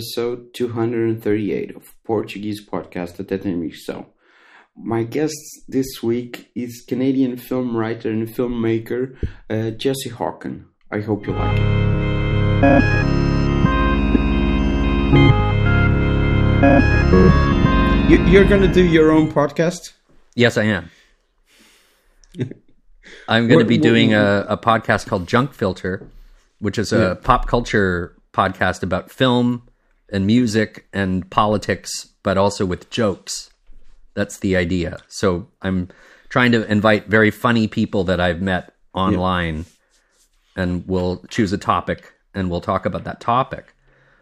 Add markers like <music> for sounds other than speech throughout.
This is episode 238 of Portuguese podcast Até Tem My guest this week is Canadian film writer and filmmaker uh, Jesse Hawken. I hope you like it. You, you're going to do your own podcast? Yes, I am. I'm going to be doing a, a, podcast called Junk Filter, which is a yeah. pop culture podcast about film and music and politics, but also with jokes. That's the idea. So I'm trying to invite very funny people that I've met online, yeah. and we'll choose a topic and we'll talk about that topic.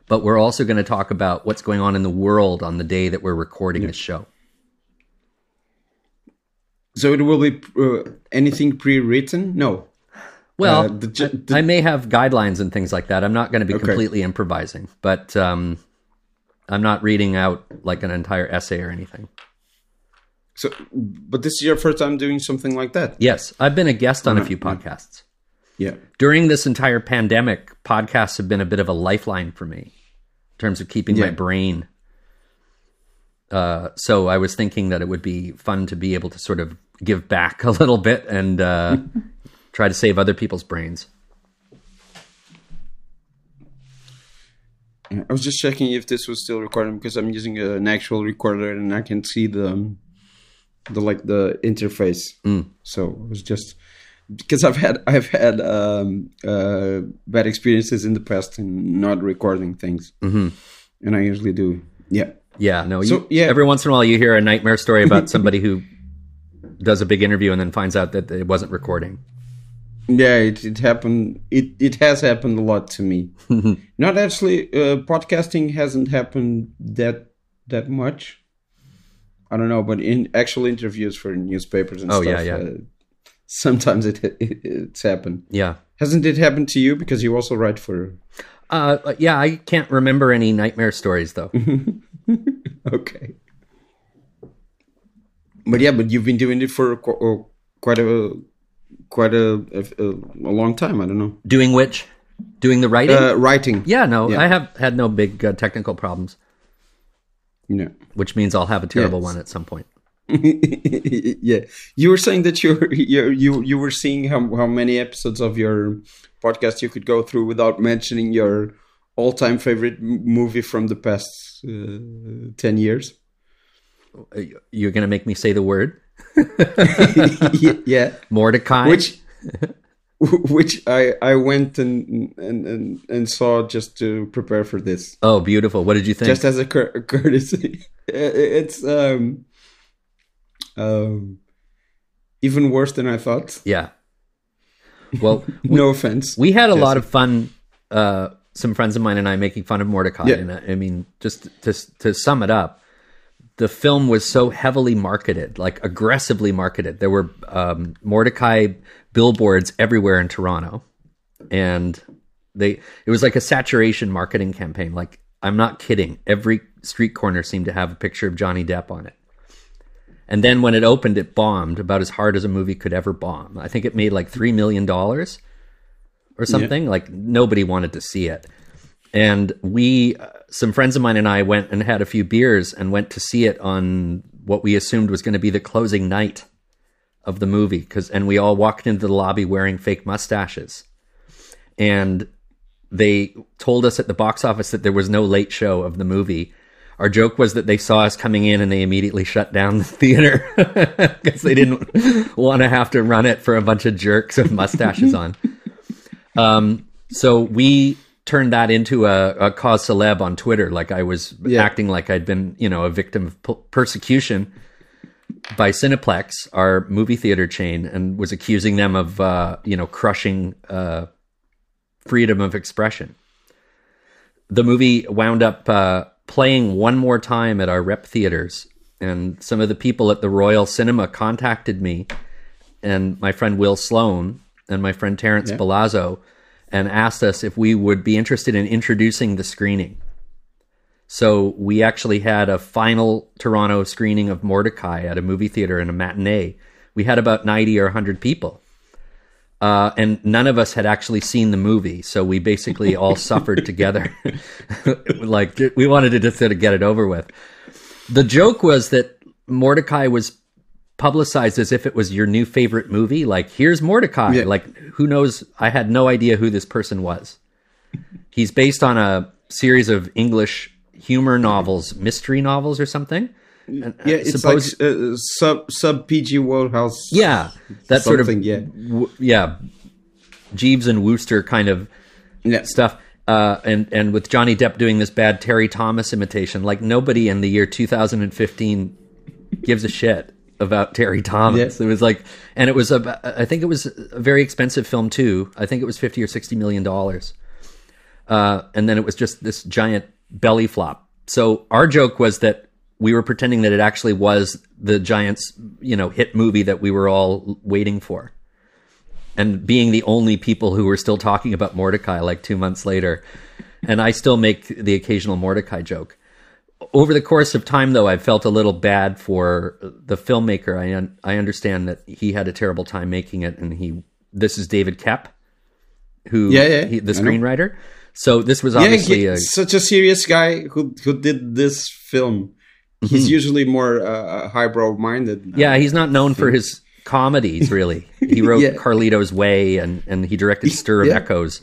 But we're also going to talk about what's going on in the world on the day that we're recording yeah. this show. So it will be uh, anything pre-written? No. Well, uh, I may have guidelines and things like that. I'm not going to be okay. completely improvising, but um, I'm not reading out like an entire essay or anything. So, but this is your first time doing something like that? Yes, I've been a guest on a few podcasts. Yeah. During this entire pandemic, podcasts have been a bit of a lifeline for me in terms of keeping yeah. my brain. Uh, so I was thinking that it would be fun to be able to sort of give back <laughs> a little bit and uh, try to save other people's brains. I was just checking if this was still recording because I'm using an actual recorder and I can see the the like the interface. Mm. So it was just because I've had I've had um, uh, bad experiences in the past in not recording things, mm-hmm. and I usually do. Yeah. Yeah. No. So, you, yeah. Every once in a while, you hear a nightmare story about somebody who does a big interview and then finds out that it wasn't recording. Yeah, it, it happened. It it has happened a lot to me. <laughs> Not actually. Uh, podcasting hasn't happened that that much. I don't know, but in actual interviews for newspapers and oh, stuff, yeah, yeah. Uh, sometimes it, it, it's happened. Yeah, hasn't it happened to you? Because you also write for. Uh, yeah, I can't remember any nightmare stories though. <laughs> okay, but yeah, but you've been doing it for uh, quite a quite a, a, a long time. I don't know. Doing which? Doing the writing? Uh, writing. Yeah, no, yeah. I have had no big uh, technical problems. No. Which means I'll have a terrible yes. one at some point. <laughs> yeah, you were saying that you <laughs> you you you were seeing how how many episodes of your podcast you could go through without mentioning your all time favorite movie from the past uh, ten years. You're gonna make me say the word. <laughs> yeah, Mortdecai, Which, which I I went and, and and and saw just to prepare for this. Oh, beautiful! What did you think? Just as a, cur- a <laughs> courtesy, it's um um even worse than I thought. Yeah. Well, <laughs> no we, offense. We had a lot of fun. Uh, some friends of mine and I making fun of Mortdecai, Yeah. And I, I mean, just to to sum it up, the film was so heavily marketed, like aggressively marketed. There were um, Mortdecai billboards everywhere in Toronto, and they it was like a saturation marketing campaign. Like I'm not kidding, every street corner seemed to have a picture of Johnny Depp on it. And then when it opened, it bombed about as hard as a movie could ever bomb. I think it made like three million dollars or something. Yeah. Like nobody wanted to see it and we some friends of mine and I went and had a few beers and went to see it on what we assumed was going to be the closing night of the movie cuz and we all walked into the lobby wearing fake mustaches. And they told us at the box office that there was no late show of the movie. Our joke was that they saw us coming in and they immediately shut down the theater <laughs> because they didn't want to have to run it for a bunch of jerks with mustaches on. Um, so we turned that into a, a cause celeb on Twitter. Like I was yeah. acting like I'd been, you know, a victim of persecution by Cineplex, our movie theater chain, and was accusing them of, uh, you know, crushing uh, freedom of expression. The movie wound up uh, playing one more time at our rep theaters, and some of the people at the Royal Cinema contacted me, and my friend Will Sloan and my friend Terrence yeah. Balazzo and asked us if we would be interested in introducing the screening. So we actually had a final Toronto screening of Mortdecai at a movie theater in a matinee. We had about 90 or 100 people. Uh, and none of us had actually seen the movie, so we basically all <laughs> suffered together. <laughs> like we wanted to just sort of get it over with. The joke was that Mortdecai was publicized as if it was your new favorite movie. Like, here's Mortdecai. Yeah. Like, who knows? I had no idea who this person was. He's based on a series of English humor novels, mystery novels, or something. And, Yeah, it's suppose- like uh, sub sub PG Wodehouse. yeah, that sort of yeah. w- yeah, Jeeves and Wooster kind of Yeah. stuff. Uh, and and with Johnny Depp doing this bad Terry Thomas imitation, like nobody in the year 2015 gives a shit about Terry Thomas. It was like, and it was a, I think it was a very expensive film too. I think it was 50 or 60 million dollars. Uh, and then it was just this giant belly flop. So our joke was that we were pretending that it actually was the Giants, you know, hit movie that we were all waiting for and being the only people who were still talking about Mortdecai like two months later. And I still make the occasional Mortdecai joke. Over the course of time, though, I've felt a little bad for the filmmaker. I un- I understand that he had a terrible time making it, and he this is David Koepp, who Yeah, yeah, he- the screenwriter. So this was Yeah, obviously he- a, such a serious guy who who did this film. He's usually more uh, highbrow minded. Mm-hmm. yeah. He's not known for his comedies, really. <laughs> He wrote Yeah. Carlito's Way, and and he directed <laughs> Stir of Yeah. Echoes.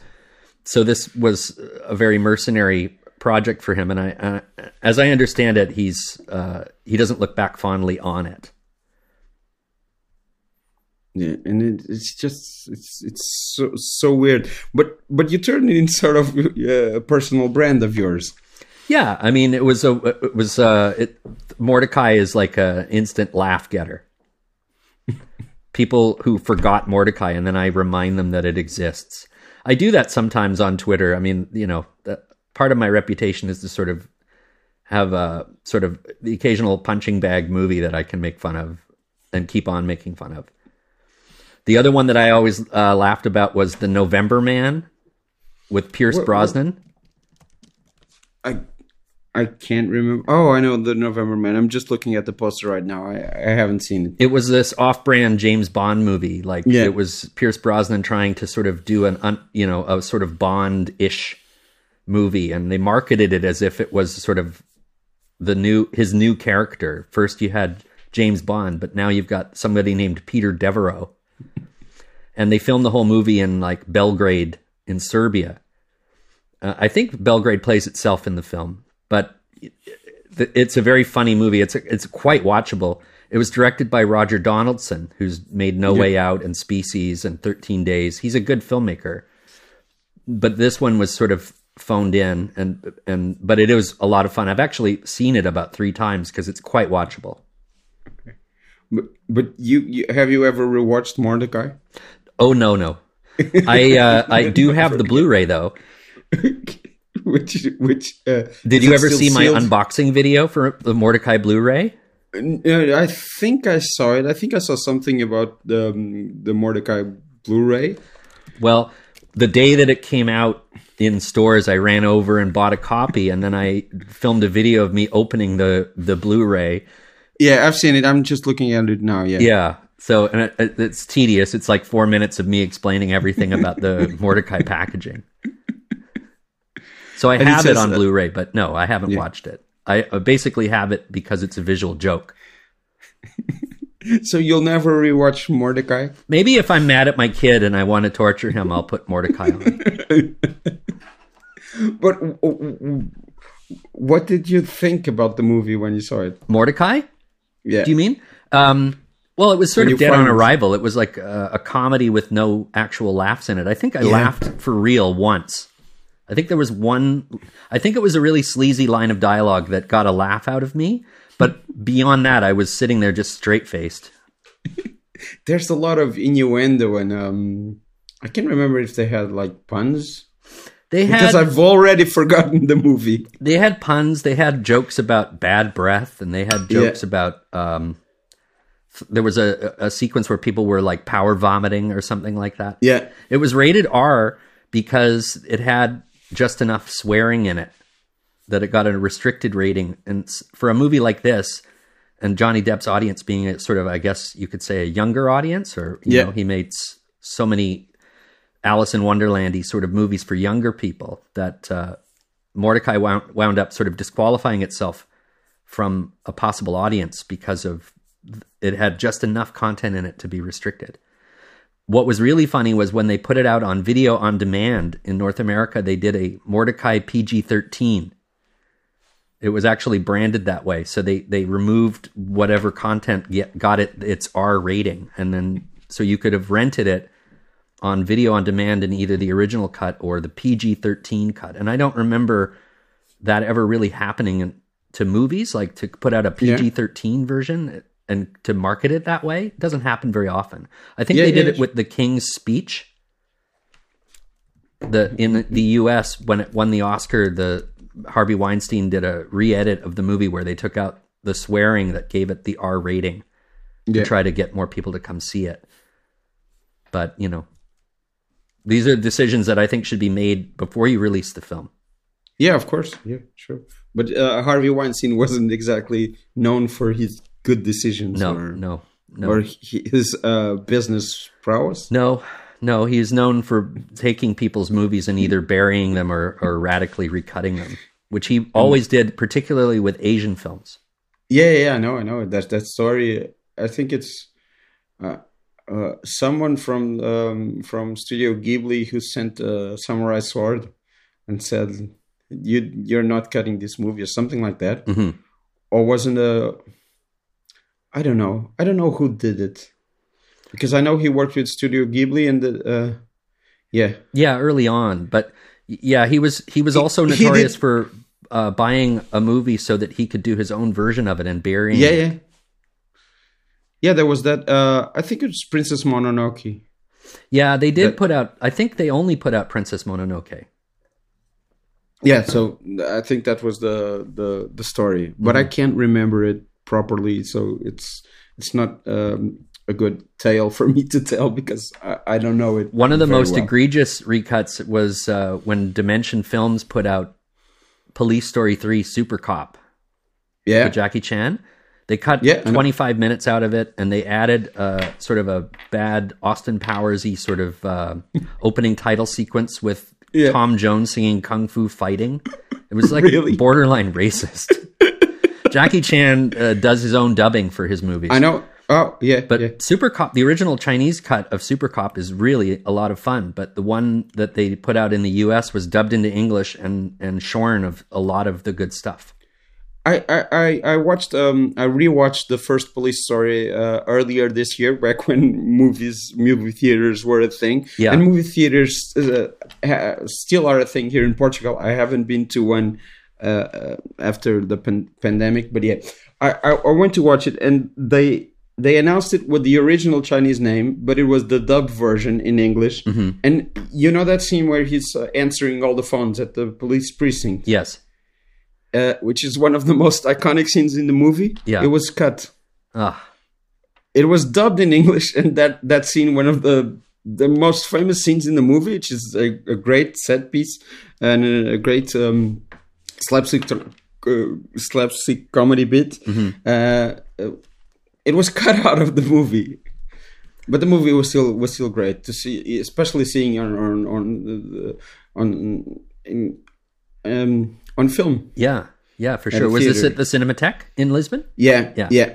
So this was a very mercenary project for him, and I, uh, as I understand it, he's uh, he doesn't look back fondly on it. Yeah, and it, it's just it's it's so so weird. But but you turned it in sort of uh, a personal brand of yours. Yeah, I mean, it was a it was uh, it, Mortdecai is like a instant laugh getter. <laughs> People who forgot Mortdecai, and then I remind them that it exists. I do that sometimes on Twitter. I mean, you know, that part of my reputation is to sort of have a sort of the occasional punching bag movie that I can make fun of and keep on making fun of. The other one that I always uh, laughed about was the November Man with Pierce What- Brosnan. I I can't remember. Oh, I know the November Man. I'm just looking at the poster right now. I I haven't seen it. it was this off-brand James Bond movie. Like Yeah. it was Pierce Brosnan trying to sort of do an, un, you know, a sort of Bond-ish movie, and they marketed it as if it was sort of the new his new character. First, you had James Bond, but now you've got somebody named Peter Devereaux, and they filmed the whole movie in like Belgrade in Serbia. Uh, I think Belgrade plays itself in the film, but it's a very funny movie. It's it's quite watchable. It was directed by Roger Donaldson, who's made No Way Out and Species and 13 Days. He's a good filmmaker, but this one was sort of phoned in, and and but it was a lot of fun. I've actually seen it about three times because it's quite watchable. But but you, you have you ever rewatched Mortdecai? Oh no no, I uh, I do <laughs> have the Blu-ray though. <laughs> which which uh, Did you ever see my unboxing video for the Mortdecai Blu-ray? Uh, I think I saw it. I think I saw something about the um, the Mortdecai Blu-ray. Well, the day that it came out in stores, I ran over and bought a copy, and then I filmed a video of me opening the the Blu-ray. Yeah, I've seen it. I'm just looking at it now. Yeah. Yeah. So and it, it- it's tedious. It's like four minutes of me explaining everything about the <laughs> Mortdecai packaging. So I And have it says, on uh, Blu-ray, but no, I haven't watched it. I I basically have it because it's a visual joke. <laughs> <laughs> So you'll never rewatch Mortdecai? Maybe if I'm mad at my kid and I want to torture him, I'll put Mortdecai on. <laughs> But what did you think about the movie when you saw it? Mortdecai? Yeah. Do you mean? Um, well, it was sort of dead on arrival. It was like a, a comedy with no actual laughs in it. I think I laughed for real once. I think there was one. I think it was a really sleazy line of dialogue that got a laugh out of me. But beyond that, I was sitting there just straight faced. <laughs> There's a lot of innuendo and um I can't remember if they had like puns They had, because I've already <laughs> forgotten the movie. they had puns. They had jokes about bad breath, and they had jokes about. Um, there was a, a sequence where people were like power vomiting or something like that. Yeah. It was rated R because it had just enough swearing in it that it got a restricted rating. And for a movie like this, and Johnny Depp's audience being a sort of, I guess you could say, a younger audience, or you Yeah. know, he made so many Alice in Wonderlandy sort of movies for younger people that uh, Mortdecai wound, wound up sort of disqualifying itself from a possible audience because of it had just enough content in it to be restricted. What was really funny was when they put it out on video on demand in North America, they did a Mortdecai PG 13. It was actually branded that way. So they, they removed whatever content get, got it its R rating. And then, so you could have rented it on video on demand in either the original cut or the PG 13 cut. And I don't remember that ever really happening in, to movies, like to put out a PG 13 yeah. version and to market it that way it doesn't happen very often. I think yeah, they did yeah, it with the King's Speech. The in the U.S. when it won the Oscar, the Harvey Weinstein did a re-edit of the movie where they took out the swearing that gave it the R rating to try to get more people to come see it. But you know, these are decisions that I think should be made before you release the film. Yeah, of course. Yeah, sure. But uh, Harvey Weinstein wasn't exactly known for his good decisions. No, or, no, no. Or his uh, business prowess. No, no. He's known for taking people's movies and either burying them or, or radically recutting them, which he always did, particularly with Asian films. Yeah, yeah, I know, I know. That that story. I think it's. Uh, uh, someone from um, from Studio Ghibli who sent a samurai sword and said, "You you're not cutting this movie" or something like that, mm-hmm. or wasn't a I don't know. I don't know who did it because I know he worked with Studio Ghibli and the, uh, yeah, yeah, early on. But yeah, he was he was also he, notorious he for uh, buying a movie so that he could do his own version of it and burying. Yeah, it. yeah, yeah. There was that. Uh, I think it was Princess Mononoke. Yeah, they did that, put out. I think they only put out Princess Mononoke. Yeah, so I think that was the the the story, but mm-hmm. I can't remember it properly. So it's it's not um, a good tale for me to tell because I, I don't know it. One of the most well. egregious recuts was uh, when Dimension Films put out Police Story Three Super Cop. Yeah, with Jackie Chan. They cut yeah, 25 minutes out of it, and they added uh, sort of a bad Austin Powersy sort of uh, <laughs> opening title sequence with yeah. Tom Jones singing "Kung Fu Fighting." It was like really? borderline racist. <laughs> Jackie Chan uh, does his own dubbing for his movies. I know. Oh yeah, but yeah. Super Cop, the original Chinese cut of Super Cop is really a lot of fun. But the one that they put out in the U.S. was dubbed into English and and shorn of a lot of the good stuff. I I I watched um I rewatched the first Police Story uh, earlier this year, back when <laughs> movies movie theaters were a thing. Yeah, and movie theaters uh, still are a thing here in Portugal. I haven't been to one uh, uh, after the pan- pandemic. But yeah, I, I, I went to watch it, and they they announced it with the original Chinese name, but it was the dubbed version in English. Mm-hmm. And you know that scene where he's uh, answering all the phones at the police precinct. Yes. Uh, which is one of the most iconic scenes in the movie. Yeah. It was cut. Ah. It was dubbed in English, and that that scene, one of the the most famous scenes in the movie, which is a, a great set piece and a, a great um, slapstick uh, slapstick comedy bit. Mm-hmm. Uh, it was <laughs> cut out of the movie, but the movie was still was still great to see, especially seeing on on on on in, um, on film. Yeah, yeah, for sure. Was this at the Cinematheque in Lisbon? Yeah, yeah, yeah.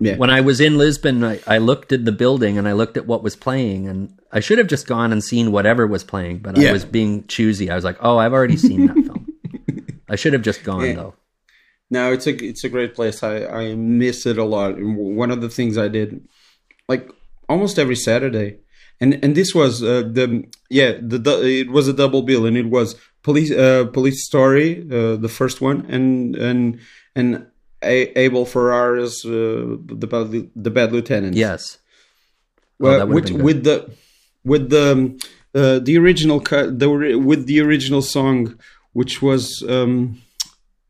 Yeah. When I was in Lisbon, I, I, looked at the building and I looked at what was playing, and I should have just gone and seen whatever was playing, but yeah. I was being choosy. I was like, "Oh, I've already seen that <laughs> film." I should have just gone yeah. though. No, it's a it's a great place. I I miss it a lot. One of the things I did, like almost every Saturday, and and this was uh, the yeah the, the, it was a double bill, and it was police uh, police story uh, the first one, and and and a- Abel Ferrara's uh, the bad, the bad lieutenant. Yes. Well, oh, with with the with the uh, the original cut, the with the original song which was um,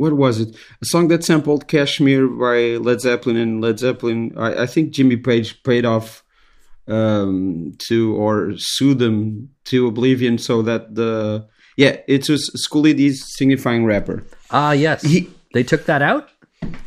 what was it? A song that sampled "Kashmir" by Led Zeppelin, and Led Zeppelin. I, I think Jimmy Page paid off um, to or sued them to oblivion, so that the yeah, it was Schoolly D's signifying rapper. Ah, yes, he, they took that out.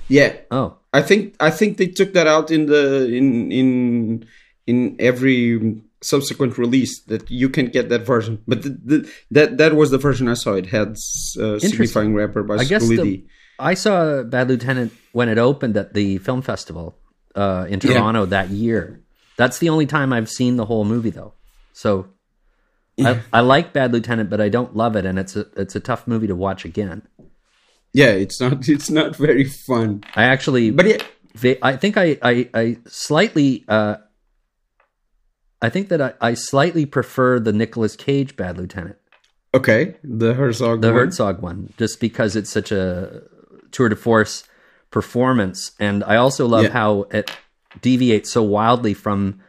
Yeah. Oh, I think I think they took that out in the in in in every subsequent release that you can get that version. But the, the, that that was the version I saw. It had uh, signifying rapper by I guess D. I saw Bad Lieutenant when it opened at the film festival uh, in Toronto that year. That's the only time I've seen the whole movie, though. So I, I like Bad Lieutenant, but I don't love it, and it's a it's a tough movie to watch again. Yeah, it's not <laughs> it's not very fun. I actually, But yeah, I think I I, I slightly. Uh, I think that I, I slightly prefer the Nicolas Cage Bad Lieutenant, okay, the Herzog. the one. Herzog one, just because it's such a tour de force performance, and I also love Yeah. how it deviates so wildly from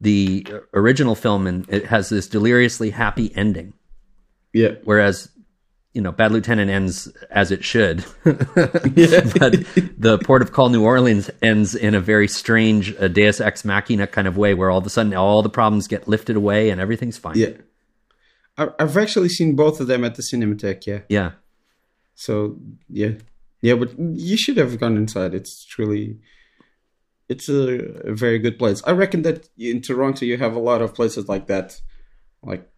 the original film, and it has this deliriously happy ending. Yeah, whereas you know bad lieutenant ends as it should <laughs> <laughs> but the port of call new orleans ends in a very strange uh, deus ex machina kind of way where all of a sudden all the problems get lifted away and everything's fine yeah. I've actually seen both of them at the Cinematheque. Yeah, yeah so yeah, yeah. But you should have gone inside. It's truly, it's a, a very good place. I reckon that in Toronto you have a lot of places like that, like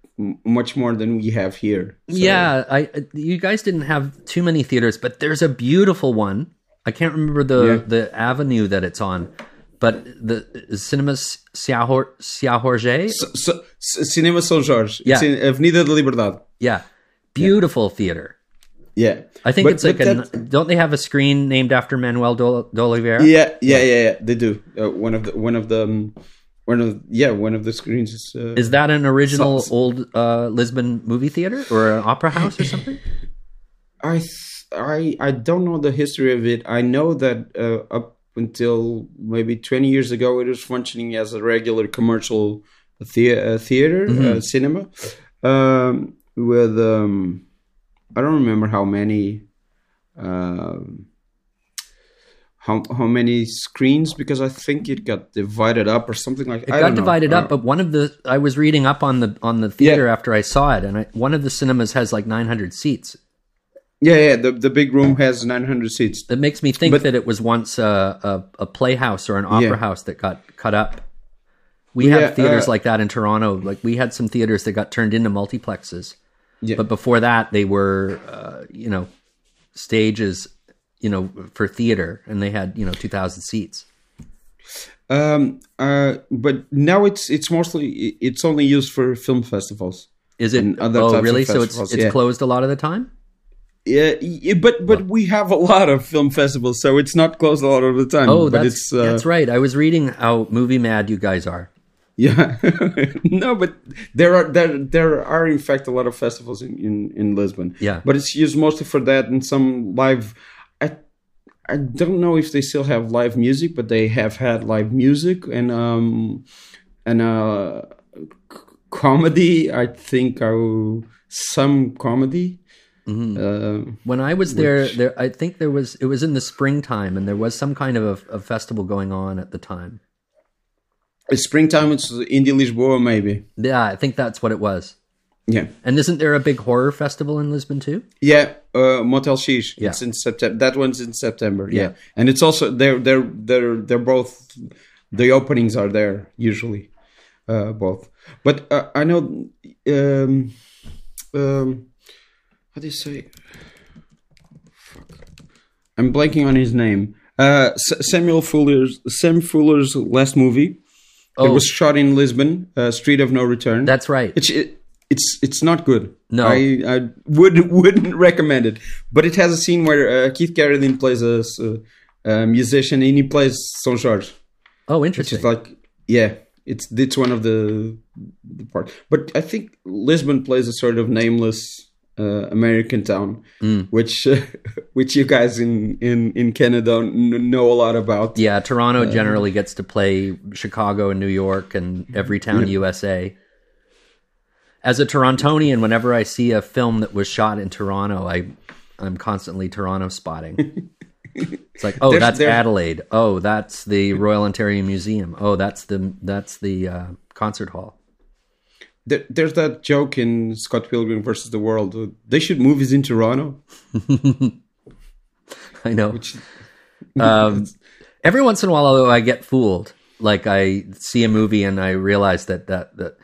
much more than we have here. So- yeah i you guys didn't have too many theaters but there's a beautiful one i can't remember the Yeah. the avenue that it's on but the cinema Siahorge So, so, Cinema São Jorge. Yeah. It's in Avenida da Liberdade. yeah beautiful theater Yeah. I think But- it's like a. Don't they have a screen named after Manuel Dol- D'Oliveira? Yeah, yeah, yeah, yeah. They do. Uh, one of the one of the um, one of yeah one of the screens is. Uh, Is that an original So- old uh, Lisbon movie theater or an opera house or something? <clears throat> I I I don't know the history of it. I know that uh, up until maybe twenty years ago, it was functioning as a regular commercial thea- uh, theater uh, cinema. Um, with um, I don't remember how many. Um, how how many screens? Because I think it got divided up or something like. It I got don't know. divided Uh, up, but one of the I was reading up on the on the theater after I saw it, and I, one of the cinemas has like 900 seats. Yeah, yeah. The the big room has nine hundred seats. That makes me think But- that it was once a, a, a playhouse or an opera Yeah. house that got cut up. We Yeah, have theaters uh, like that in Toronto. Like we had some theaters that got turned into multiplexes. Yeah. But before that, they were, uh, you know, stages, you know, for theater, and they had, you know, two thousand seats. Um, uh, but now it's it's mostly it's only used for film festivals. Is it? Oh, really? So it's it's yeah. closed a lot of the time. Yeah, but but we have a lot of film festivals, so it's not closed a lot of the time. Oh, but that's it's uh, that's right. I was reading how movie mad you guys are. yeah. <laughs> no, but there are there there are in fact a lot of festivals in in, in Lisbon. Yeah. but it's used mostly for that and some live. I I don't know if they still have live music, but they have had live music and um and uh c- comedy. I think uh, some comedy. Mm-hmm. Uh, When I was there, there I think there was it was in the springtime, and there was some kind of a, a festival going on at the time. It's springtime, it's Indie Lisboa, maybe. Yeah, I think that's what it was. Yeah. And isn't there a big horror festival in Lisbon too? Yeah, uh, MOTELx. Yeah. It's in September. That one's in September. Yeah. Yeah. and it's also they're they're they're they're both the openings are there usually, uh, both. But uh, I know, um, um, how do you say? Fuck. I'm blanking on his name. Uh, S- Samuel Fuller's Sam Fuller's last movie. Oh. It was shot in Lisbon, uh, Street of No Return. That's right. It's it, it's it's not good. No. I, I would <laughs> wouldn't recommend it. But it has a scene where uh, Keith Carradine plays a musician and he plays São Jorge, Oh, interesting. is like yeah, it's it's one of the the part. But I think Lisbon plays a sort of nameless uh, American town, Mm. which uh, <laughs> which you guys in in in Canada n- know a lot about. yeah, Toronto generally gets to play Chicago and New York and every town USA. As a Torontonian, whenever I see a film that was shot in Toronto, I I'm constantly Toronto spotting. <laughs> It's like, oh, There's- that's there's- Adelaide. Oh, that's the Royal Ontario Museum. Oh, that's the that's the uh, concert hall. There, there's that joke in Scott Pilgrim versus the World. They should movies in Toronto. <laughs> I know. <laughs> Um, every once in a while, though, I get fooled. like I see a movie and I realize that that that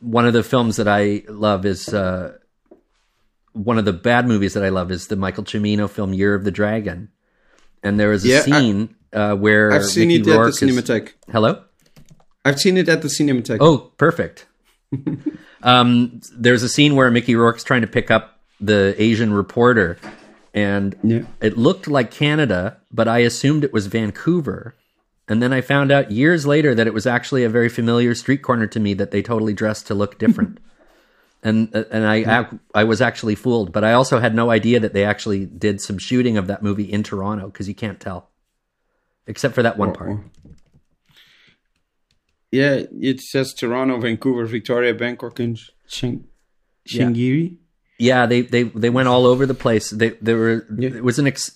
one of the films that I love is uh, one of the bad movies that I love is the Michael Cimino film Year of the Dragon, and there is a Yeah, I- scene uh, where I've seen Mickey it Rourke at the is- Hello. I've seen it at the Cinematheque. Oh, perfect. <laughs> um, there's a scene where Mickey Rourke's trying to pick up the Asian reporter, and Yeah. it looked like Canada, but I assumed it was Vancouver. And then I found out years later that it was actually a very familiar street corner to me that they totally dressed to look different. <laughs> and and I ac- I was actually fooled, but I also had no idea that they actually did some shooting of that movie in Toronto because you can't tell, except for that one part. Yeah, it says Toronto, Vancouver, Victoria, Bangkok, and Shing- Shingiri. Yeah, they they they went all over the place. They there were Yeah. it was an ex,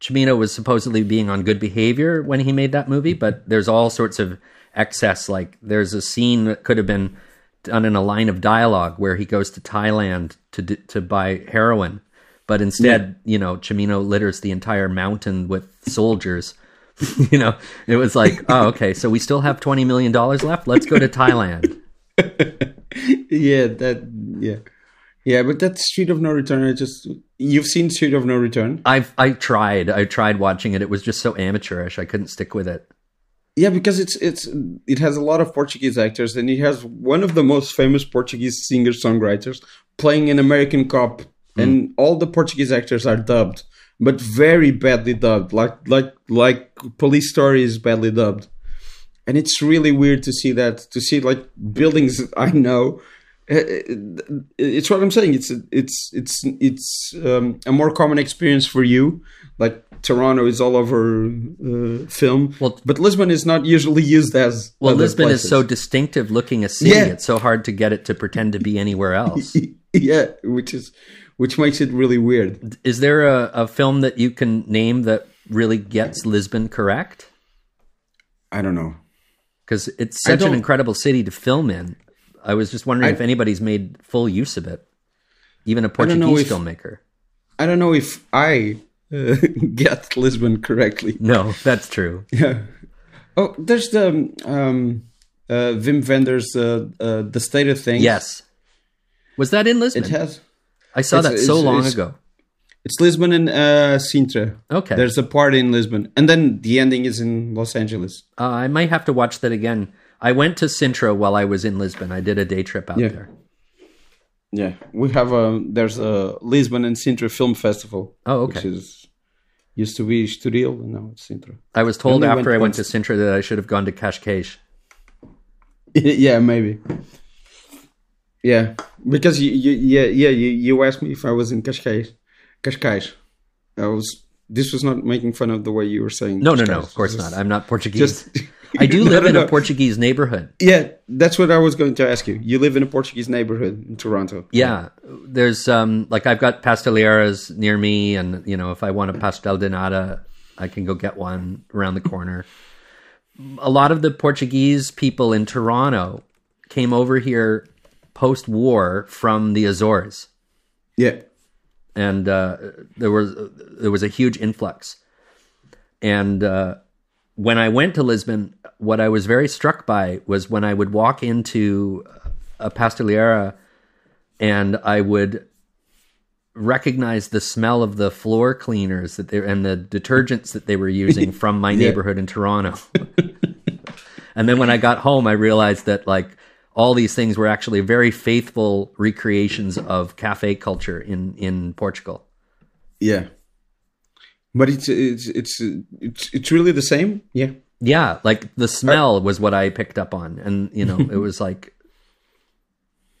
Cimino was supposedly being on good behavior when he made that movie, but there's all sorts of excess. Like there's a scene that could have been done in a line of dialogue where he goes to Thailand to to buy heroin, but instead, you know, Cimino litters the entire mountain with soldiers. <laughs> you know, it was like, oh, okay, so we still have twenty million dollars left. Let's go to Thailand. <laughs> Yeah, that. Yeah, yeah, but that Street of No Return. I just you've seen Street of No Return. I've I tried. I tried watching it. It was just so amateurish. I couldn't stick with it. Yeah, because it's it's it has a lot of Portuguese actors, and it has one of the most famous Portuguese singer songwriters playing an American cop, hmm. and all the Portuguese actors are dubbed, but very badly dubbed, like like like Police Story is badly dubbed, and it's really weird to see that to see like buildings <laughs> I know. Uh, It's what I'm saying. It's it's it's it's um, a more common experience for you. Like Toronto is all over uh, film, Well- but Lisbon is not usually used as. Well, Lisbon is so distinctive looking a city. Yeah. It's so hard to get it to pretend to be anywhere else. <laughs> yeah, which is which makes it really weird. is there a, a film that you can name that really gets Lisbon correct? I don't know. Because it's such an incredible city to film in. I was just wondering I- if anybody's made full use of it, even a Portuguese if- filmmaker. I don't know if I uh, <laughs> get Lisbon correctly. No, that's true. Yeah. Oh, there's the um, um, uh, Wim Wenders uh, uh, the state of things. Yes. Was that in Lisbon? it has. I saw that so it's- long it's- ago. It's Lisbon and uh, Sintra. Okay. There's a party in Lisbon, and then the ending is in Los Angeles. Uh, I might have to watch that again. I went to Sintra while I was in Lisbon. I did a day trip out Yeah. there. Yeah, we have a there's a Lisbon and Sintra Film Festival. Oh, okay. Which is used to be Estoril and now it's Sintra. I was told after went I went to. Sintra that I should have gone to Cascais. <laughs> yeah, maybe. Yeah, because you, you yeah yeah you, you asked me if I was in Cascais. Cascais. I was. This was not making fun of the way you were saying. No, no, no. Of course Just- not. I'm not Portuguese. Just <laughs> I do <laughs> No, live no, in a no. Portuguese neighborhood. Yeah, that's what I was going to ask you. You live in a Portuguese neighborhood in Toronto. Yeah, there's um like I've got pasteleras near me, and you know if I want a pastel de nata, I can go get one around the corner. a lot of the Portuguese people in Toronto came over here post-war from the Azores. Yeah. and uh, there was there was a huge influx. And uh, when I went to Lisbon, what I was very struck by was when I would walk into a pasteleria, and I would recognize the smell of the floor cleaners that they and the detergents that they were using from my <laughs> neighborhood in Toronto. <laughs> and then when I got home, I realized that like all these things were actually very faithful recreations of cafe culture in in Portugal. Yeah. But it's it's it's it's it's really the same. Yeah. Yeah, like the smell was what I picked up on, and you know, it was <laughs> like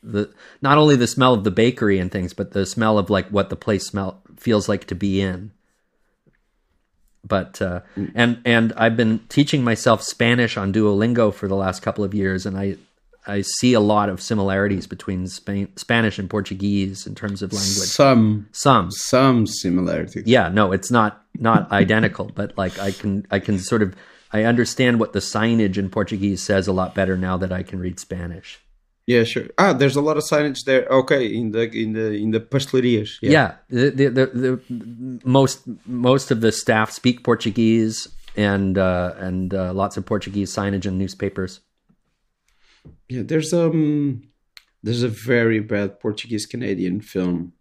the not only the smell of the bakery and things, but the smell of like what the place smell feels like to be in. But uh, and and I've been teaching myself Spanish on Duolingo for the last couple of years, and I I see a lot of similarities between Spain, Spanish and Portuguese in terms of language. Some Some, some similarities. yeah no it's not not <laughs> identical but like i can i can sort of i understand what the signage in portuguese says a lot better now that i can read spanish Yeah, sure. Ah, there's a lot of signage there. Okay, in the in the in the pastelerias. yeah, the, the, the, the most most of the staff speak portuguese and uh, and uh, lots of Portuguese signage and newspapers. Yeah, there's um there's a very bad Portuguese Canadian film.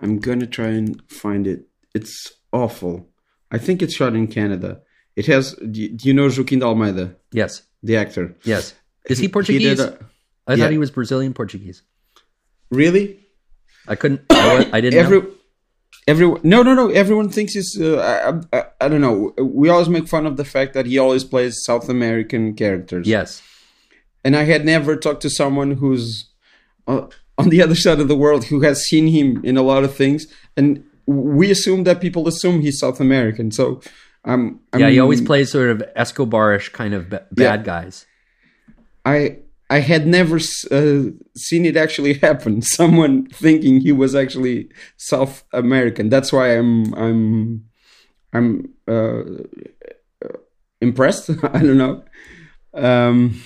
I'm gonna try and find it. It's awful. I think it's shot in Canada. It has. Do you, know Joaquim de Almeida, Yes, the actor? yes. Is he Portuguese? a- I yeah. thought he was Brazilian Portuguese. Really? I couldn't. I, I didn't. Every, know. everyone, no, no, no. Everyone thinks he's. Uh, I, I, I don't know. We always make fun of the fact that he always plays South American characters. Yes. and I had never talked to someone who's uh, on the <laughs> other side of the world who has seen him in a lot of things, and we assume that people assume he's South American. So, um, I'm, Yeah, he always plays sort of Escobar-ish kind of ba- bad guys. I I had never uh, seen it actually <laughs> happen. Someone thinking he was actually South American. That's why I'm I'm I'm uh, uh, impressed. <laughs> I don't know. Um,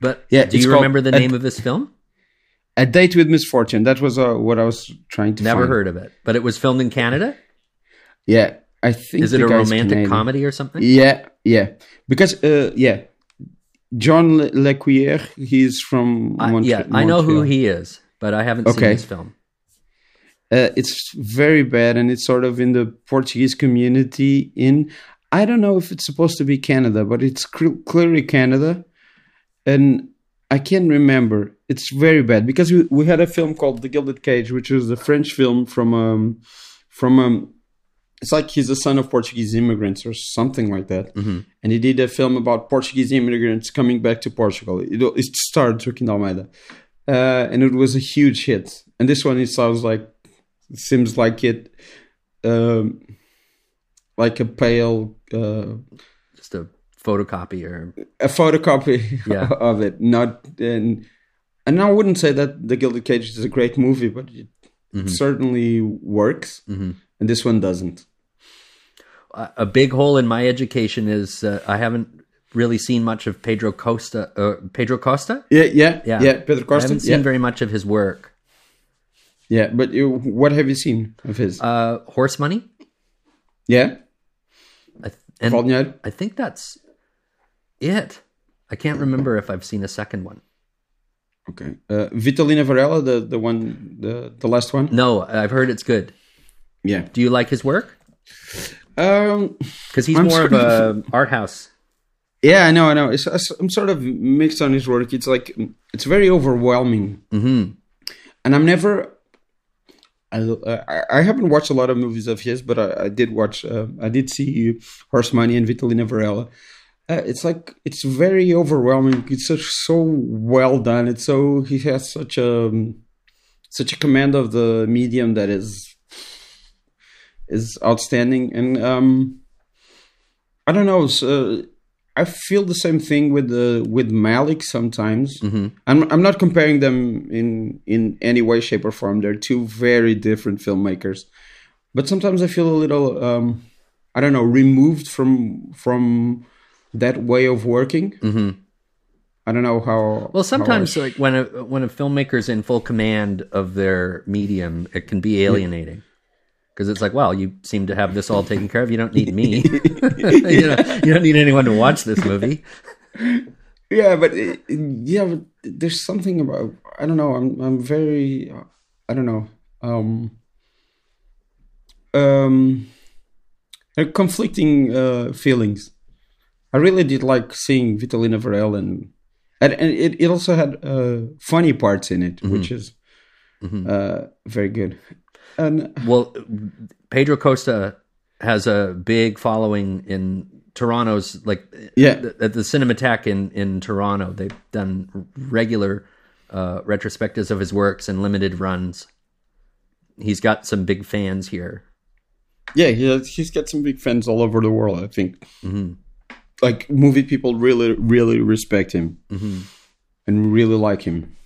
But Yeah, do you remember the name of this film? a date with misfortune. That was uh, what I was trying to. Never find. heard of it. But it was filmed in Canada. Yeah, I think. Is it a romantic comedy or something? Yeah, yeah. Because uh, yeah, John Le- L'Ecuyer. He's from I- Mont- yeah, I know who he is, but I haven't seen Okay. this film. Uh, it's very bad, and it's sort of in the Portuguese community. In I don't know if it's supposed to be Canada, but it's cl- clearly Canada, and I can't remember. It's very bad because we, we had a film called The Gilded Cage, which was a French film from um from um. It's like he's the son of Portuguese immigrants or something like that, and he did a film about Portuguese immigrants coming back to Portugal. It, it starred Joaquim Almeida, uh, and it was a huge hit. And this one, it sounds like seems like it um like a pale uh Just a photocopy or a photocopy <laughs> Yeah. of it. Not and and i wouldn't say that the gilded cage is a great movie but it certainly works and this one doesn't a big hole in my education is uh, I haven't really seen much of Pedro Costa. Uh, Pedro Costa? yeah yeah Yeah. yeah, pedro Costa. I haven't seen yeah. very much of his work. yeah but you, what have you seen of his Uh, Horse Money? yeah I th- and? I think that's it. I can't remember if I've seen a second one. okay uh vitalina varela the the one the the last one No, I've heard it's good. Yeah Do you like his work? um Because he's I'm more of a art house. Yeah, I know, I know. It's, I'm sort of mixed on his work. It's like it's very overwhelming, hmm and I'm never. I, I I haven't watched a lot of movies of his, but I, I did watch. Uh, I did see Horse Money and Vitalina Varela. Uh, it's like it's very overwhelming. It's such so well done. It's so he has such a such a command of the medium that is is outstanding, and um, I don't know. So I feel the same thing with the with Malick sometimes. Mhm. I'm I'm not comparing them in in any way, shape, or form. They're two very different filmmakers, but sometimes I feel a little um, I don't know removed from from that way of working. Mm-hmm. I don't know how. Well, sometimes how I- like when a when a filmmaker's in full command of their medium, it can be alienating. Because it's like, well, you seem to have this all taken care of. You don't need me. <laughs> <laughs> you, know, you don't need anyone to watch this movie. yeah, but it, yeah, but there's something about I don't know. I'm I'm very I don't know. Um, um, uh, conflicting uh, feelings. I really did like seeing Vitalina Varela and and, and it, it also had uh, funny parts in it, which is uh, very good. And Well, Pedro Costa has a big following in Toronto's like yeah, at the Cinematheque in in Toronto. They've done regular uh, retrospectives of his works and limited runs. He's got some big fans here. yeah, he has, he's got some big fans all over the world. I think. hmm like movie people really really respect him hmm and really like him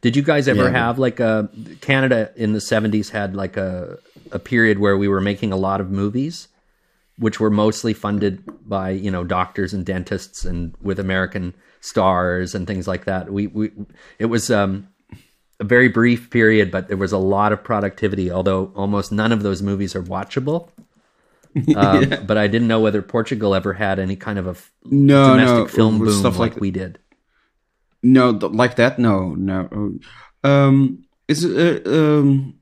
Did you guys ever Yeah. have like a Canada in the seventies had like a a period where we were making a lot of movies, which were mostly funded by you know doctors and dentists and with American stars and things like that. We we it was um, a very brief period, but there was a lot of productivity. Although almost none of those movies are watchable. <laughs> Um, But I didn't know whether Portugal ever had any kind of a f- no, domestic no, film boom like, like we did. No, th- like that. No, no. Um, is it? Uh, um,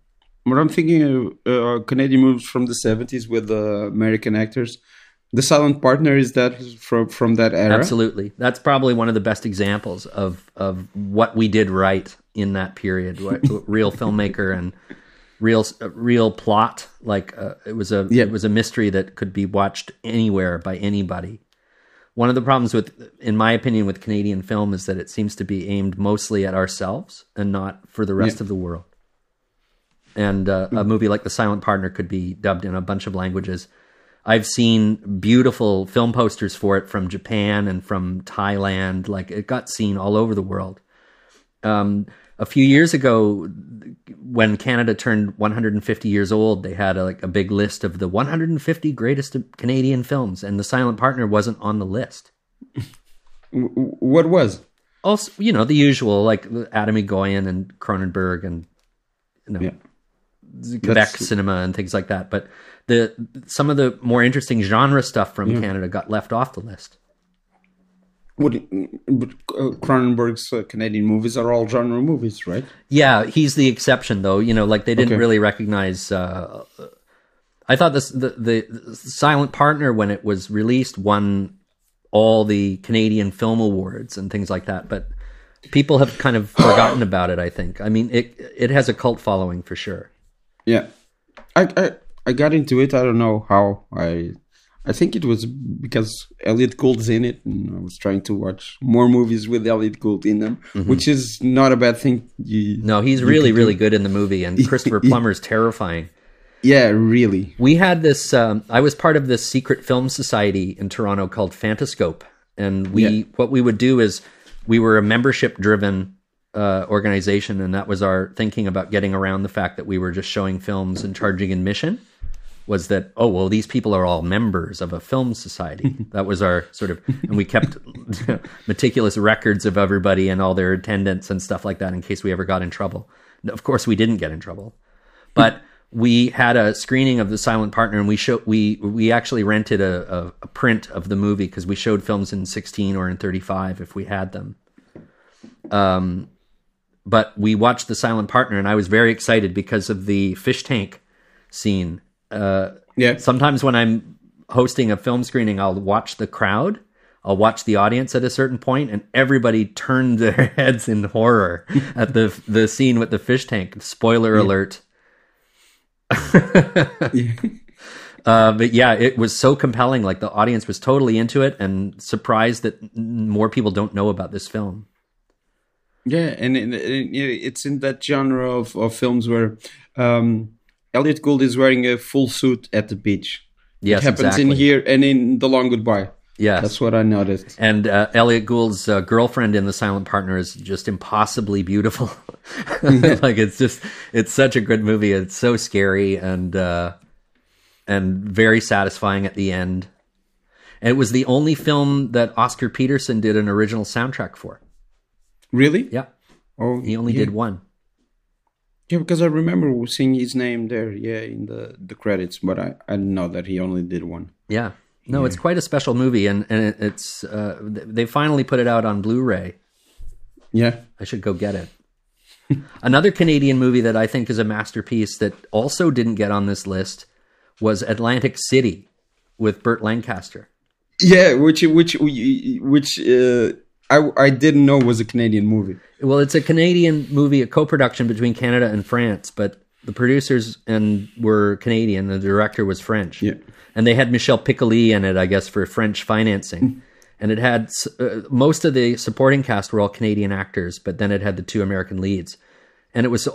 what I'm thinking of uh, Canadian movies from the '70s with uh, American actors. The Silent Partner is that from from that era? Absolutely, that's probably one of the best examples of of what we did right in that period. What, <laughs> real filmmaker and real real plot. Like uh, it was a Yeah. it was a mystery that could be watched anywhere by anybody. One of the problems with, in my opinion, with Canadian film is that it seems to be aimed mostly at ourselves and not for the rest Yeah. of the world. And uh, a movie like The Silent Partner could be dubbed in a bunch of languages. I've seen beautiful film posters for it from Japan and from Thailand. Like it got seen all over the world. Um, a few years ago, when Canada turned 150 years old, they had a, like a big list of the 150 greatest Canadian films, and The Silent Partner wasn't on the list. <laughs> What was? Also, you know, the usual like Atom Egoyan and Cronenberg and you know, Yeah. Quebec That's- cinema and things like that. But the some of the more interesting genre stuff from Canada got left off the list. But uh, Cronenberg's uh, Canadian movies are all genre movies, right? Yeah, he's the exception though. You know, like they didn't Okay. really recognize. Uh, I thought this the, the the Silent Partner when it was released won all the Canadian Film Awards and things like that, but people have kind of <coughs> forgotten about it. I think. I mean, it it has a cult following for sure. Yeah, I, I I got into it. I don't know how. I I think it was because Elliot Gould's in it, and I was trying to watch more movies with Elliot Gould in them, which is not a bad thing. You, No, he's really really good in the movie, and <laughs> Christopher Plummer's terrifying. yeah, really. We had this. Um, I was part of this secret film society in Toronto called Fantascope, and we Yeah. what we would do is we were a membership driven uh, organization, and that was our thinking about getting around the fact that we were just showing films and charging admission. Was that oh well these people are all members of a film society <laughs> that was our sort of and we kept <laughs> meticulous records of everybody and all their attendance and stuff like that in case we ever got in trouble. Of course we didn't get in trouble, but <laughs> we had a screening of the silent partner and we show we we actually rented a, a, a print of the movie because we showed films in 16 or in 35 if we had them um but we watched the silent partner and i was very excited because of the fish tank scene uh Yeah, sometimes when i'm hosting a film screening i'll watch the crowd. I'll watch the audience at a certain point and everybody turned their <laughs> heads in horror at the the scene with the fish tank. Spoiler alert. <laughs> Uh, but yeah, it was so compelling. Like the audience was totally into it and surprised that more people don't know about this film. yeah, and, and, and it's in that genre of, of films where um, Elliot Gould is wearing a full suit at the beach. Yes, it happens exactly. in here and in The Long Goodbye. Yes, That's what I noticed. and uh, Elliot Gould's uh, girlfriend in The Silent Partner is just impossibly beautiful. <laughs> <laughs> like it's just, it's such a good movie. It's so scary and uh, and very satisfying at the end. And it was the only film that Oscar Peterson did an original soundtrack for. Really? Yeah, Oh, he only yeah. did one. Yeah, because I remember seeing his name there, yeah, in the, the credits, but I, I didn't know that he only did one. Yeah. No, it's quite a special movie, and and it, it's uh, they finally put it out on Blu-ray. Yeah. I should go get it. <laughs> Another Canadian movie that I think is a masterpiece that also didn't get on this list was Atlantic City with Burt Lancaster. Yeah, which which which uh, I I didn't know it was a Canadian movie. Well, it's a Canadian movie, a co-production between Canada and France, but the producers and were Canadian. The director was French. Yeah. and they had Michel Piccoli in it, I guess, for French financing. and it had uh, most of the supporting cast were all Canadian actors, but then it had the two American leads, and it was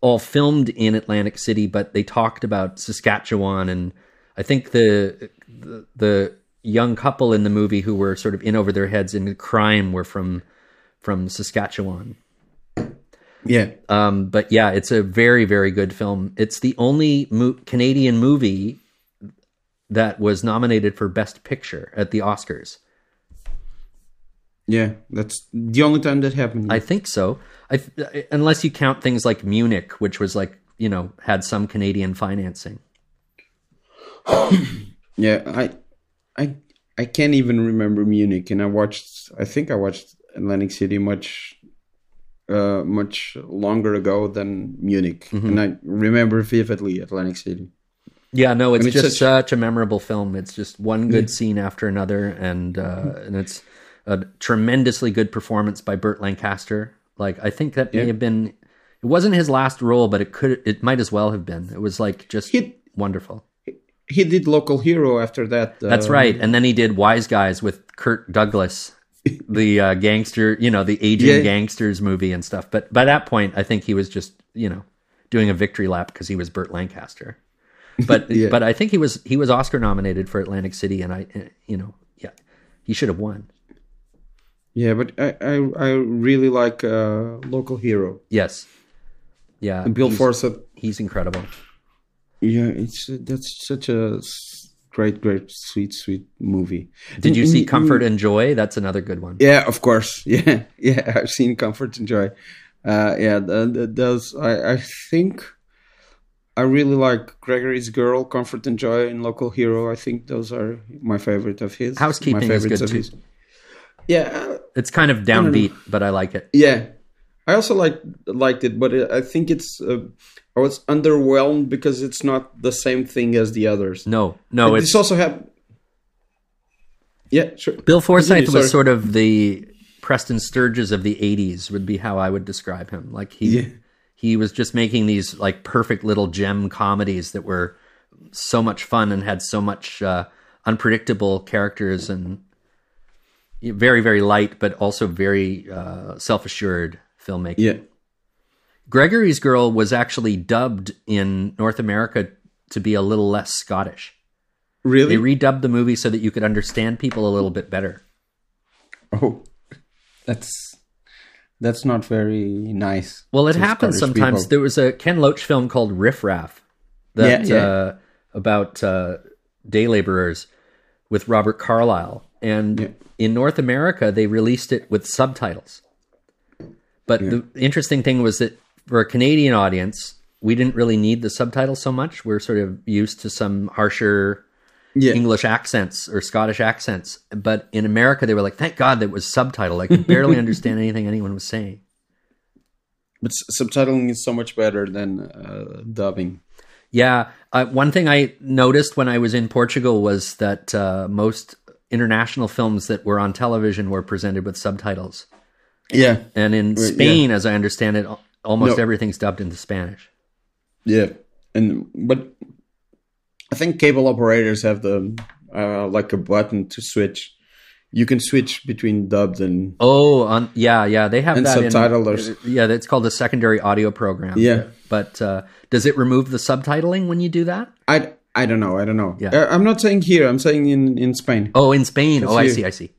all filmed in Atlantic City. But they talked about Saskatchewan, and I think the the, the young couple in the movie who were sort of in over their heads in crime were from from Saskatchewan. Yeah. Um, but yeah, it's a very, very good film. It's the only mo- Canadian movie that was nominated for Best Picture at the Oscars. Yeah, that's the only time that happened. I think so. I unless you count things like Munich, which was like you know had some Canadian financing. <coughs> Yeah, I, I, I can't even remember Munich, and I watched. I think I watched Atlantic City much, uh, much longer ago than Munich, Mm-hmm. and I remember vividly Atlantic City. Yeah, no, it's mean, just such- such, a memorable film. It's just one good scene after another, and uh, and it's a tremendously good performance by Burt Lancaster. Like I think that may Yeah. have been. It wasn't his last role, but it could. It might as well have been. It was like just He- wonderful. He did Local Hero after that. That's uh, right. And then he did Wise Guys with Kirk Douglas, <laughs> the uh, gangster, you know, the aging Yeah. gangsters movie and stuff. But by that point, I think he was just, you know, doing a victory lap because he was Burt Lancaster. But <laughs> Yeah. but I think he was he was Oscar nominated for Atlantic City, and I, uh, you know, yeah, he should have won. Yeah, but I, I, I really like uh, Local Hero. Yes, yeah, And Bill he's, Forsyth. he's incredible. Yeah, it's that's such a great, great, sweet, sweet movie. Did you And- see and- Comfort and Joy? That's another good one. Yeah, of course. <laughs> Yeah, yeah. I've seen Comfort and Joy. Uh, yeah, th- th- those. I, I think I really like Gregory's Girl, Comfort and Joy, and Local Hero. I think those are my favorite of his. Housekeeping my is good of too. his. Yeah, uh, It's kind of downbeat, but I like it. yeah. I also like liked it, but I think it's. Uh, I was underwhelmed because it's not the same thing as the others. No, no, it's this also happened. Yeah, sure. Bill Forsyth Continue, was sort of the Preston Sturges of the '80s, would be how I would describe him. Like he, Yeah. he was just making these like perfect little gem comedies that were so much fun and had so much uh, unpredictable characters and very, very light, but also very uh, self-assured filmmaking. Yeah. Gregory's Girl was actually dubbed in North America to be a little less Scottish. Really? They redubbed the movie so that you could understand people a little bit better. Oh, that's that's not very nice. Well, it happens Scottish sometimes. people. There was a Ken Loach film called Riff Raff that Yeah, yeah. Uh, about uh, day laborers with Robert Carlyle, and Yeah. in North America they released it with subtitles. But the interesting thing was that for a Canadian audience, we didn't really need the subtitles so much. We're sort of used to some harsher Yeah. English accents or Scottish accents. But in America, they were like, "Thank God that was subtitled. I could barely <laughs> understand anything anyone was saying." But s- subtitling is so much better than uh, dubbing. Yeah, uh, one thing I noticed when I was in Portugal was that uh, most international films that were on television were presented with subtitles, Yeah, and in Spain, as I understand it, almost No. everything's dubbed into Spanish. yeah, and but I think cable operators have the uh, like a button to switch. You can switch between dubbed and Oh, on, yeah, yeah, they have And that. in- subtitled or yeah, it's called a secondary audio program. Yeah. but uh, does it remove the subtitling when you do that? I I don't know. I don't know. Yeah. Uh, I'm not saying here. I'm saying in in Spain. Oh, in Spain. oh, I see. I see.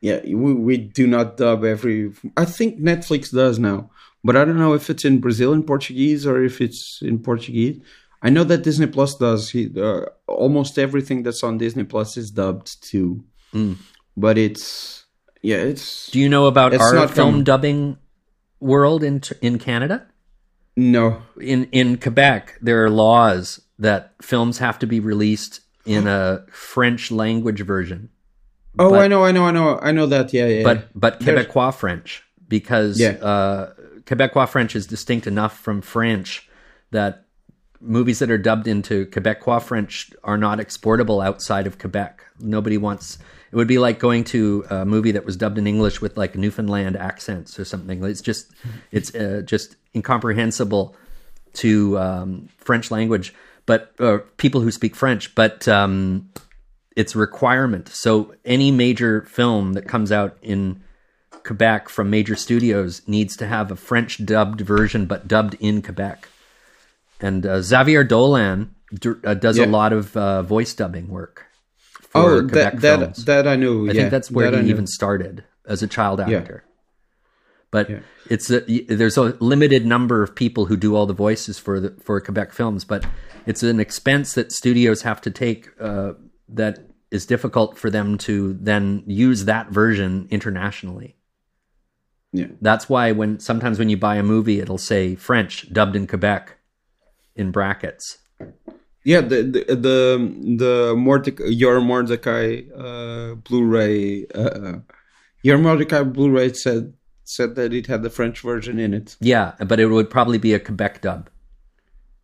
Yeah, we we do not dub every. I think Netflix does now, but I don't know if it's in Brazilian Portuguese or if it's in Portuguese. I know that Disney Plus does. He, uh, almost everything that's on Disney Plus is dubbed too, but it's yeah, it's Do you know about our film dubbing world in in Canada? no. in in Quebec, there are laws that films have to be released in a French language version, Oh, But- I know, I know, I know, I know that. Yeah, yeah. but but There's- Quebecois French because Yeah. uh, Quebecois French is distinct enough from French that movies that are dubbed into Quebecois French are not exportable outside of Quebec. Nobody wants. It would be like going to a movie that was dubbed in English with like Newfoundland accents or something. It's just it's uh, just incomprehensible to um, French language, but people who speak French. But um, it's a requirement. So any major film that comes out in Quebec from major studios needs to have a French dubbed version, but dubbed in Quebec. And uh, Xavier Dolan d- uh, does a lot of uh, voice dubbing work for oh, Quebec that that films. that I knew. I yeah, think that's where that he even started as a child Yeah. actor. But Yeah. it's a, there's a limited number of people who do all the voices for the for Quebec films, but it's an expense that studios have to take uh, that is difficult for them to then use that version internationally. Yeah. That's why when sometimes when you buy a movie, it'll say French dubbed in Quebec in brackets. Yeah, the the the, the Mortdecai, your Mortdecai uh, Blu-ray, uh, your Mortdecai Blu-ray said said that it had the French version in it. Yeah, but it would probably be a Quebec dub.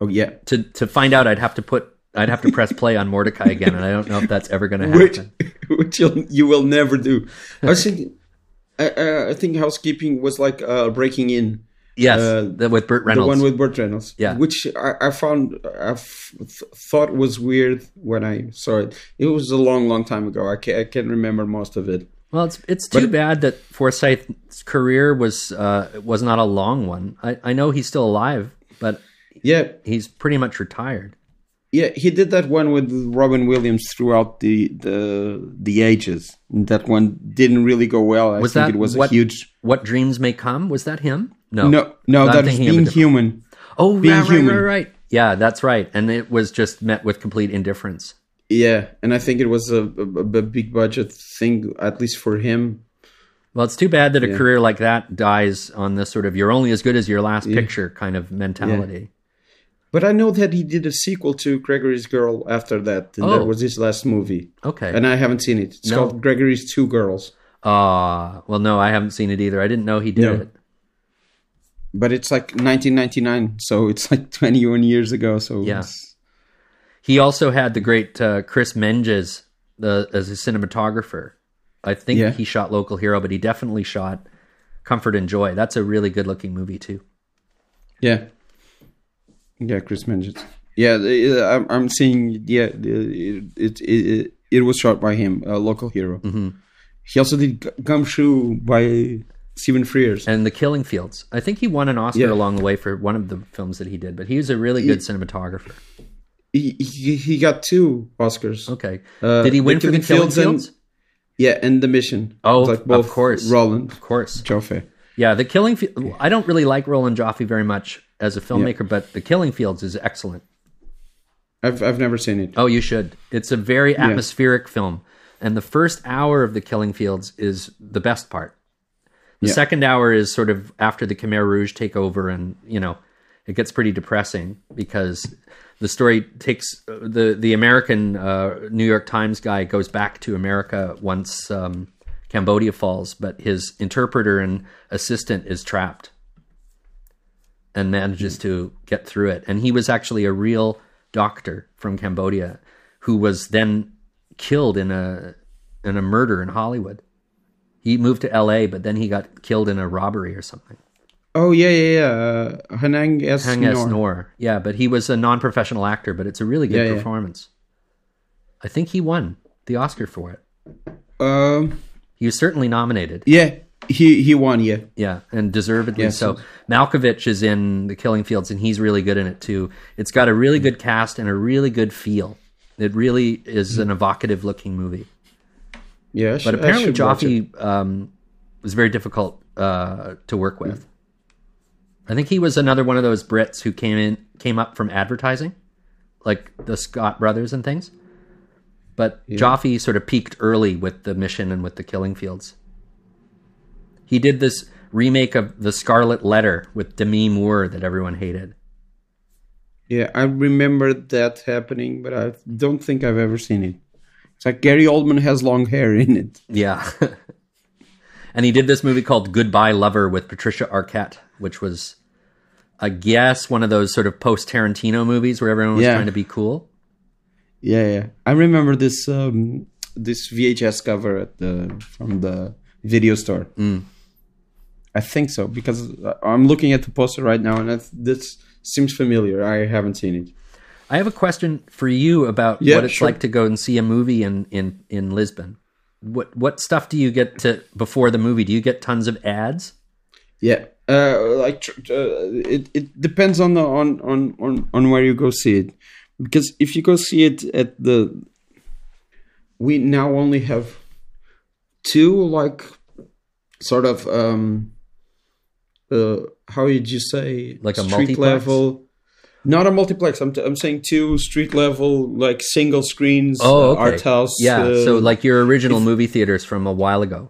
Oh yeah, To to find out, I'd have to put I'd have to press play on Mortdecai again, and I don't know if that's ever going <laughs> to which happen. <laughs> which you'll, you will never do. I was thinking, I, I- I think housekeeping was like uh, breaking in. Yes, Uh, the, with Burt The one with Burt Reynolds, Yeah. which I, I found I f- thought was weird when I saw it. It was a long, long time ago. I can't, I can't remember most of it. Well, it's it's too But- bad that Forsyth's career was uh, was not a long one. I, I know he's still alive, but Yeah, he's pretty much retired. Yeah, he did that one with Robin Williams throughout the the the ages. That one didn't really go well. I Was think that it was what- a huge. What dreams may come? Was that him? No, No, no, that is thinking of a being human. Oh, being right, right, human. right, right. Yeah, that's right. And it was just met with complete indifference. Yeah, and I think it was a, a, a big budget thing, at least for him. Well, it's too bad that a career like that dies on this sort of "you're only as good as your last Yeah. picture" kind of mentality. But I know that he did a sequel to Gregory's Girl after that, and Oh. that was his last movie. Okay. And I haven't seen it. It's No. called Gregory's Two Girls, Ah, well, no, I haven't seen it either. I didn't know he did No. it. but it's like 1999, so it's like <laughs> 21 years ago. So Yeah. He also had the great uh, Chris Menges the, as a cinematographer. I think Yeah. he shot Local Hero, but he definitely shot Comfort and Joy. That's a really good looking movie too. yeah, yeah, Chris Menges. Yeah, I'm, I'm seeing. Yeah, it it, it it was shot by him, a local hero. Mm-hmm. He also did Gu- Gumshoe by Stephen Frears. And The Killing Fields. I think he won an Oscar Yeah. along the way for one of the films that he did, but he was a really good cinematographer. He, he he got two Oscars. Okay. Uh, did he win The for The Killing Killing Fields and- Yeah, and the mission. Oh, It's like of course. Roland Of course. Joffe. Yeah, The Killing Fields. I don't really like Roland Joffe very much as a filmmaker, but The Killing Fields is excellent. I've I've never seen it. Oh, you should. It's a very atmospheric film. And the first hour of The Killing Fields is the best part. The Yeah. second hour is sort of after the Khmer Rouge take over, and, you know, it gets pretty depressing because the story takes the, the American uh, New York Times guy goes back to America once um, Cambodia falls, but his interpreter and assistant is trapped and manages to get through it. And he was actually a real doctor from Cambodia who was then killed in a in a murder in Hollywood. He moved to L.A., but then he got killed in a robbery or something. Oh yeah yeah yeah. Uh, Hanang S. Haing S. Ngor, yeah, but he was a non-professional actor, but it's a really good Yeah, yeah. performance. I think he won the Oscar for it. Um. He was certainly nominated. Yeah. He he won. Yeah. Yeah, and deservedly Yes. so. Malkovich is in The Killing Fields, and he's really good in it too. It's got a really good cast and a really good feel. It really is an evocative looking movie. Yeah. But apparently. Joffe um, was very difficult uh, to work with. I think he was another one of those Brits who came in, came up from advertising, like the Scott brothers and things. But Joffe sort of peaked early with the mission and with the Killing Fields. He did this remake of The Scarlet Letter with Demi Moore that everyone hated. Yeah, I remember that happening, but I don't think I've ever seen it. It's like Gary Oldman has long hair in it. Yeah. <laughs> and he did this movie called Goodbye Lover with Patricia Arquette, which was, I guess, one of those sort of post Tarantino movies where everyone was Yeah. trying to be cool. Yeah, yeah. I remember this um this VHS cover at the from the video store. Mm. I think so because I'm looking at the poster right now, and this seems familiar. I haven't seen it. I have a question for you about Yeah, what it's sure. like to go and see a movie in, in, in Lisbon. What what stuff do you get to before the movie? Do you get tons of ads? Yeah, uh, like tr- uh, it it depends on the on on on on where you go see it, because if you go see it at the, we now only have two like, sort of um, uh, how would you say Like a street multiplex? level. Not a multiplex. I'm, t- I'm saying two street level, like single screens, Oh, uh, okay. art house. Yeah, uh, so like your original movie theaters from a while ago.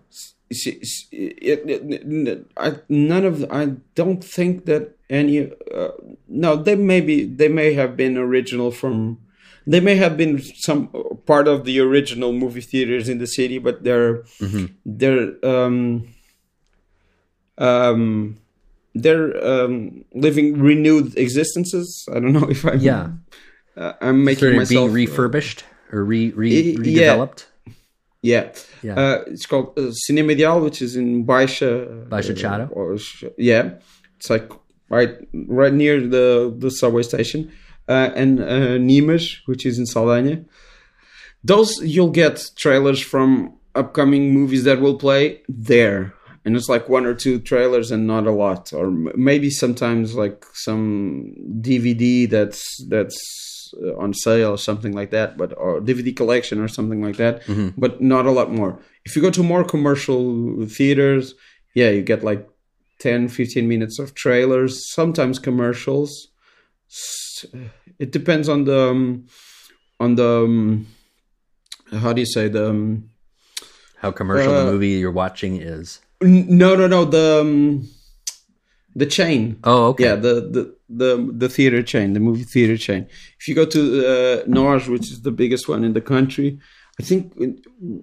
it, it, it- I, none of I don't think that any uh, no they may be they may have been original from they may have been some part of the original movie theaters in the city, but they're Mm-hmm. they're um, um, they're um, living renewed existences. I don't know <laughs> if I'm Yeah. uh, I'm making myself being refurbished or re, re, redeveloped. Yeah. Yeah. Uh, it's called uh, Cinema Ideal, which is in Baixa. Baixa uh, Chiado? or yeah. It's like right right near the, the subway station. Uh, and uh, Nimas, which is in Saldanha. Those you'll get trailers from upcoming movies that will play there. And it's like one or two trailers and not a lot. Or maybe sometimes like some DVD that's that's uh, on sale or something like that, but or DVD collection or something like that, but not a lot more. If you go to more commercial theaters, yeah, you get like 10, 15 minutes of trailers, sometimes commercials. It depends on the um, on the um, how do you say the um, How commercial Uh, the movie you're watching is. No no no the um, the chain. Oh, okay. Yeah, the, the the the theater chain, the movie theater chain. If you go to uh, NOS, which is the biggest one in the country, I think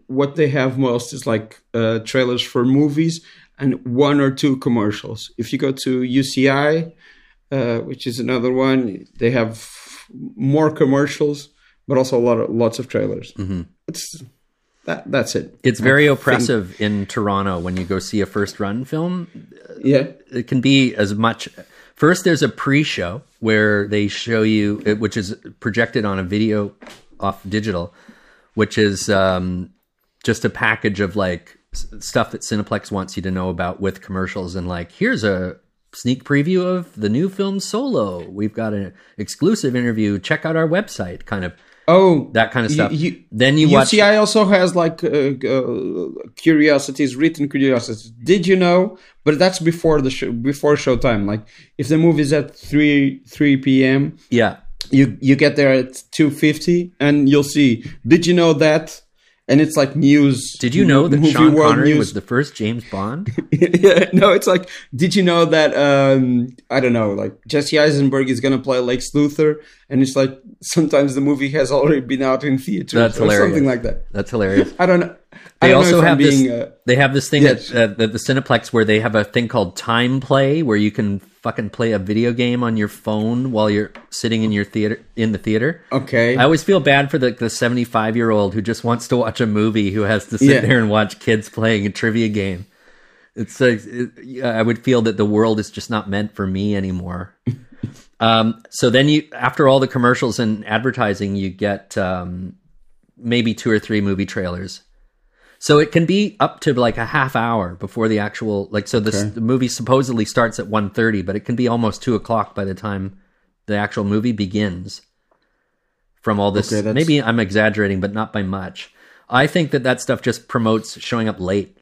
what they have most is like uh, trailers for movies and one or two commercials. If you go to UCI, uh, which is another one, they have more commercials, but also a lot of lots of trailers. Mm-hmm. It's that that's it. It's very oppressive in Toronto when you go see a first run film. Yeah. It can be as much. First, there's a pre-show where they show you, which is projected on a video off digital, which is um, just a package of like stuff that Cineplex wants you to know about with commercials and like here's a sneak preview of the new film Solo. We've got an exclusive interview. Check out our website. Kind of Oh, that kind of you- stuff. you- then you watch. UCI also has like uh, uh, curiosities, written curiosities. Did you know? But that's before the show, before showtime. Like if the movie is at three three p.m., yeah, you you get there at two fifty, and you'll see. Did you know that? And it's like news. Did you know that Sean Connery news. was the first James Bond? <laughs> yeah, no, it's like, did you know that? Um, I don't know, like Jesse Eisenberg is gonna play Lex Luthor, and it's like sometimes the movie has already been out in theaters That's or hilarious. something like that. That's hilarious. I don't know. I They don't also know have being. this. uh, they have this thing yes. at, uh, at the Cineplex where they have a thing called Time Play, where you can fucking play a video game on your phone while you're sitting in your theater in the theater. okay. I always feel bad for the the seventy five year old who just wants to watch a movie who has to sit Yeah. there and watch kids playing a trivia game. It's like it, I would feel that the world is just not meant for me anymore. <laughs> um, so then you, after all the commercials and advertising, you get um, maybe two or three movie trailers. So it can be up to like a half hour before the actual like. So this, Okay. the movie supposedly starts at 1.30, but it can be almost two o'clock by the time the actual movie begins. From all this, Okay, maybe I'm exaggerating, but not by much. I think that that stuff just promotes showing up late.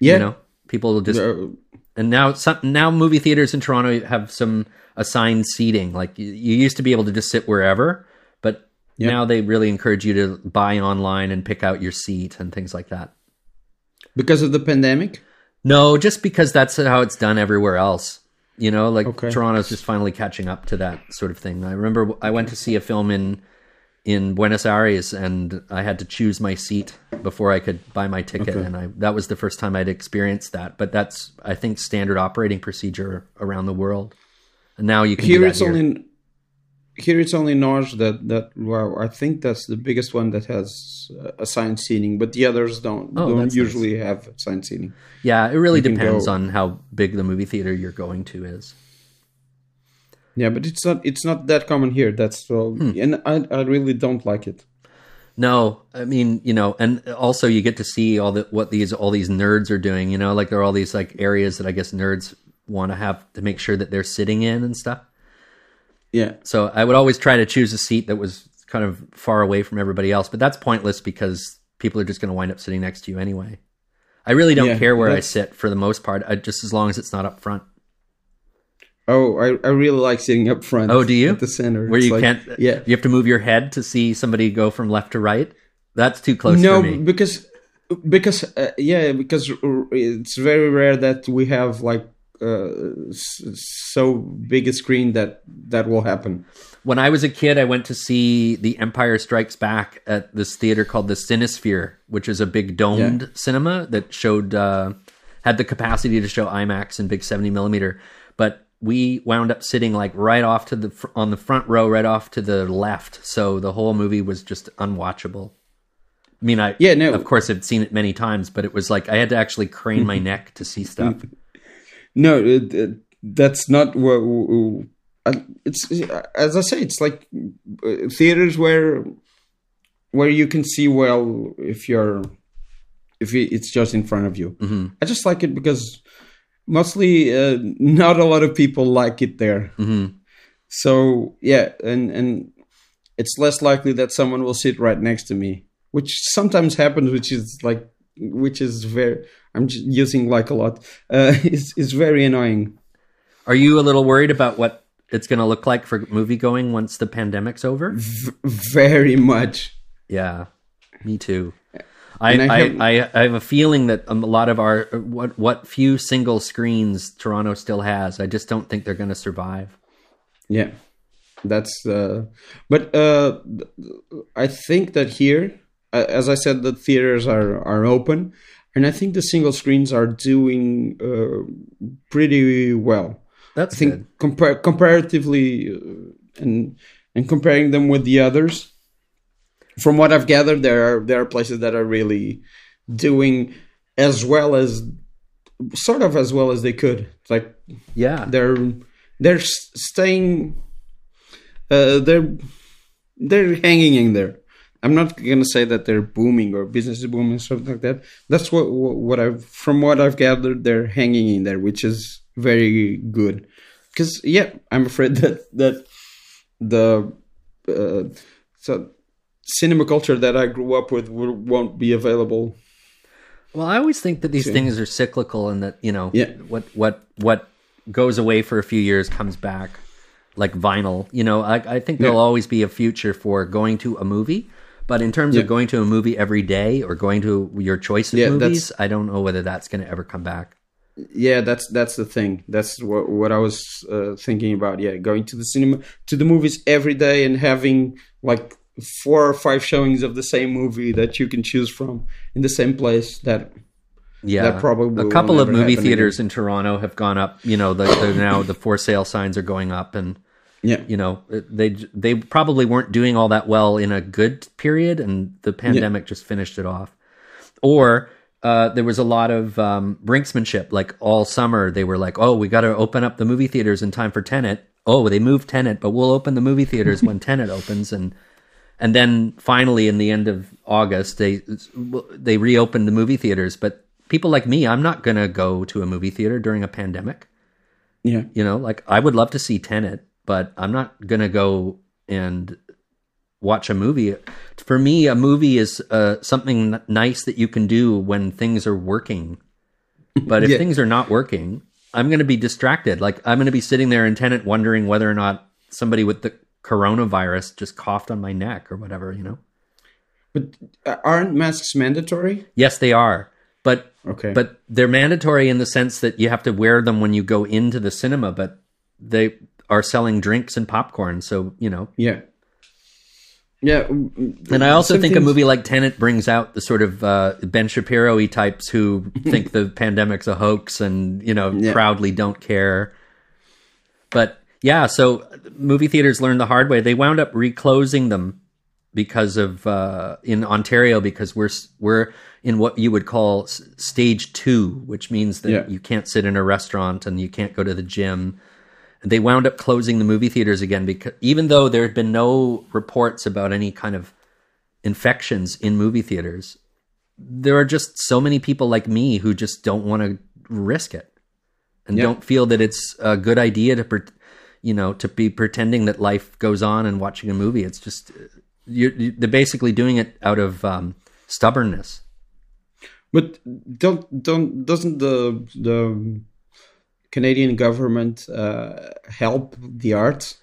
yeah. You know, people will just Uh, and now some now movie theaters in Toronto have some assigned seating. Like you, you used to be able to just sit wherever, but Yeah. now they really encourage you to buy online and pick out your seat and things like that. because of the pandemic. No, just because that's how it's done everywhere else. You know, like Okay. Toronto's just finally catching up to that sort of thing. I remember I went to see a film in in Buenos Aires and I had to choose my seat before I could buy my ticket Okay. and I that was the first time I'd experienced that. But that's I think standard operating procedure around the world. And now you can do Here it's here. only here it's only NOS that that well, I think that's the biggest one that has uh, assigned seating, but the others don't Oh, don't usually have assigned seating. yeah, it really can depends on how big the movie theater you're going to is. Yeah, but it's not it's not that common here. That's uh, Hmm. and I I really don't like it. No, I mean, you know, and also you get to see all the what these all these nerds are doing. You know, like there are all these like areas that I guess nerds want to have to make sure that they're sitting in and stuff. Yeah, So I would always try to choose a seat that was kind of far away from everybody else, but that's pointless because people are just going to wind up sitting next to you anyway. I really don't Yeah, care where I sit for the most part, I, just as long as it's not up front. Oh, I, I really like sitting up front. Oh, do you? At the center. Where It's you like- can't, Yeah. you have to move your head to see somebody go from left to right. That's too close No, because because uh, yeah, because it's very rare that we have like uh, so big a screen that that will happen. When I was a kid, I went to see The Empire Strikes Back at this theater called the Cinesphere, which is a big domed yeah. cinema that showed uh, had the capacity to show IMAX and big seventy millimeter. But we wound up sitting like right off to the fr- on the front row, right off to the left. So the whole movie was just unwatchable. I mean, I yeah, no, of course, I've seen it many times, but it was like I had to actually crane my <laughs> neck to see stuff. No, it, it, that's not what. It's as I say, it's like uh, theaters where where you can see well if you're if it's just in front of you. Mm-hmm. I just like it because mostly uh, not a lot of people like it there. Mm-hmm. So yeah, and and it's less likely that someone will sit right next to me, which sometimes happens, which is like which is very I'm using like a lot. Uh, <laughs> is is very annoying. Are you a little worried about what it's going to look like for movie going once the pandemic's over? V- very much. Yeah, me too. I, I, have, I, I, have a feeling that a lot of our what what few single screens Toronto still has, I just don't think they're going to survive. Yeah, that's. Uh, but uh, I think that here, as I said, the theaters are are open, and I think the single screens are doing uh, pretty well. That's I think compar- comparatively, uh, and and comparing them with the others, from what I've gathered, there are there are places that are really doing as well as sort of as well as they could. Like yeah, they're they're staying, uh, they're they're hanging in there. I'm not gonna say that they're booming or business is booming or something like that. That's what what I've from what I've gathered, they're hanging in there, which is very good. Because yeah, I'm afraid <laughs> that that the uh, so cinema culture that I grew up with won't be available. Well, I always think that these soon. things are cyclical, and that you know, yeah. what what what goes away for a few years comes back, like vinyl. You know, I, I think there'll yeah. always be a future for going to a movie but in terms yeah. of going to a movie every day or going to your choice of yeah, movies, I don't know whether that's going to ever come back. Yeah, that's that's the thing. That's what what I was uh, thinking about. Yeah, going to the cinema to the movies every day and having like four or five showings of the same movie that you can choose from in the same place. That yeah, that probably a couple of movie theaters again. in Toronto have gone up. You know, the, the now the for sale signs are going up and yeah. You know, they they probably weren't doing all that well in a good period, and the pandemic yeah. just finished it off. Or uh, there was a lot of um, brinksmanship. Like all summer, they were like, "Oh, we got to open up the movie theaters in time for Tenet." Oh, they moved Tenet, but we'll open the movie theaters when <laughs> Tenet opens, and and then finally, in the end of August, they they reopened the movie theaters. But people like me, I'm not going to go to a movie theater during a pandemic. Yeah, you know, like I would love to see Tenet, but I'm not gonna go and watch a movie. For me, a movie is uh, something nice that you can do when things are working. But if yeah. things are not working, I'm going to be distracted. Like I'm going to be sitting there in Tenet wondering whether or not somebody with the coronavirus just coughed on my neck or whatever, you know. But uh, aren't masks mandatory? Yes, they are. But okay. But they're mandatory in the sense that you have to wear them when you go into the cinema, but they are selling drinks and popcorn. So you know, yeah, yeah. And I also think a movie like Tenet brings out the sort of uh, Ben Shapiro-y types who <laughs> think the pandemic's a hoax and you know yeah. proudly don't care. But yeah, so movie theaters learned the hard way. They wound up reclosing them because of uh, in Ontario because we're we're in what you would call stage two, which means that yeah. you can't sit in a restaurant and you can't go to the gym they wound up closing the movie theaters again because even though there had been no reports about any kind of infections in movie theaters, there are just so many people like me who just don't want to risk it and don't feel that it's a good idea to, you know, to be pretending that life goes on and watching a movie. It's just you're, you're they're basically doing it out of um, stubbornness. But don't don't doesn't the the Canadian government uh, help the arts?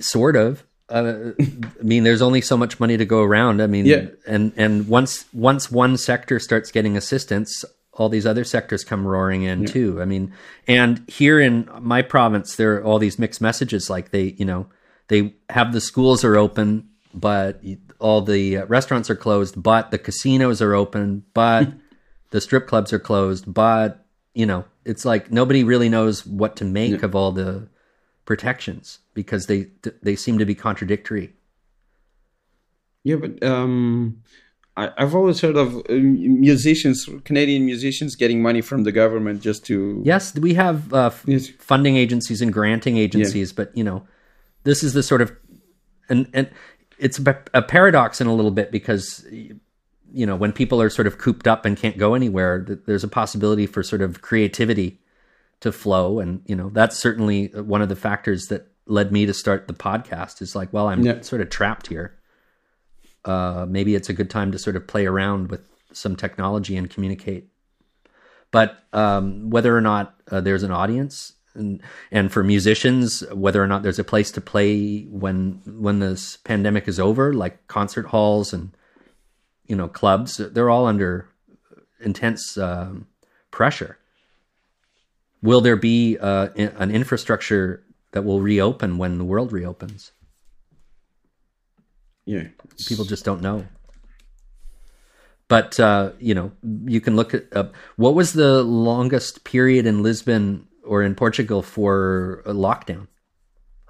Sort of. Uh, I mean, there's only so much money to go around. I mean, yeah. and and once once one sector starts getting assistance, all these other sectors come roaring in too. I mean, and here in my province, there are all these mixed messages. Like they, you know, they have the schools are open, but all the restaurants are closed, but the casinos are open, but <laughs> the strip clubs are closed, but you know, it's like nobody really knows what to make of all the protections because they they seem to be contradictory. Yeah, but um, I, have always heard of uh, musicians, Canadian musicians, getting money from the government just to. Yes, we have uh, yes. funding agencies and granting agencies, yeah. but you know, this is the sort of, and and it's a paradox in a little bit because you know when people are sort of cooped up and can't go anywhere, there's a possibility for sort of creativity to flow, and you know that's certainly one of the factors that led me to start the podcast. Is like, well, I'm yeah. sort of trapped here uh, maybe it's a good time to sort of play around with some technology and communicate. But um, whether or not uh, there's an audience, and, and for musicians, whether or not there's a place to play when when this pandemic is over, like concert halls and you know clubs, they're all under intense um, pressure. Will there be uh, an infrastructure that will reopen when the world reopens? yeah people just don't know but uh, you know you can look at uh, what was the longest period in lisbon or in portugal for a lockdown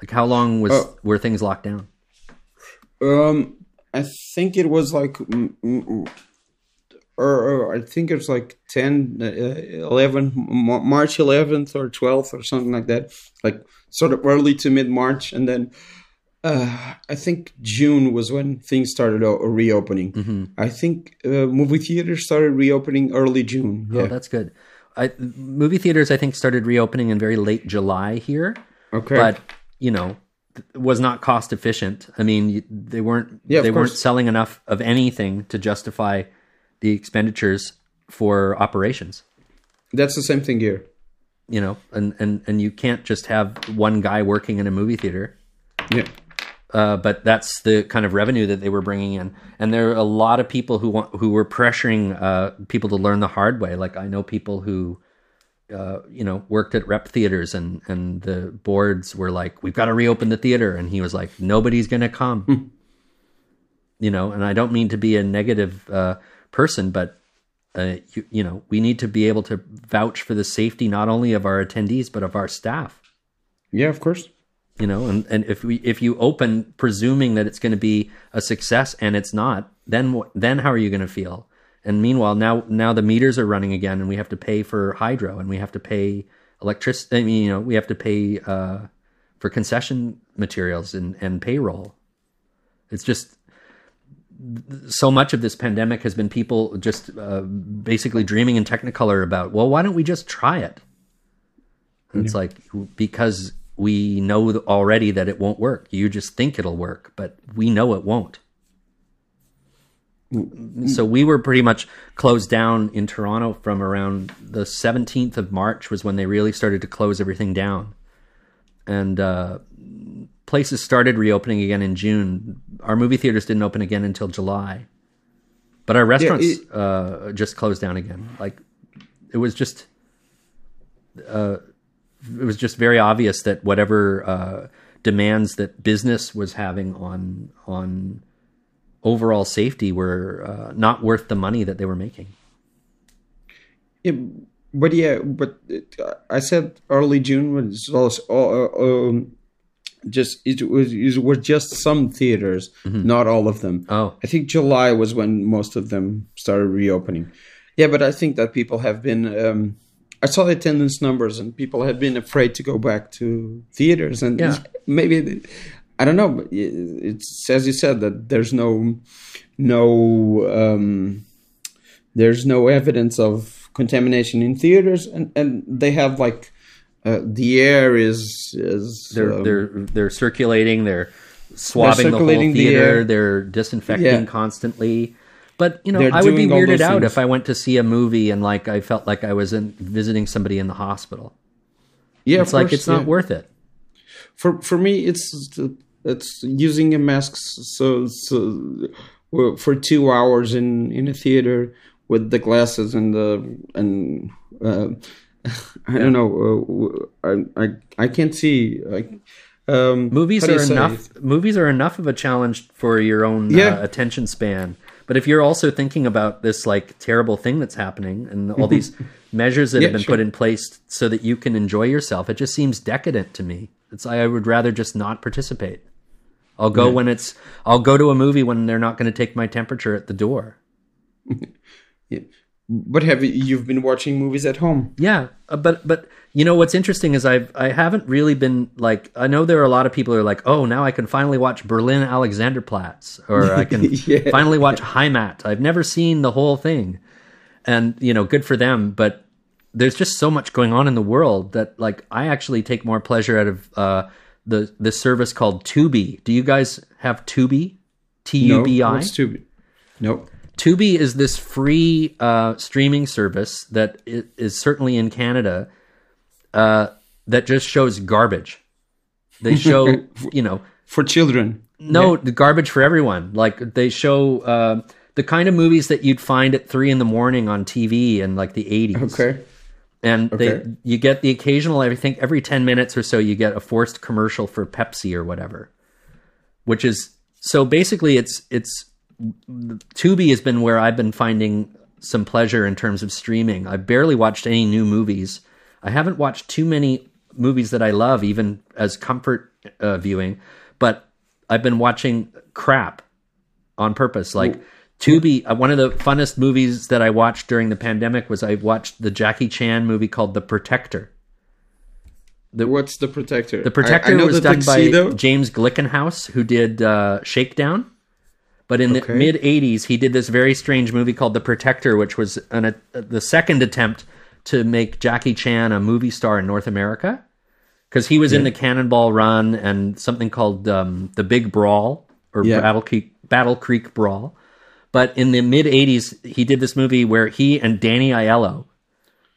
like how long was oh. were things locked down um i think it was like or, or, I think it's like 10, uh, 11, March 11th or 12th or something like that. Like sort of early to mid March. And then uh, I think June was when things started reopening. Mm-hmm. I think uh, movie theaters started reopening early June. Oh, yeah. That's good. I, movie theaters, I think, started reopening in very late July here. Okay, but you know, was not cost efficient. I mean, they weren't yeah, they weren't selling enough of anything to justify the expenditures for operations. That's the same thing here. You know, and and and you can't just have one guy working in a movie theater. Yeah uh, but that's the kind of revenue that they were bringing in. And there are a lot of people who want who were pressuring uh, people to learn the hard way. Like I know people who, uh, you know, worked at rep theaters, and and the boards were like, "We've got to reopen the theater," and he was like, "Nobody's going to come." Hmm. You know, and I don't mean to be a negative uh, person, but uh, you, you know, we need to be able to vouch for the safety not only of our attendees but of our staff. Yeah, of course you know and, and if we if you open presuming that it's going to be a success and it's not then then how are you going to feel and meanwhile now now the meters are running again and we have to pay for hydro and we have to pay electricity I mean, you know we have to pay uh, for concession materials and, and payroll it's just so much of this pandemic has been people just uh, basically dreaming in technicolor about well why don't we just try it it's like because we know already that it won't work. You just think it'll work, but we know it won't. So we were pretty much closed down in Toronto from around the 17th of March was when they really started to close everything down. And uh, places started reopening again in June. Our movie theaters didn't open again until July. But our restaurants yeah, it, uh, just closed down again. Like it was just uh, it was just very obvious that whatever uh, demands that business was having on on overall safety were uh, not worth the money that they were making. Yeah, but yeah, but uh, I said early June was also uh, um, just it was it was just some theaters, mm-hmm. not all of them. Oh, I think July was when most of them started reopening. Yeah, but I think that people have been. Um, I saw the attendance numbers, and people had been afraid to go back to theaters, and yeah. maybe I don't know. It's as you said that there's no no um, there's no evidence of contamination in theaters, and and they have like uh, the air is is they're um, they're they're circulating, they're swabbing they're the whole theater, the they're disinfecting yeah. constantly. But you know, They're I would be weirded out things. if I went to see a movie and like I felt like I was in, visiting somebody in the hospital. Yeah, it's like course, it's not yeah. worth it. For for me, it's it's using a mask so so for two hours in in a theater with the glasses and the and uh, <laughs> I don't know. Uh, I I I can't see. Like, um, movies are enough. Movies are enough of a challenge for your own Yeah. uh, attention span. But if you're also thinking about this like terrible thing that's happening and all these measures that Yeah, have been sure. put in place so that you can enjoy yourself, it just seems decadent to me. It's I would rather just not participate. I'll go when it's. I'll go to a movie when they're not going to take my temperature at the door. <laughs> Yeah. But have you, you've been watching movies at home? Yeah, uh, but but you know what's interesting is I've I haven't really been like I know there are a lot of people who are like oh now I can finally watch Berlin Alexanderplatz or I can <laughs> Yeah. finally watch Heimat. I've never seen the whole thing, and you know good for them. But there's just so much going on in the world that like I actually take more pleasure out of uh, the the service called Tubi. Do you guys have Tubi? T U B I. What's Tubi? No. Tubi is this free uh, streaming service that is is certainly in Canada uh, that just shows garbage. They <laughs> show, you know, For children. no the garbage for everyone. Like they show uh, the kind of movies that you'd find at three in the morning on TV in like the eighties. Okay. And they you get the occasional. I think every ten minutes or so you get a forced commercial for Pepsi or whatever, which is so basically it's it's Tubi has been where I've been finding some pleasure in terms of streaming. I've barely watched any new movies. I haven't watched too many movies that I love, even as comfort uh, viewing. But I've been watching crap on purpose. Like Tubi, uh, one of the funnest movies that I watched during the pandemic was I watched the Jackie Chan movie called The Protector. What's the protector? The Protector I, I was the done tuxedo. by James Glickenhaus, who did uh, Shakedown. But in the mid '80s, he did this very strange movie called The Protector, which was an, a, the second attempt to make Jackie Chan a movie star in North America, because he was in the Cannonball Run and something called um, The Big Brawl or Yeah. Battle Creek Battle Creek Brawl. But in the mid '80s, he did this movie where he and Danny Aiello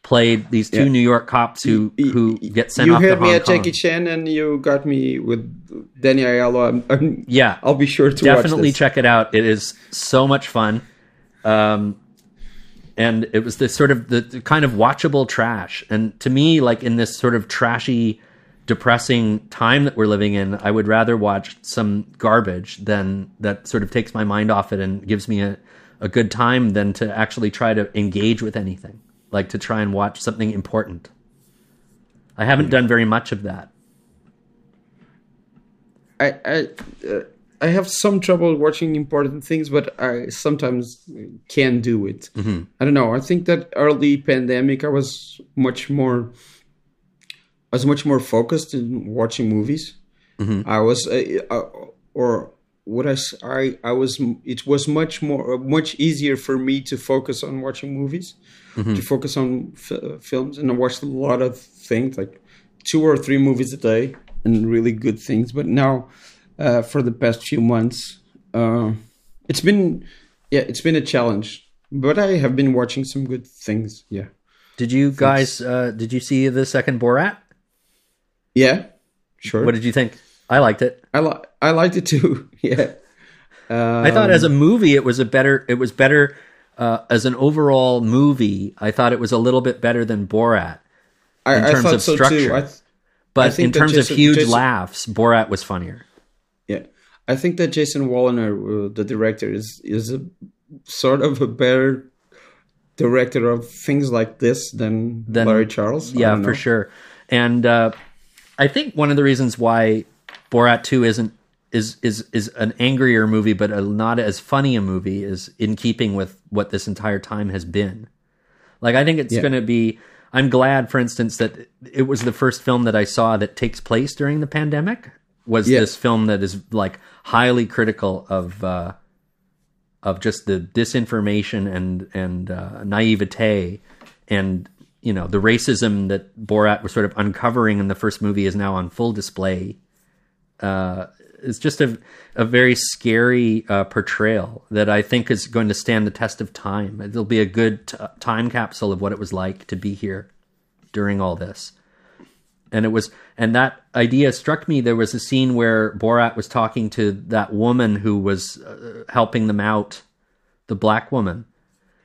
played these two Yeah. New York cops who who get sent you off had to me Hong at Kong. Jackie Chan, and you got me with Danny Aiello. I'm, I'm, Yeah, I'll be sure to definitely check it out. It is so much fun. Um, and it was this sort of the, the kind of watchable trash. And to me, like in this sort of trashy, depressing time that we're living in, I would rather watch some garbage than that sort of takes my mind off it and gives me a, a good time than to actually try to engage with anything, like to try and watch something important. I haven't done very much of that. I I uh, I have some trouble watching important things, but I sometimes can do it. Mm-hmm. I don't know. I think that early pandemic, I was much more, I was much more focused in watching movies. Mm-hmm. I was, uh, uh, or what I, I I was. It was much more, much easier for me to focus on watching movies, Mm-hmm. to focus on f- films, and I watched a lot of things, like two or three movies a day, and really good things. But now, uh, for the past few months, uh, it's been, yeah, it's been a challenge. But I have been watching some good things. Yeah, Did you guys? Uh, did you see the second Borat? Yeah, sure. What did you think? I liked it. I li- I liked it too. <laughs> yeah. Uh, I thought as a movie, it was a better. It was better uh, as an overall movie. I thought it was a little bit better than Borat. I, in I terms thought of so structure. too. I th- But think in terms Jason- of huge Jason- laughs, Borat was funnier. yeah, I think that Jason Woliner, uh, the director, is is a sort of a better director of things like this than, Than- Larry Charles. Yeah, for sure. And uh, I think one of the reasons why Borat Two isn't is is is an angrier movie, but a, not as funny a movie is in keeping with what this entire time has been. Like I think it's Yeah. going to be. I'm glad, for instance, that it was the first film that I saw that takes place during the pandemic. Was Yeah. this film that is like highly critical of uh, of just the disinformation and and uh, naivete and you know the racism that Borat was sort of uncovering in the first movie is now on full display. Uh, it's just a a very scary uh, portrayal that I think is going to stand the test of time. It'll be a good t- time capsule of what it was like to be here during all this. And it was, and that idea struck me. There was a scene where Borat was talking to that woman who was uh, helping them out, the black woman,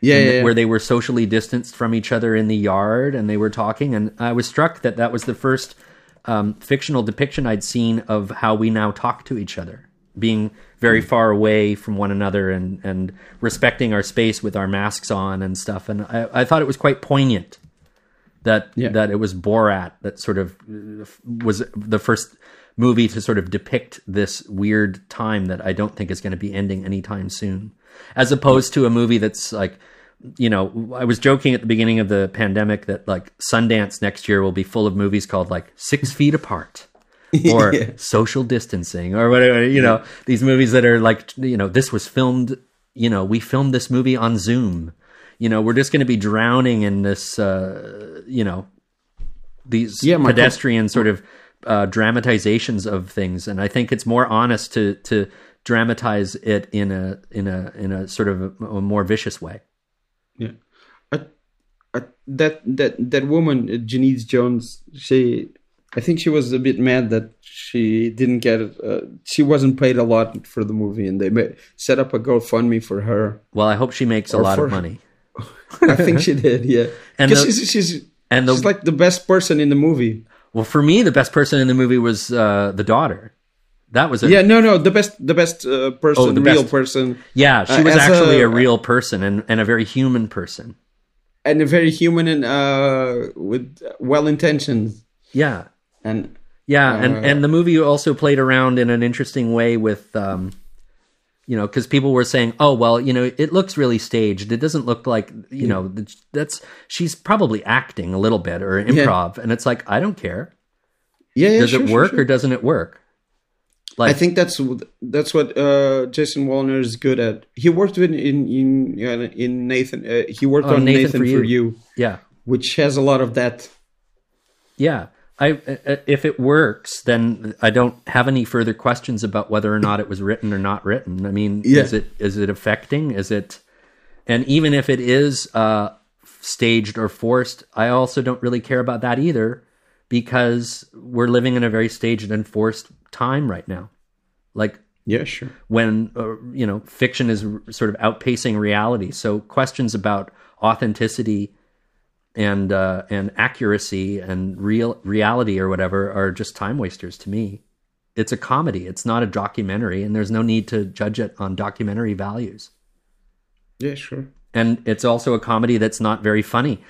Yeah, yeah, yeah. where they were socially distanced from each other in the yard and they were talking. And I was struck that that was the first um, fictional depiction I'd seen of how we now talk to each other, being very Hmm. far away from one another and, and respecting our space with our masks on and stuff. And I, I thought it was quite poignant that Yeah. that it was Borat that sort of uh, was the first movie to sort of depict this weird time that I don't think is going to be ending anytime soon, as opposed to a movie that's like. You know, I was joking at the beginning of the pandemic that like Sundance next year will be full of movies called like Six Feet Apart <laughs> or Yeah. Social Distancing or whatever. You know, these movies that are like, you know, this was filmed, you know, we filmed this movie on Zoom. You know, we're just going to be drowning in this, uh, you know, these Yeah, pedestrian sort of uh, dramatizations of things, and I think it's more honest to to dramatize it in a in a in a sort of a, a more vicious way. Yeah, I, I, that that that woman, uh, Jeanise Jones, she, I think she was a bit mad that she didn't get, uh, she wasn't paid a lot for the movie, and they set up a GoFundMe for her. Well, I hope she makes a Or lot of money. <laughs> I think she did, yeah. And Because the- she's she's, and the- she's like the best person in the movie. Well, for me, the best person in the movie was uh, the daughter. That was a, Yeah, no, no, the best, the best uh, person, Oh, the real best. person, Yeah, she Uh, was as actually a, a- real person and, and a very human person. and a very human and uh, with well intentions, Yeah, and yeah, and Uh, and the movie also played around in an interesting way with, um, you know, because people were saying, oh well, you know, it looks really staged. It doesn't look like you know that's she's probably acting a little bit or improv, and it's like I don't care. yeah, yeah Does sure, it sure, work sure. or doesn't it work? I think that's that's what uh, Jason Woliner is good at. He worked with in in uh, in Nathan. Uh, he worked Oh, on Nathan Nathan, For for, You. you. Yeah, which has a lot of that. Yeah. I, I- if it works, then I don't have any further questions about whether or not it was written or not written. I mean, Yeah. is it is it affecting? Is it? And even if it is uh, staged or forced, I also don't really care about that either, because we're living in a very staged and forced time right now. Like Yeah, sure. when uh, you know fiction is r- sort of outpacing reality. So questions about authenticity and uh, and accuracy and real reality or whatever are just time wasters to me. It's a comedy. It's not a documentary, and there's no need to judge it on documentary values. Yeah, sure. And it's also a comedy that's not very funny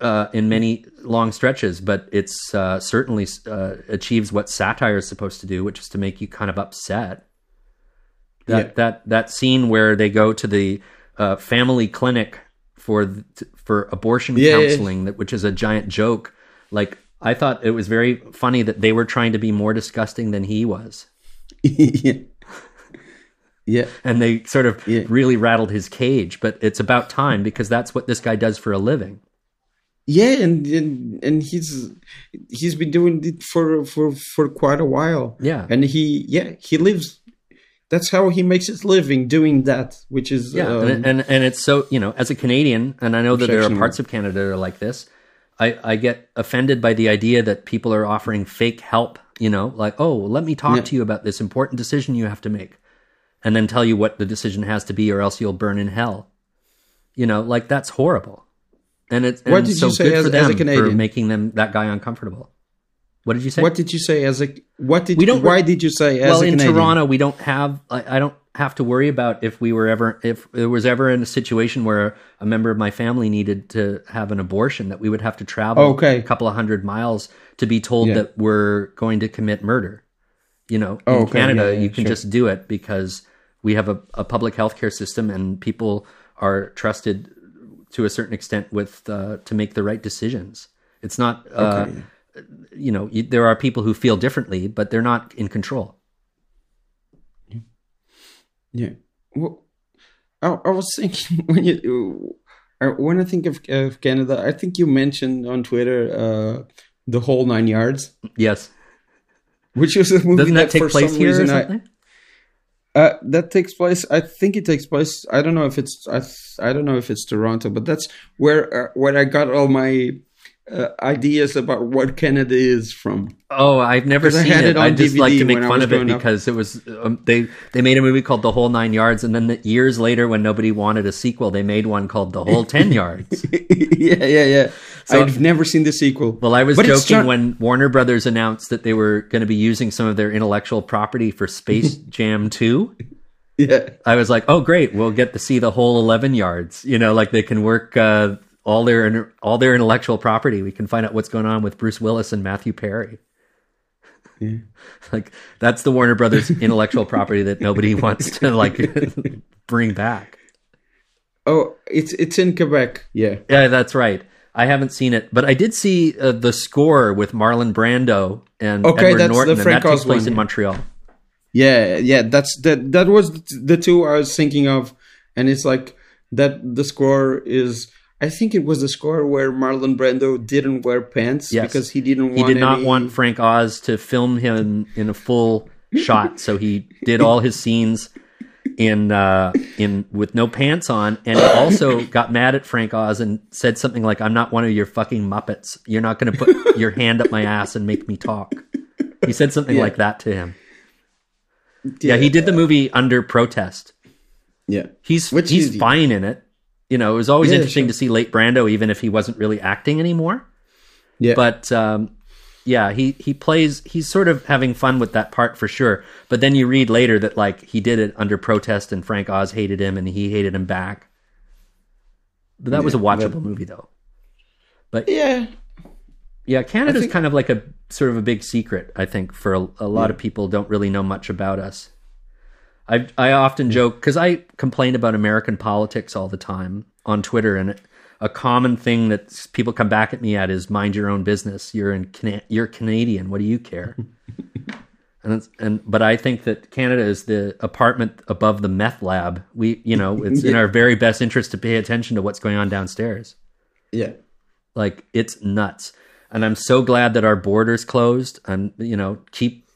uh, in many long stretches, but it's uh, certainly uh, achieves what satire is supposed to do, which is to make you kind of upset. That Yeah. that that scene where they go to the uh, family clinic for th- for abortion Yeah, yeah. counseling, that which is a giant joke. Like I thought it was very funny that they were trying to be more disgusting than he was, <laughs> yeah. Yeah. and they sort of Yeah. really rattled his cage. But it's about time because that's what this guy does for a living. Yeah, and, and and he's he's been doing it for for for quite a while. Yeah. and he yeah he lives. That's how he makes his living doing that, which is Yeah, um, and, and and it's so you know, as a Canadian, and I know that there are parts of Canada that are like this. I I get offended by the idea that people are offering fake help. You know, like oh, let me talk Yeah. to you about this important decision you have to make, and then tell you what the decision has to be, or else you'll burn in hell. You know, like that's horrible. And it's What and did so you say good as- for as a them for making them that guy uncomfortable. What did you say? what did you say as a what did We don't- why did you say as well in toronto we don't have I, I don't have to worry about if we were ever if there was ever in a situation where a member of my family needed to have an abortion that we would have to travel Okay. a couple of hundred miles to be told Yeah. that we're going to commit murder you know in Oh, okay. canada Yeah, yeah, you can sure. just do it because we have a, a public healthcare system and people are trusted to a certain extent with uh, to make the right decisions it's not uh, Okay. you know you, there are people who feel differently but they're not in control Yeah. Well, I, I was thinking <laughs> when you when I think of, of Canada, I think you mentioned on Twitter uh, the whole nine yards, yes which was a movie Doesn't that take for place here or reason I- something? Uh, that takes place. I think it takes place. I don't know if it's. I, I don't know if it's Toronto, but that's where uh, where I got all my uh, ideas about what Canada is from. Oh, I've never I seen had it. it I just DVD like to make fun of it growing up. because it was um, they they made a movie called The Whole Nine Yards, and then the, years later, when nobody wanted a sequel, they made one called The Whole Ten <laughs> Yards. yeah, yeah, yeah. So- I've never seen the sequel. Well, I was But joking when Warner Brothers announced that they were going to be using some of their intellectual property for Space <laughs> Jam 2. Yeah, I was like, "Oh, great! We'll get to see the whole eleven yards. You know, like they can work uh, all their all their intellectual property. We can find out what's going on with Bruce Willis and Matthew Perry. <laughs> like that's the Warner Brothers intellectual property that nobody <laughs> wants to like <laughs> bring back. Oh, it's it's in Quebec. Yeah. Yeah, that's right. I haven't seen it, but I did see uh, the score with Marlon Brando and Okay, Edward that's the Norton, and that takes place one, in yeah. Montreal. Yeah, yeah, that's that that was the two I was thinking of and it's like that the score is I think it was the score where Marlon Brando didn't wear pants Yes. because he didn't want He did not any- want Frank Oz to film him in a full <laughs> shot, so he did all his scenes in uh, in with no pants on, and also <coughs> got mad at Frank Oz and said something like, "I'm not one of your fucking muppets. You're not going to put your hand up my ass and make me talk." He said something Yeah. like that to him. Yeah, he did the movie under protest. Yeah. He's Which he's fine in it. You know, it was always Yeah, interesting sure. to see late Brando, even if he wasn't really acting anymore. Yeah. But um, yeah, he he plays. He's sort of having fun with that part for sure. But then you read later that like he did it under protest, and Frank Oz hated him, and he hated him back. But that was a watchable but- movie, though. But yeah. yeah, Canada's think- kind of like a sort of a big secret. I think for a, a lot of people don't really know much about us. I I often joke because I complain about American politics all the time on Twitter, and a common thing that people come back at me at is "mind your own business." You're in Cana- you're Canadian. What do you care? <laughs> and it's, and but I think that Canada is the apartment above the meth lab. We you know it's in <laughs> our very best interest to pay attention to what's going on downstairs. Yeah. Like it's nuts. And I'm so glad that our borders closed and you know keep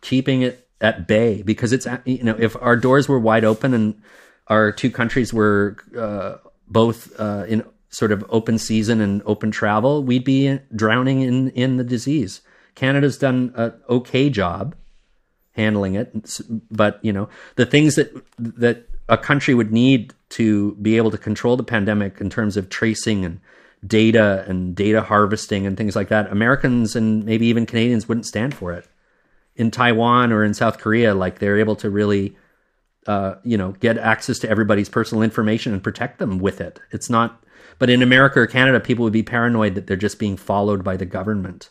keeping it at bay because it's you know if our doors were wide open and our two countries were uh, both uh, in sort of open season and open travel, we'd be drowning in in the disease. Canada's done a okay job handling it, but you know the things that that a country would need to be able to control the pandemic in terms of tracing and data and data harvesting and things like that. Americans and maybe even Canadians wouldn't stand for it. In Taiwan or in South Korea, like they're able to really, uh, you know, get access to everybody's personal information and protect them with it. It's not, but in America or Canada, people would be paranoid that they're just being followed by the government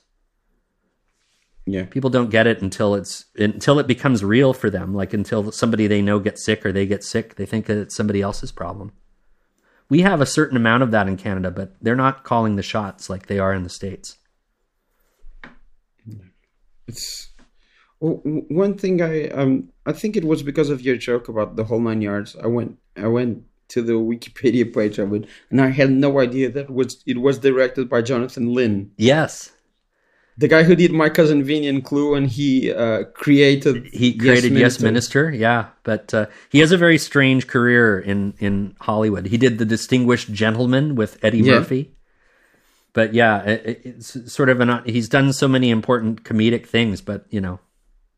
Yeah. people don't get it until it's until it becomes real for them like until somebody they know gets sick or they get sick they think that it's somebody else's problem we have a certain amount of that in canada but they're not calling the shots like they are in the states It's well, one thing I um I think it was because of your joke about the whole nine yards. I went I went to the <laughs> Wikipedia page of it, and I had no idea that it was it was directed by Jonathan Lynn, yes. The guy who did My Cousin Vinny and Clue, and he uh, created he created yes minister, yeah. But uh, he has a very strange career in in hollywood. He did the distinguished gentleman with eddie Yeah. murphy. But yeah it- it's sort of an he's done so many important comedic things but you know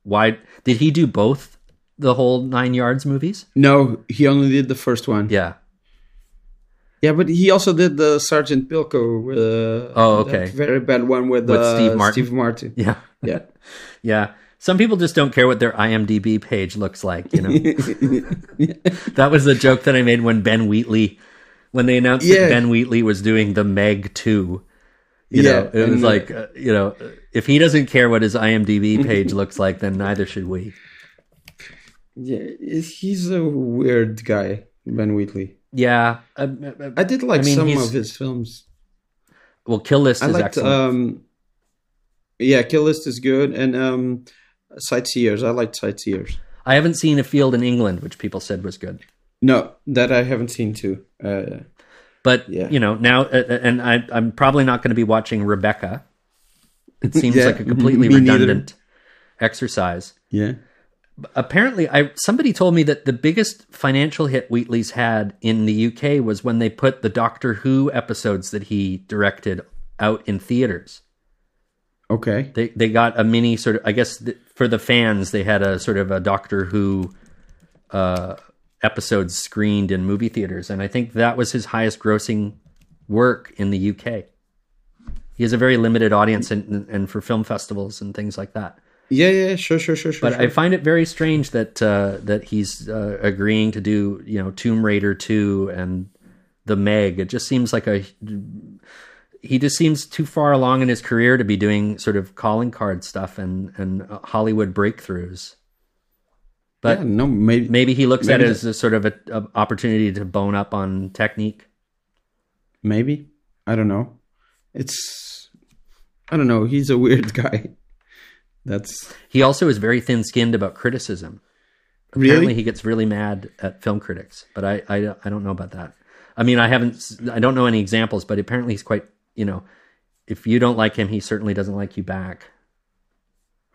why did he do both the whole nine yards movies No, he only did the first one. yeah Yeah, but he also did the Sergeant Bilko. Uh, Oh, okay. very bad one with, With uh, Steve Martin. Steve Martin. <laughs> yeah Yeah. <laughs> yeah some people just don't care what their imdb page looks like you know <laughs> that was the joke that i made when ben wheatley when they announced Yeah. that ben wheatley was doing the meg 2 you Yeah, know it was uh, like uh, you know if he doesn't care what his imdb <laughs> page looks like then neither should we yeah, he's a weird guy, Ben Wheatley. yeah uh, uh, I did like I mean, some of his films. well kill list I is liked, excellent um, yeah, Kill List is good, and um, Sightseers. I liked Sightseers. i haven't seen a field in england which people said was good No, that I haven't seen too. Uh, But Yeah. you know now, uh, uh, and I, I'm probably not going to be watching Rebecca. It seems Yeah, like a completely me neither. redundant exercise. yeah, Apparently, I somebody told me that the biggest financial hit Wheatley's had in the UK was when they put the Doctor Who episodes that he directed out in theaters. Okay. They they got a mini sort of I guess th- for the fans they had a sort of a Doctor Who uh, episodes screened in movie theaters, and I think that was his highest grossing work in the UK. He has a very limited audience and and for film festivals and things like that. Yeah, yeah, sure, sure, sure, sure. But sure. I find it very strange that uh, that he's uh, agreeing to do you know Tomb Raider two and the Meg. It just seems like a he just seems too far along in his career to be doing sort of calling card stuff and and Hollywood breakthroughs. But yeah, no, maybe maybe he looks maybe at it as a sort of a, a opportunity to bone up on technique. maybe I don't know. It's I don't know. He's a weird <laughs> guy. That's He also is very thin skinned about criticism. Really? Apparently, he gets really mad at film critics, but I, I I don't know about that. I mean, I haven't I don't know any examples, but apparently he's quite you know, if you don't like him, he certainly doesn't like you back.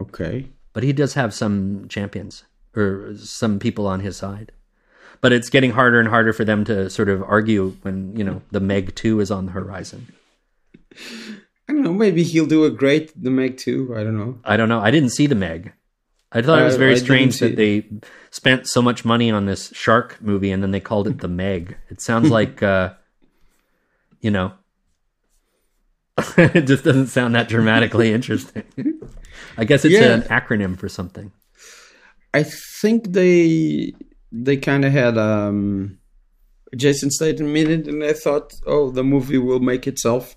okay. But he does have some champions or some people on his side. But it's getting harder and harder for them to sort of argue when you know the Meg Two is on the horizon. <laughs> I don't know. Maybe he'll do a great the Meg too. I don't know. I don't know. I didn't see the Meg. I thought it was very I strange that they spent so much money on this shark movie and then they called it the Meg. It sounds <laughs> like, uh, you know, <laughs> it just doesn't sound that dramatically <laughs> interesting. I guess it's Yeah. an acronym for something. I think they they kind of had um Jason Statham in it, and I thought, oh, the movie will make itself,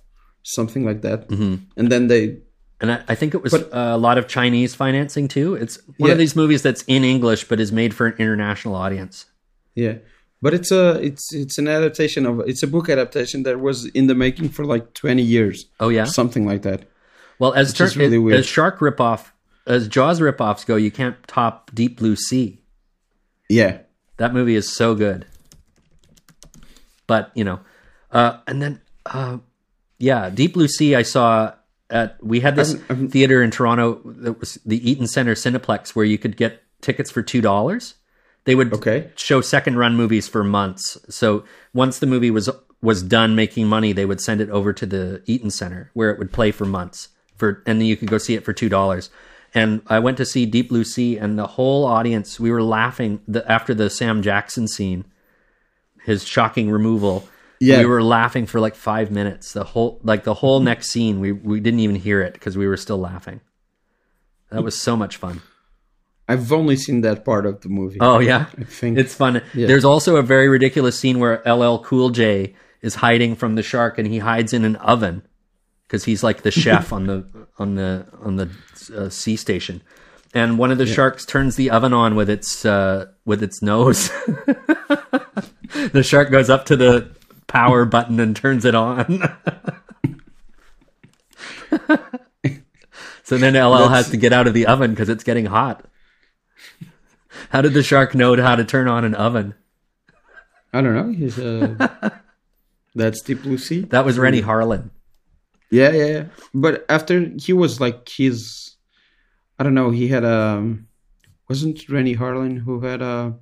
something like that. Mm-hmm. And then they, And I, I think it was But- a lot of Chinese financing too. It's one Yeah. of these movies that's in English but is made for an international audience. yeah. But it's a it's it's an adaptation of it's a book adaptation that was in the making for like twenty years, Oh yeah. something like that. Well, as tur- really as weird. shark ripoff, as Jaws ripoffs go, you can't top Deep Blue Sea. Yeah, That movie is so good. But, you know, uh, and then, uh, yeah, Deep Blue Sea, I saw at, we had this I'm- I'm- theater in Toronto that was the Eaton Center Cineplex where you could get tickets for $2. They would Okay. show second run movies for months. So once the movie was was done making money, they would send it over to the Eaton Center where it would play for months. For and then you could go see it for two dollars. And I went to see Deep Blue Sea, and the whole audience we were laughing the, after the Sam Jackson scene, his shocking removal. Yeah. we were laughing for like five minutes. The whole like the whole next scene, we we didn't even hear it because we were still laughing. That was so much fun. I've only seen that part of the movie. Oh yeah, I think it's fun. There's also a very ridiculous scene where LL Cool J is hiding from the shark, and he hides in an oven because he's like the chef <laughs> on the on the on the uh, sea station. And one of the sharks turns the oven on with its uh, with its nose. <laughs> the shark goes up to the power button and turns it on. so then LL has to get out of the oven because it's getting hot. How did the shark know how to turn on an oven? I don't know. He's uh, that's Deep Blue Sea. That was Renny Harlin. Yeah, yeah, yeah. But after he was like his, I don't know. He had a wasn't Renny Harlin who had a.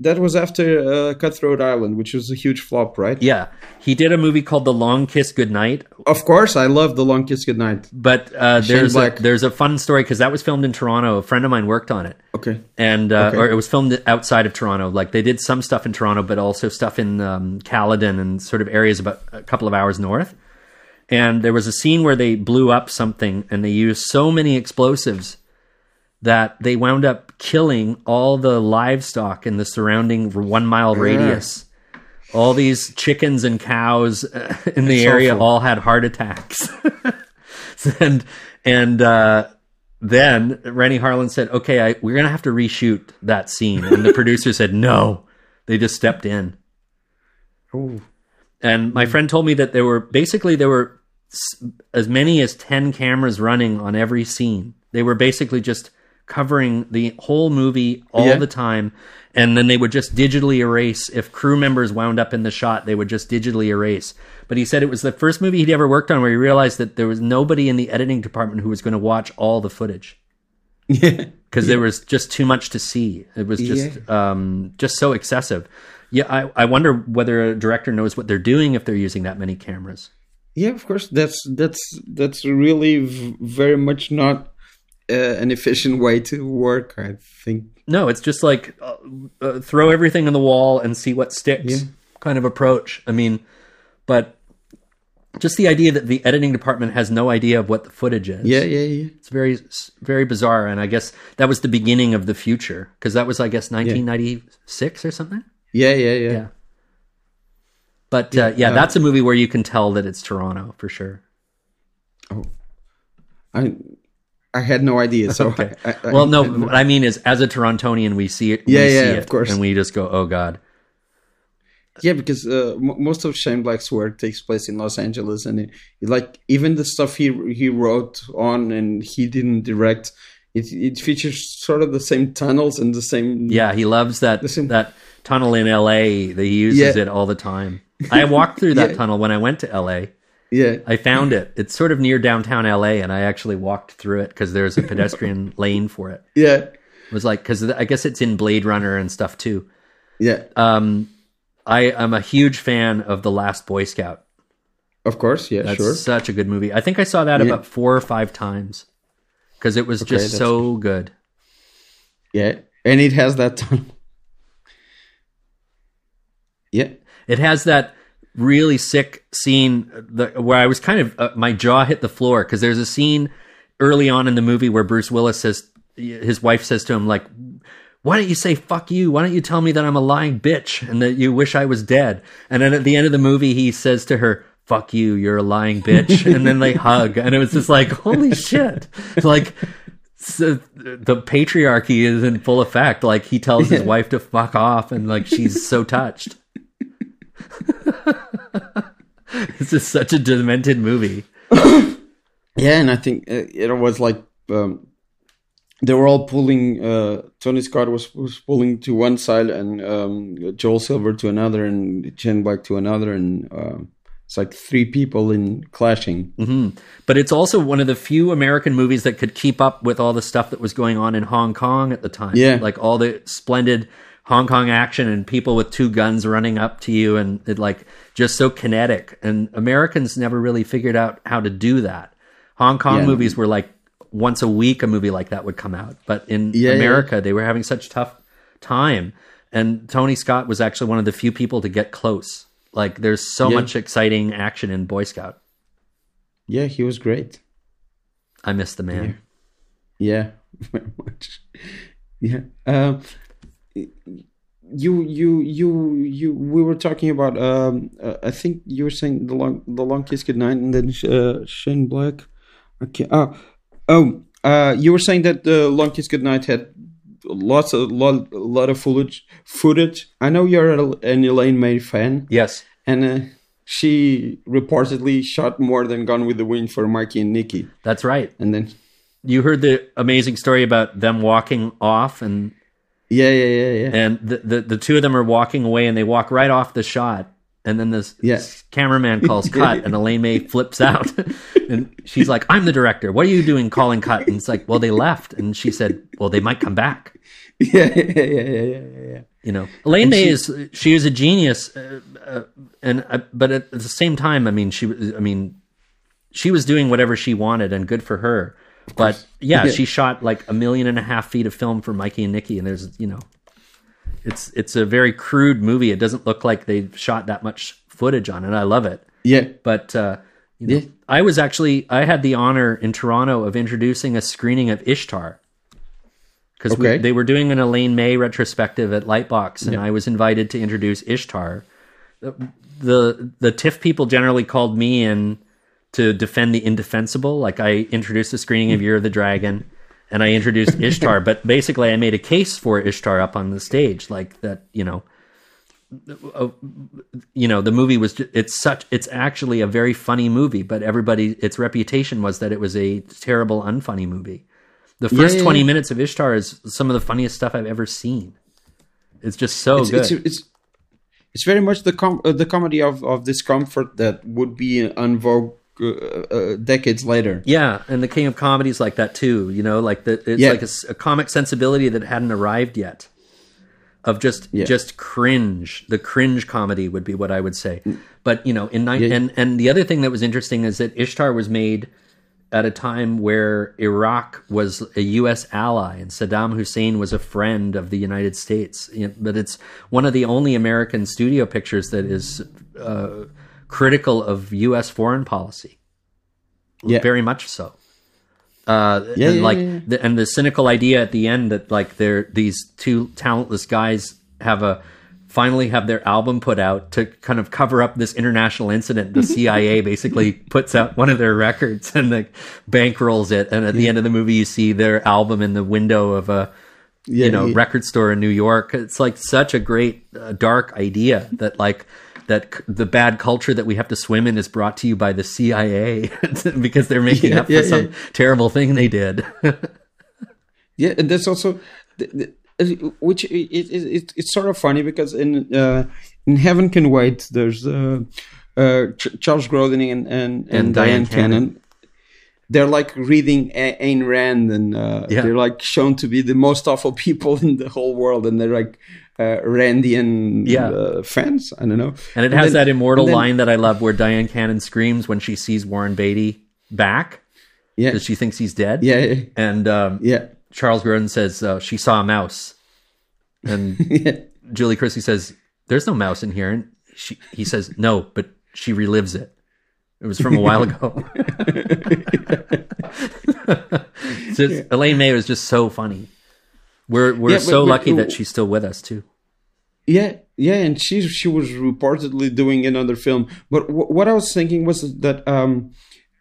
That was after uh, Cutthroat Island, which was a huge flop, right? Yeah, he did a movie called The Long Kiss Goodnight, Of course, I love The Long Kiss Goodnight. but uh, there's a, there's a fun story because that was filmed in Toronto. A friend of mine worked on it, Okay. and uh, Okay. or it was filmed outside of Toronto. Like they did some stuff in Toronto, but also stuff in um, Caledon and sort of areas about a couple of hours north. And there was a scene where they blew up something, and they used so many explosives that they wound up killing all the livestock in the surrounding one mile radius. All these chickens and cows uh, <laughs> in the It's area awful. all had heart attacks. <laughs> and and uh, then Renny Harlin said, "Okay, I, we're gonna have to reshoot that scene." And the <laughs> producer said, "No." They just stepped in. Oh, And my friend told me that there were basically there were as many as 10 cameras running on every scene. They were basically just covering the whole movie all Yeah. the time and then they would just digitally erase if crew members wound up in the shot they would just digitally erase but he said it was the first movie he'd ever worked on where he realized that there was nobody in the editing department who was going to watch all the footage yeah. because there was just too much to see. It was just um, just so excessive. Yeah, I, I wonder whether a director knows what they're doing if they're using that many cameras. Yeah, of course. That's that's that's really v- very much not uh, an efficient way to work. I think. No, it's just like uh, uh, throw everything in the wall and see what sticks Yeah. kind of approach. I mean, but just the idea that the editing department has no idea of what the footage is. Yeah, yeah, yeah. It's very very bizarre and I guess that was the beginning of the future because that was I guess 1996 or something. Yeah, yeah, yeah. Yeah. But yeah, uh, yeah uh, that's a movie where you can tell that it's Toronto for sure. Oh, I I had no idea. So <laughs> Okay. I, I, well, no, what I mean is, as a Torontonian, we see it. We Yeah, see yeah, it, of course. and we just go, "Oh God." yeah, because uh, m- most of Shane Black's work takes place in Los Angeles, and it, like even the stuff he he wrote on and he didn't direct, it it features sort of the same tunnels and the same. Yeah, he loves that Listen. that tunnel in L.A. That he uses Yeah. it all the time. I walked through that <laughs> Yeah. tunnel when I went to L.A. yeah, I found it. It's sort of near downtown L.A. and I actually walked through it because there's a pedestrian <laughs> lane for it. yeah, It was like because I guess it's in Blade Runner and stuff too. yeah. Um, I am a huge fan of The Last Boy Scout. Of course, yeah, That's sure. such a good movie. I think I saw that Yeah. about four or five times because it was just that's so good. Yeah, and it has that <laughs> tunnel. Yeah, It has that really sick scene the, where I was kind of uh, my jaw hit the floor because there's a scene early on in the movie where Bruce Willis says his wife says to him like why don't you say fuck you? Why don't you tell me that I'm a lying bitch and that you wish I was dead? And then at the end of the movie he says to her fuck you you're a lying bitch. <laughs> And then they hug and it was just like holy shit. Like so the patriarchy is in full effect. Like he tells his wife to fuck off and like she's so touched <laughs> <laughs> this is such a demented movie. <laughs> yeah, and I think uh, it was like um, they were all pulling. Uh, Tony Scott was was pulling to one side, and um, Joel Silver to another, and Shane Black to another, and uh, it's like three people in clashing. hmm But it's also one of the few American movies that could keep up with all the stuff that was going on in Hong Kong at the time. Yeah. like all the splendid Hong Kong action and people with two guns running up to you, and it like just so kinetic. And Americans never really figured out how to do that. Hong Kong Yeah. movies were like once a week a movie like that would come out, but in Yeah, yeah. America they were having such tough time. And Tony Scott was actually one of the few people to get close. Like there's so Yeah. much exciting action in Boy Scout. Yeah, he was great. I miss the man. Yeah, <laughs> very much. Yeah. Um, you, you, you, you. We were talking about. Um, uh, I think you were saying the long, the long kiss goodnight, and then uh, Shane Black. Okay. Oh, oh. Uh, you were saying that the long kiss goodnight had lots of lot, lot of footage. Footage. I know you're an Elaine May fan, Yes. and uh, she reportedly shot more than Gone with the Wind for Mikey and Nikki, That's right. and then. You heard the amazing story about them walking off and Yeah, yeah, yeah, yeah. and the, the, the two of them are walking away and they walk right off the shot and then this Yeah. cameraman calls <laughs> cut and Elaine May flips out <laughs> and she's like, I'm the director. What are you doing calling cut? And it's like, well, they left. And she said, well, they might come back. <laughs> yeah, yeah, yeah, yeah, yeah, yeah. You know, Elaine May she- is she is a genius, uh, uh, and uh, but at the same time, I mean, she I mean, she was doing whatever she wanted, and good for her. But yeah, Yeah. she shot like a million and a half feet of film for Mikey and Nikki, and there's you know, it's it's a very crude movie. It doesn't look like they shot that much footage on it. I love it, Yeah, but uh, you know, Yeah. I was actually I had the honor in Toronto of introducing a screening of Ishtar because Okay. they were doing an Elaine May retrospective at Lightbox, and I was invited to introduce Ishtar. The, the the TIFF people generally called me in to defend the indefensible. Like I introduced the screening of Year of the Dragon, and I introduced <laughs> Ishtar, but basically I made a case for Ishtar up on the stage, like that. You know, uh, you know the movie was ju- it's such it's actually a very funny movie but everybody its reputation was that it was a terrible unfunny movie the first yeah, 20 yeah. minutes of ishtar is some of the funniest stuff i've ever seen it's just so it's, good it's it's it's very much the com- uh, the comedy of of discomfort that would be en vogue uh, uh, decades later. yeah and the king of comedies like that too you know like the, it's Yeah. like a, a comic sensibility that hadn't arrived yet of just Yeah. just cringe. The cringe comedy would be what I would say. But you know, in ni- Yeah. and and the other thing that was interesting is that Ishtar was made at a time where Iraq was a U.S. ally and Saddam Hussein was a friend of the United States. You know, But it's one of the only American studio pictures that is uh, critical of U.S. foreign policy. Yeah. Very much so. Uh, Yeah, and yeah, like, yeah, yeah. The, and the cynical idea at the end that like they're these two talentless guys have a finally have their album put out to kind of cover up this international incident. The <laughs> CIA basically puts out one of their records and like bankrolls it, and at the end of the movie, you see their album in the window of a Yeah, you know yeah. record store in New York. It's like such a great uh, dark idea that like that c- the bad culture that we have to swim in is brought to you by the CIA <laughs> because they're making Yeah, up yeah, for some terrible thing they did. <laughs> Yeah, and that's also the, the, which it, it, it it's sort of funny because in uh, in Heaven Can Wait, there's uh, uh, Ch- Charles Grodin and and, and, Dyan, Cannon. They're like reading a- Ayn Rand, and uh, Yeah. they're like shown to be the most awful people <laughs> in the whole world, and they're like uh, Randian Yeah. uh, fans. I don't know, And it has then- that immortal then- line that I love where Dyan Cannon screams when she sees Warren Beatty back Yeah, because she thinks he's dead. yeah, yeah, And um, yeah. Charles Grodin says uh, she saw a mouse. And <laughs> yeah. Julie Christie says, "There's no mouse in here." And she, he says, "No, but she relives it. It was from a while ago." <laughs> <laughs> Just- Elaine May was just so funny. We're we're Yeah, so but- lucky that she's still with us too. Yeah, yeah, and she she was reportedly doing another film. But w- what I was thinking was that um,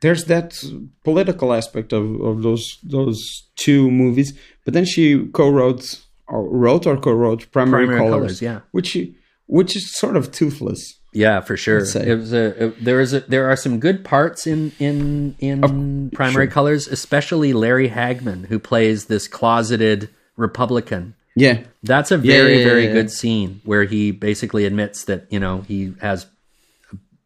there's that political aspect of, of those those two movies. But then she co-wrote or wrote or co-wrote Primary, Primary Colors, Colours, yeah. which she- which is sort of toothless. Yeah, for sure. It was a, it- there is a, there are some good parts in in in Primary Colors, especially Larry Hagman, who plays this closeted Republican. Yeah, That's a very yeah, yeah, very good scene where he basically admits that you know he has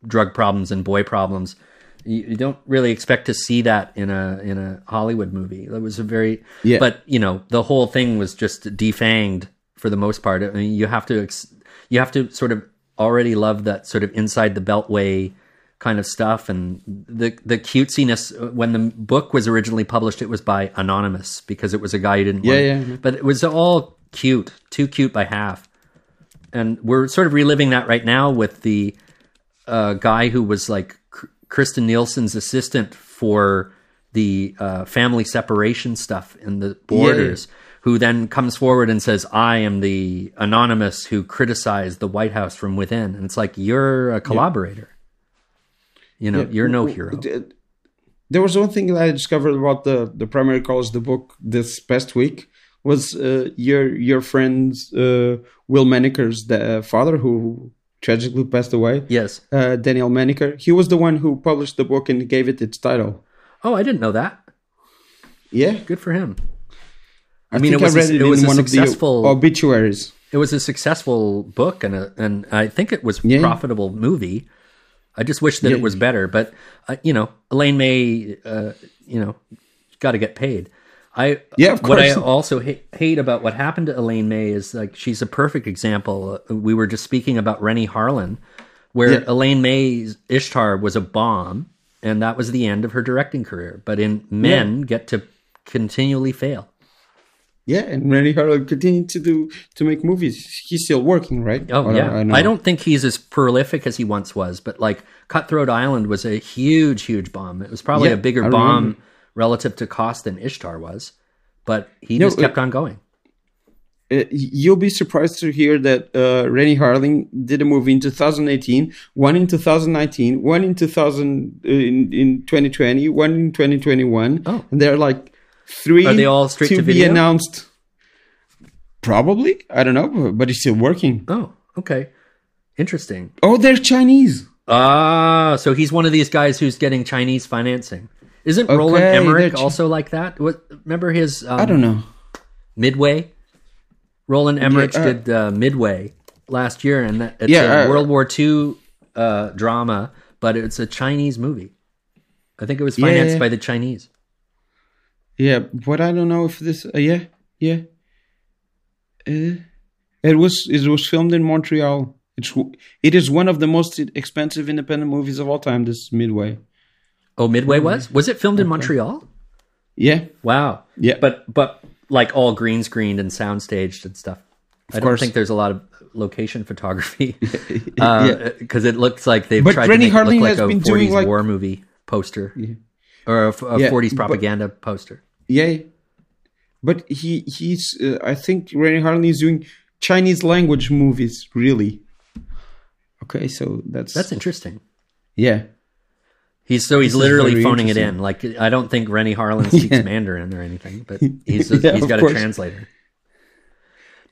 drug problems and boy problems. You, you don't really expect to see that in a in a Hollywood movie. That was a very Yeah. but you know the whole thing was just defanged for the most part. I mean, you have to ex- you have to sort of already love that sort of inside the beltway kind of stuff. And the the cutesiness when the book was originally published it was by anonymous because it was a guy who didn't Yeah, want- yeah. but it was all cute too cute by half. And we're sort of reliving that right now with the uh, guy who was like Kirstjen Nielsen's assistant for the uh, family separation stuff in the borders, who then comes forward and says, "I am the anonymous who criticized the White House from within," and it's like you're a collaborator. You know, you're no hero. There was one thing that I discovered about the the primary colors, the book this past week was uh, your your friend's uh, Will Menaker's the father who tragically passed away. Yes. Uh, Daniel Menaker. He was the one who published the book and gave it its title. Oh, I didn't know that. Yeah, Good for him. I, mean, think it was I a- read it, it was a one successful- of the obituaries. It was a successful book, and a, and I think it was a Yeah. profitable movie. I just wish that Yeah. it was better, but uh, you know, Elaine May, uh, you know, got to get paid. I Yeah, of What I also ha- hate about what happened to Elaine May is like she's a perfect example. Uh, We were just speaking about Renny Harlin, where Yeah. Elaine May's Ishtar was a bomb, and that was the end of her directing career. But in Men, get to continually fail. Yeah, and Randy Harlan continued to do to make movies. He's still working, right? Oh Or- yeah, know. I, don't think he's as prolific as he once was, but like Cutthroat Island was a huge, huge bomb. It was probably Yeah, a bigger I bomb remember. relative to cost than Ishtar was, but he No, just kept on going. Uh, you'll be surprised to hear that uh, Renny Harlin did a movie in 2018, one in 2019, one in 2000 uh, in, in 2020, one in 2021. Oh. and they're like three. Are they all straight to be video? announced? Probably, I don't know, but it's still working. Oh, okay, interesting. Oh, they're Chinese. Ah, so he's one of these guys who's getting Chinese financing. Isn't Roland Emmerich Chi- also like that? What? Remember his? Um, I don't know. Midway. Roland Emmerich uh, did uh, Midway last year, and that, it's Yeah, a uh, World War II uh, drama, but it's a Chinese movie. I think it was Yeah, financed yeah. by the Chinese. Yeah, but I don't know if this. Uh, yeah, yeah. Uh, It was it was filmed in Montreal. It's it is one of the most expensive independent movies of all time. This Midway. Oh, Midway was was it filmed in Montreal? Yeah. Wow. Yeah. But but like all green screened and sound staged and stuff. I don't course. think there's a lot of location photography <laughs> because it looks like they've But tried Renny to make it look like a 40s like- war movie poster or a Yeah, 40s but- propaganda poster. Yeah. But he he's uh, I think Renny Harlin is doing Chinese language movies. Really. Okay, so that's That's interesting. yeah. He's so he's This literally phoning it in. Like I don't think Renny Harlin <laughs> speaks Yeah. Mandarin or anything, but he's <laughs> Yeah, he's got course. a translator.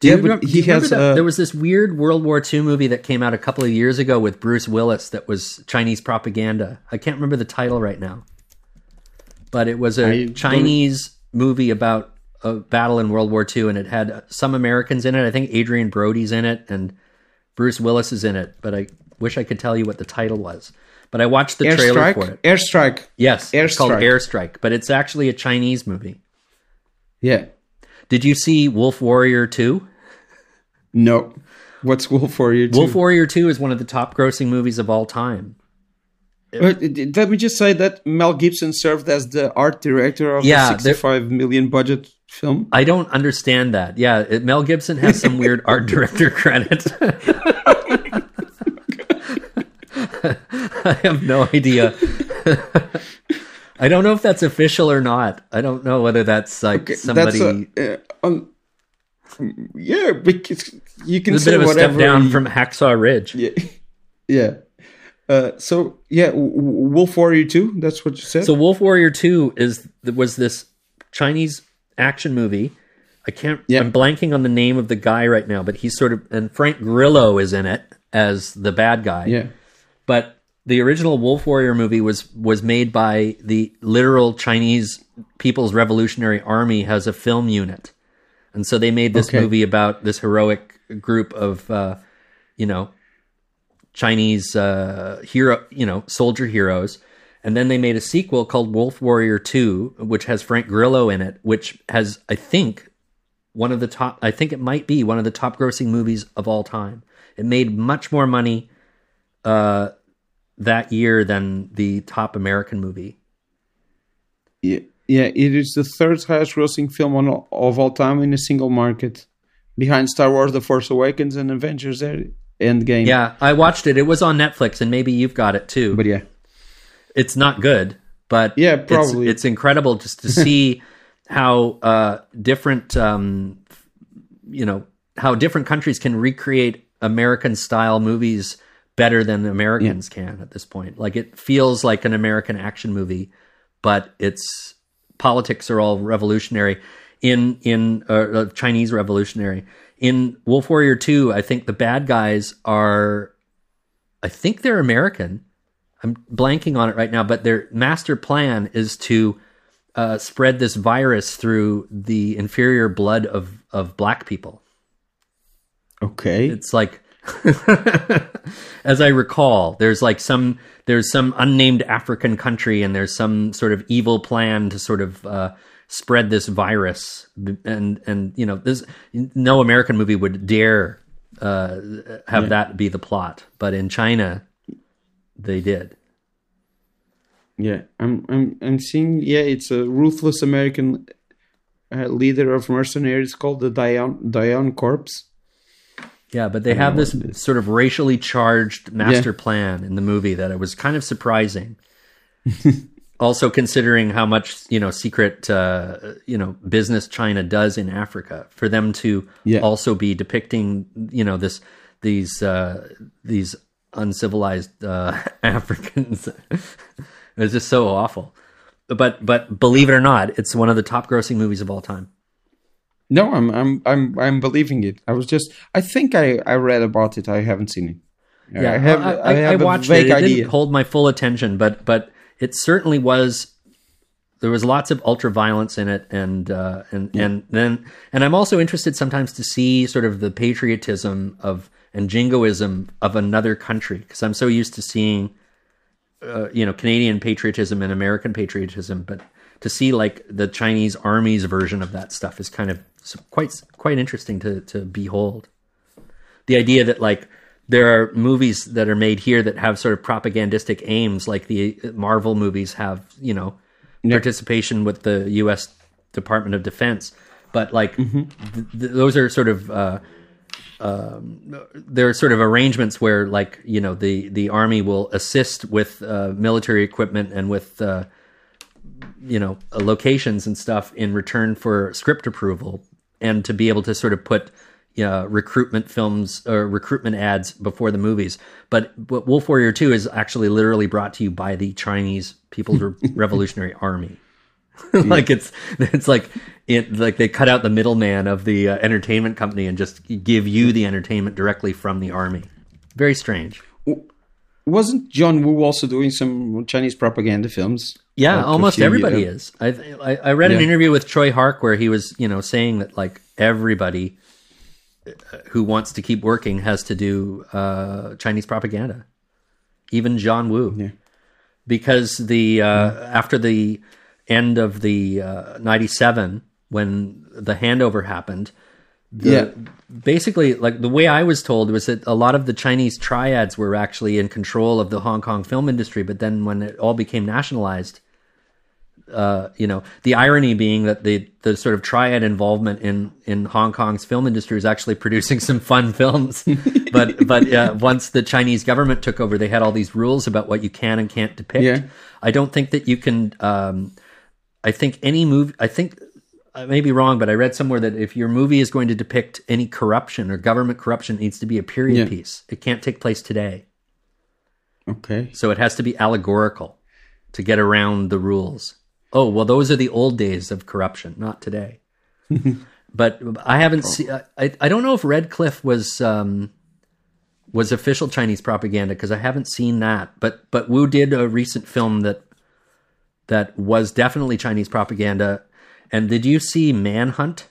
Yeah, you but remember- do he you remember has. Uh, there was this weird World War II movie that came out a couple of years ago with Bruce Willis that was Chinese propaganda. I can't remember the title right now, but it was I a don't- Chinese movie about a battle in World War II, and it had some Americans in it. I think Adrien Brody's in it, and Bruce Willis is in it. But I wish I could tell you what the title was. But I watched the trailer for Airstrike. it. Airstrike. Yes, it's called Airstrike. Airstrike, but it's actually a Chinese movie. Yeah. Did you see Wolf Warrior 2? No. What's Wolf Warrior? Two? Wolf Warrior 2 is one of the top grossing movies of all time. Uh, let me just say that Mel Gibson served as the art director of Yeah, the 65 million budget film. I don't understand that. Yeah, it, Mel Gibson has some <laughs> weird art director credit. <laughs> I have no idea. <laughs> I don't know if that's official or not. I don't know whether that's like Okay, somebody That's a, uh, um, yeah, because you can a say bit of a whatever. step down you- from Hacksaw Ridge. yeah, yeah. Uh, so yeah, Wolf Warrior Two. That's what you said. So Wolf Warrior 2 is was this Chinese action movie. I can't Yeah. I'm blanking on the name of the guy right now, but he's sort of and Frank Grillo is in it as the bad guy. yeah, But the original Wolf Warrior movie was was made by the literal Chinese People's Revolutionary Army has a film unit. And so they made this Okay. movie about this heroic group of uh, you know Chinese uh, hero, you know, soldier heroes. And then they made a sequel called Wolf Warrior 2, which has Frank Grillo in it, which has, I think, one of the top, I think it might be one of the top grossing movies of all time. It made much more money uh, that year than the top American movie. yeah, yeah. It is the third highest grossing film on of all time in a single market, behind Star Wars: The Force Awakens and Avengers: Endgame. Yeah, I watched it. It was on Netflix, and maybe you've got it too. but yeah, it's not good, but Yeah, it's- probably. it's, incredible just to see <laughs> how uh, different, um, you know, how different countries can recreate American style movies better than Americans can at this point. Like it feels like an American action movie, but its politics are all revolutionary in in uh, uh, Chinese revolutionary. In Wolf Warrior 2, I think the bad guys are I think they're American. I'm blanking on it right now, but their master plan is to uh, spread this virus through the inferior blood of of black people. okay. It's like, <laughs> as I recall, there's like some there's some unnamed African country, and there's some sort of evil plan to sort of uh, spread this virus, and and you know, this no American movie would dare uh, have that be the plot, but in China, they did. Yeah, I'm I'm I'm seeing. Yeah, it's a ruthless American uh, leader of mercenaries called the Dion Dion Corps. Yeah, but they have this what it is. sort of racially charged master plan in the movie that it was kind of surprising. <laughs> also, considering how much you know secret uh, you know business China does in Africa, for them to Yeah. also be depicting you know this these uh, these uncivilized uh, <laughs> Africans, <laughs> it's just so awful. But but believe it or not, it's one of the top grossing movies of all time. No, I'm I'm I'm I'm believing it. I was just. I think I I read about it. I haven't seen it. Yeah, I have. I, I, I, I watched a vague it. It idea. didn't hold my full attention, but but it certainly was. There was lots of ultra violence in it, and uh, and and then and I'm also interested sometimes to see sort of the patriotism of and jingoism of another country because I'm so used to seeing, uh, you know, Canadian patriotism and American patriotism, but to see like the Chinese army's version of that stuff is kind of quite quite interesting to to behold. the idea that like there are movies that are made here that have sort of propagandistic aims, like the Marvel movies have, you know, participation with the U.S. Department of Defense. But like, Mm-hmm. th- th- those are sort of uh, um, there are sort of arrangements where, like, you know, the the army will assist with uh, military equipment and with uh, you know locations and stuff in return for script approval and to be able to sort of put know, recruitment films or recruitment ads before the movies. But, but Wolf Warrior 2 is actually literally brought to you by the Chinese People's <laughs> Revolutionary Army. <laughs> like it's it's like it like they cut out the middleman of the uh, entertainment company and just give you the entertainment directly from the army. Very strange. Wasn't John Woo also doing some Chinese propaganda films? Yeah, Like almost everybody is. I, I I read an interview with Tsui Hark where he was, you know, saying that like everybody uh, who wants to keep working has to do uh, Chinese propaganda, even John Woo, Yeah. because the uh, after the end of the uh, '97 when the handover happened, the, Yeah. basically like the way I was told was that a lot of the Chinese triads were actually in control of the Hong Kong film industry, but then when it all became nationalized, uh, you know, the irony being that the the sort of triad involvement in in Hong Kong's film industry is actually <laughs> producing some fun films, <laughs> but but uh, once the Chinese government took over, they had all these rules about what you can and can't depict. Yeah. I don't think that you can. Um, I think any movie. I think I may be wrong, but I read somewhere that if your movie is going to depict any corruption or government corruption, it needs to be a period Yeah. piece. It can't take place today, Okay. so it has to be allegorical to get around the rules. Oh well, those are the old days of corruption, not today. <laughs> but I haven't seen. I I don't know if Red Cliff was. Um, was official Chinese propaganda because I haven't seen that. But but Woo did a recent film that that was definitely Chinese propaganda. And did you see Manhunt?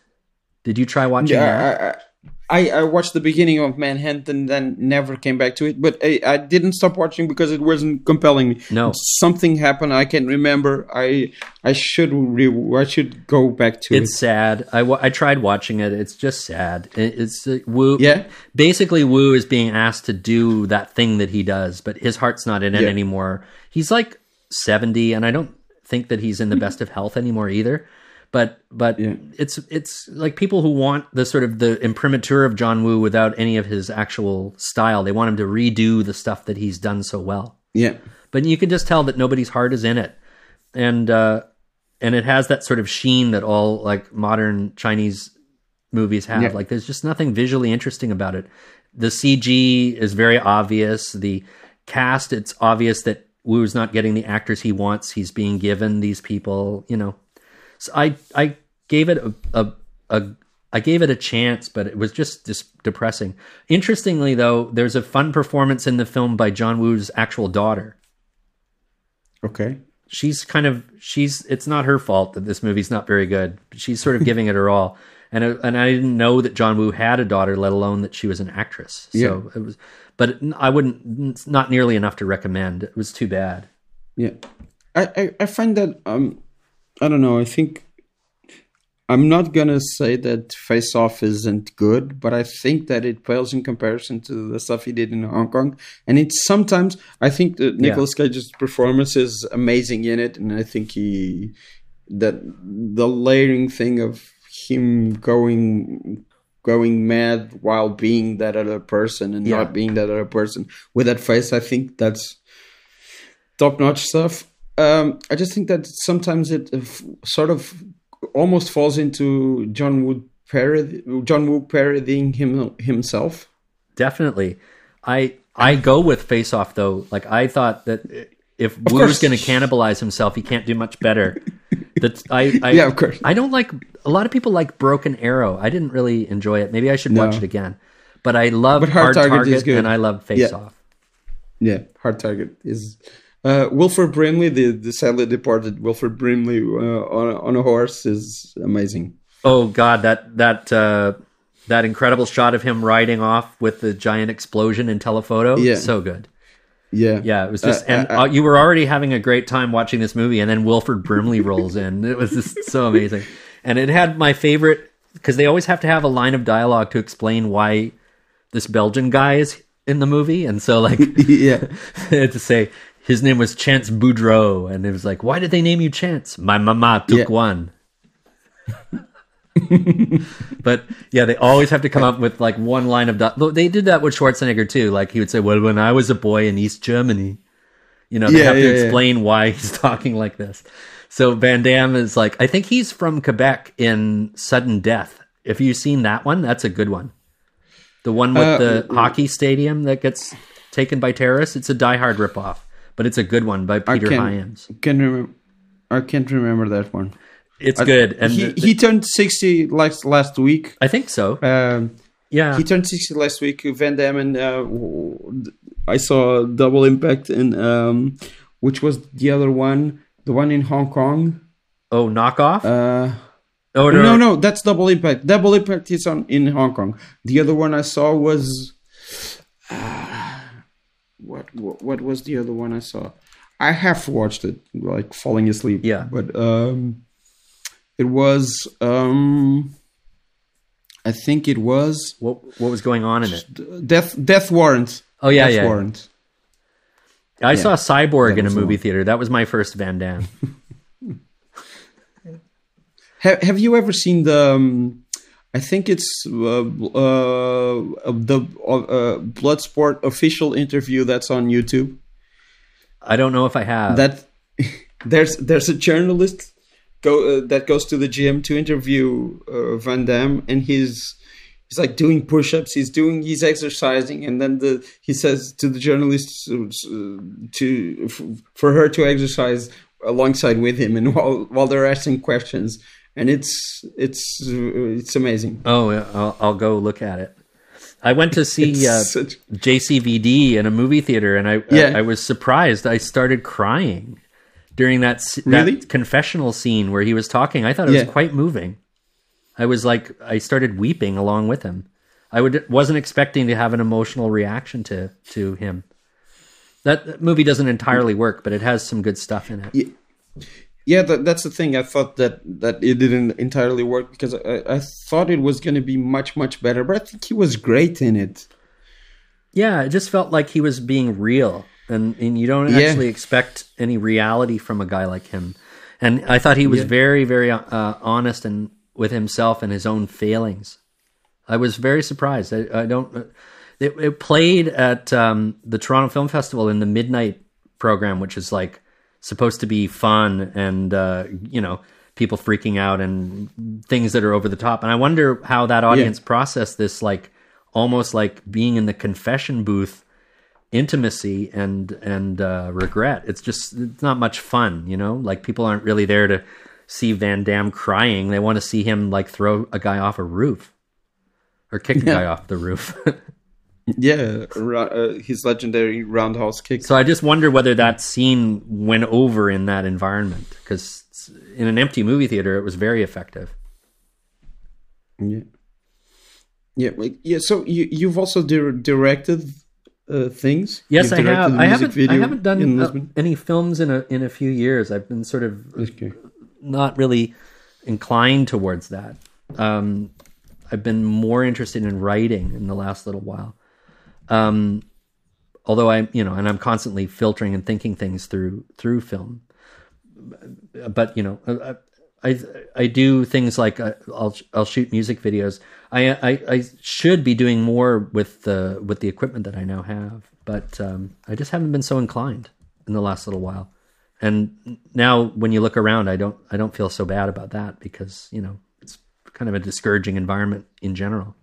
Did you try watching that? Yeah, I, I, I watched the beginning of Manhunt and then never came back to it. But I, I didn't stop watching because it wasn't compelling me. No. something happened. I can't remember. I I should re- I should go back to it. It's sad. I, I tried watching it. It's just sad. It, it's uh, Woo. Yeah. Basically, Woo is being asked to do that thing that he does, but his heart's not in it Yeah. anymore. He's like seventy, and I don't think that he's in the best of health anymore either. But but Yeah. it's it's like people who want the sort of the imprimatur of John Woo without any of his actual style. They want him to redo the stuff that he's done so well. Yeah, but you can just tell that nobody's heart is in it and uh and it has that sort of sheen that all like modern chinese movies have Yeah. like there's just nothing visually interesting about it the cg is very obvious the cast it's obvious that Woo's not getting the actors he wants he's being given these people you know so i i gave it a, a, a I gave it a chance, but it was just dis- depressing. Interestingly, though, there's a fun performance in the film by John Woo's actual daughter okay. she's kind of she's it's not her fault that this movie's not very good. She's sort of giving it her all. And it, and I didn't know that John Woo had a daughter, let alone that she was an actress. So Yeah. it was, but I wouldn't. Not nearly enough to recommend. It was too bad. Yeah, I, I, I find that um, I don't know. I think I'm not gonna say that Face Off isn't good, but I think that it pales in comparison to the stuff he did in Hong Kong. And it's sometimes I think that Nicolas Cage's performance is amazing in it, and I think he that the layering thing of him going going mad while being that other person and Yeah. not being that other person with that face. I think that's top notch stuff. Um, I just think that sometimes it uh, f- sort of almost falls into John Woo parody, John Woo parodying him himself. Definitely, I I go with Face Off though. Like I thought that if Woo's course. going to cannibalize himself, he can't do much better. That I, I Yeah, of course. I don't like a lot of people like Broken Arrow. I didn't really enjoy it. Maybe I should No. watch it again. But I love Hard, Hard Target, Target is good. and I love Face Yeah. Off. Yeah, hard target is uh, Wilford Brimley, the, the sadly departed Wilford Brimley uh, on a, on a horse is amazing. Oh God, that that uh, that incredible shot of him riding off with the giant explosion in telephoto. Yeah. so good. Yeah, Yeah, it was just, Uh, and uh, uh, you were already having a great time watching this movie, and then Wilford Brimley rolls in. It was just so amazing, and it had my favorite because they always have to have a line of dialogue to explain why this Belgian guy is in the movie, and so like <laughs> yeah, <laughs> to say his name was Chance Boudreaux, and it was like, why did they name you Chance? My mama took Yeah. one. but yeah, they always have to come up with like one line of. Look, They did that with Schwarzenegger too. Like he would say, "Well, when I was a boy in East Germany," you know, they Yeah, have to yeah, yeah. explain why he's <laughs> talking like this. So Van Damme is like, I think he's from Quebec in Sudden Death. If you've seen that one, that's a good one. The one with Uh, the hockey stadium that gets taken by terrorists. It's a Die Hard ripoff, but it's a good one by I Peter can Hyams. can remember. I can't remember that one. It's good, and he, the- he turned sixty last last week. I think so. Um, Yeah, he turned 60 last week. Van Damme and uh, I saw Double Impact and um, which was the other one, the one in Hong Kong. oh, knockoff. Uh, oh no, no, that's Double Impact. Double Impact is on in Hong Kong. The other one I saw was uh, what, what? What was the other one I saw? I have watched it, like falling asleep. Yeah. but um, it was um, I think it was What what was going on in it? Death Death Warrant. Oh yeah, Death yeah. Warrant. I saw Cyborg That in a movie one. theater. That was my first Van Damme. <laughs> Have Have you ever seen the? Um, I think it's uh, uh, the uh, Bloodsport official interview that's on YouTube. I don't know if I have. That <laughs> there's there's a journalist go uh, that goes to the gym to interview uh, Van Damme, and he's he's like doing push-ups. He's doing he's exercising, and then the he says to the journalist uh, to for her to exercise alongside with him, and <laughs> while while they're asking questions, and it's it's it's amazing. oh, I'll, I'll go look at it. I went to see uh, such- JCVD in a movie theater, and I Yeah. I, I was surprised. I started crying during that Really? that confessional scene where he was talking. I thought it Yeah. was quite moving. I was like, I started weeping along with him. I would wasn't expecting to have an emotional reaction to to him. That, that movie doesn't entirely work, but it has some good stuff in it. Yeah, that, that's the thing. I thought that that it didn't entirely work because I, I thought it was going to be much much better, but I think he was great in it. Yeah, it just felt like he was being real, and and you don't Yeah. actually expect any reality from a guy like him. And I thought he was very, very uh, honest and with himself and his own failings. I was very surprised. I, I don't. It, it played at um, the Toronto Film Festival in the midnight program, which is like supposed to be fun and uh, you know people freaking out and things that are over the top. And I wonder how that audience processed this, like almost like being in the confession booth intimacy and and uh, regret. It's just it's not much fun, you know. Like people aren't really there to see Van Damme crying. They want to see him like throw a guy off a roof or kick a guy off the roof. <laughs> Yeah, uh, his legendary roundhouse kick. so I just wonder whether that scene went over in that environment because in an empty movie theater, it was very effective. Yeah, yeah, yeah. So you you've also dir- directed uh, things. Yes, I have. I haven't. I haven't done uh, any films in a in a few years. I've been sort of Okay. not really inclined towards that. Um, I've been more interested in writing in the last little while. Um, although I, you know, and I'm constantly filtering and thinking things through through film. But you know, I I, I do things like uh, I'll I'll shoot music videos. I, I I should be doing more with the with the equipment that I now have, but um, I just haven't been so inclined in the last little while. And now, when you look around, I don't I don't feel so bad about that because you know it's kind of a discouraging environment in general.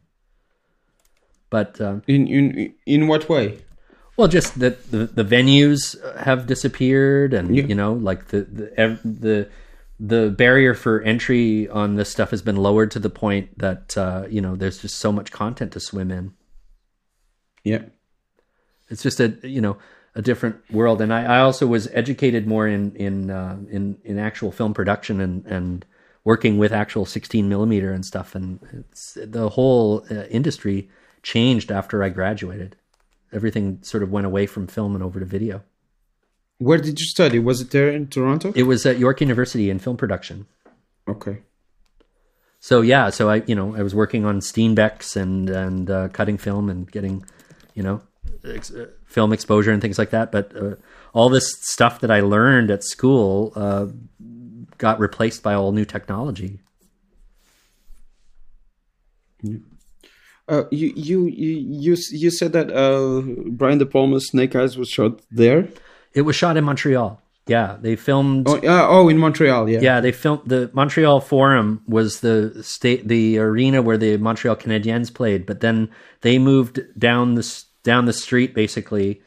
But um, In in in what way? well, just that the, the venues have disappeared, and Yeah. you know, like the the the the barrier for entry on this stuff has been lowered to the point that uh, you know there's just so much content to swim in. Yeah. It's just a you know a different world, and I, I also was educated more in in uh, in in actual film production and and working with actual 16 millimeter and stuff, and it's the whole uh, industry changed after I graduated. Everything sort of went away from film and over to video. Where did you study? Was it there in Toronto? It was at York University in film production. Okay. so yeah, so I you know I was working on Steenbecks and and uh, cutting film and getting you know ex- uh, film exposure and things like that. But uh, all this stuff that I learned at school uh, got replaced by all new technology. Uh, you, you you you you said that uh, Brian De Palma's Snake Eyes was shot there. It was shot in Montreal. Yeah, they filmed. Oh, uh, oh, in Montreal. Yeah, yeah, they filmed the Montreal Forum was the state, the arena where the Montreal Canadiens played. But then they moved down the down the street basically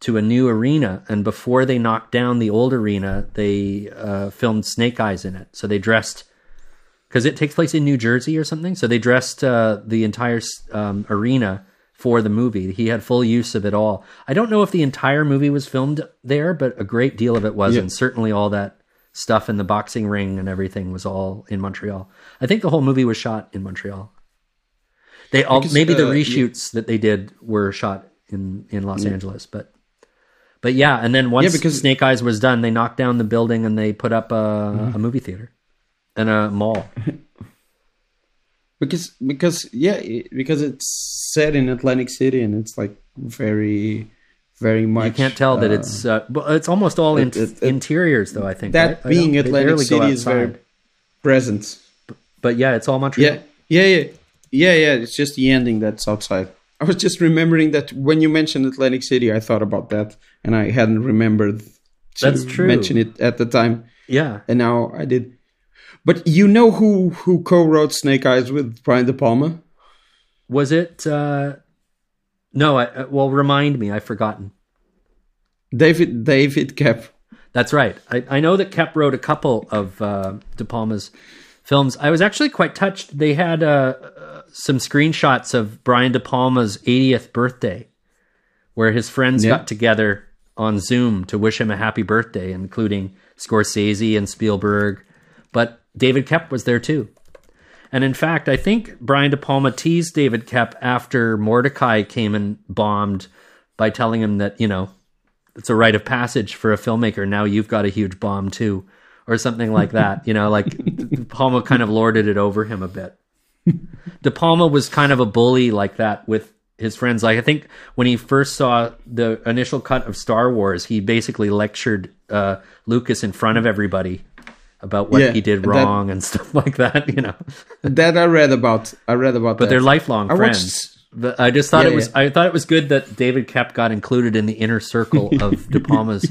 to a new arena, and before they knocked down the old arena, they uh, filmed Snake Eyes in it. So they dressed because it takes place in New Jersey or something. So they dressed uh, the entire um, arena for the movie. He had full use of it all. I don't know if the entire movie was filmed there, but a great deal of it was, yeah. and certainly all that stuff in the boxing ring and everything was all in Montreal. I think the whole movie was shot in Montreal. They all because, maybe the uh, reshoots yeah. that they did were shot in in Los yeah. Angeles, but but yeah, and then once because, Snake Eyes was done, they knocked down the building and they put up a, mm-hmm. a movie theater and a mall. because because yeah because it's set in Atlantic City and it's like very very much. You can't tell that uh, it's uh, it's almost all in, it, it, interiors though. I think that right? being Atlantic City is very present. But, but, yeah, it's all Montreal. Yeah, yeah, yeah, yeah, yeah. It's just the ending that's outside. I was just remembering that when you mentioned Atlantic City, I thought about that, and I hadn't remembered to that's true. mention it at the time. Yeah, and now I did. But you know who who co-wrote Snake Eyes with Brian De Palma? Was it? Uh, no, I, uh, well, remind me. I've forgotten. David David Koepp. That's right. I, I know that Koepp wrote a couple of uh, De Palma's films. I was actually quite touched. They had uh some screenshots of Brian De Palma's 80th birthday, where his friends yeah. got together on Zoom to wish him a happy birthday, including Scorsese and Spielberg. But David Koepp was there too. And in fact, I think Brian De Palma teased David Koepp after Mortdecai came and bombed by telling him that, you know, it's a rite of passage for a filmmaker. Now you've got a huge bomb too, or something like <laughs> that. you know, like De Palma kind of lorded it over him a bit. De Palma was kind of a bully like that with his friends. Like I think when he first saw the initial cut of Star Wars, he basically lectured uh, Lucas in front of everybody about what yeah, he did wrong that, and <laughs> stuff like that. You know, that I read about. I read about. But that. they're lifelong I friends. Watched, I just thought yeah, it was. Yeah. I thought it was good that David Koepp got included in the inner circle of <laughs> De Palma's,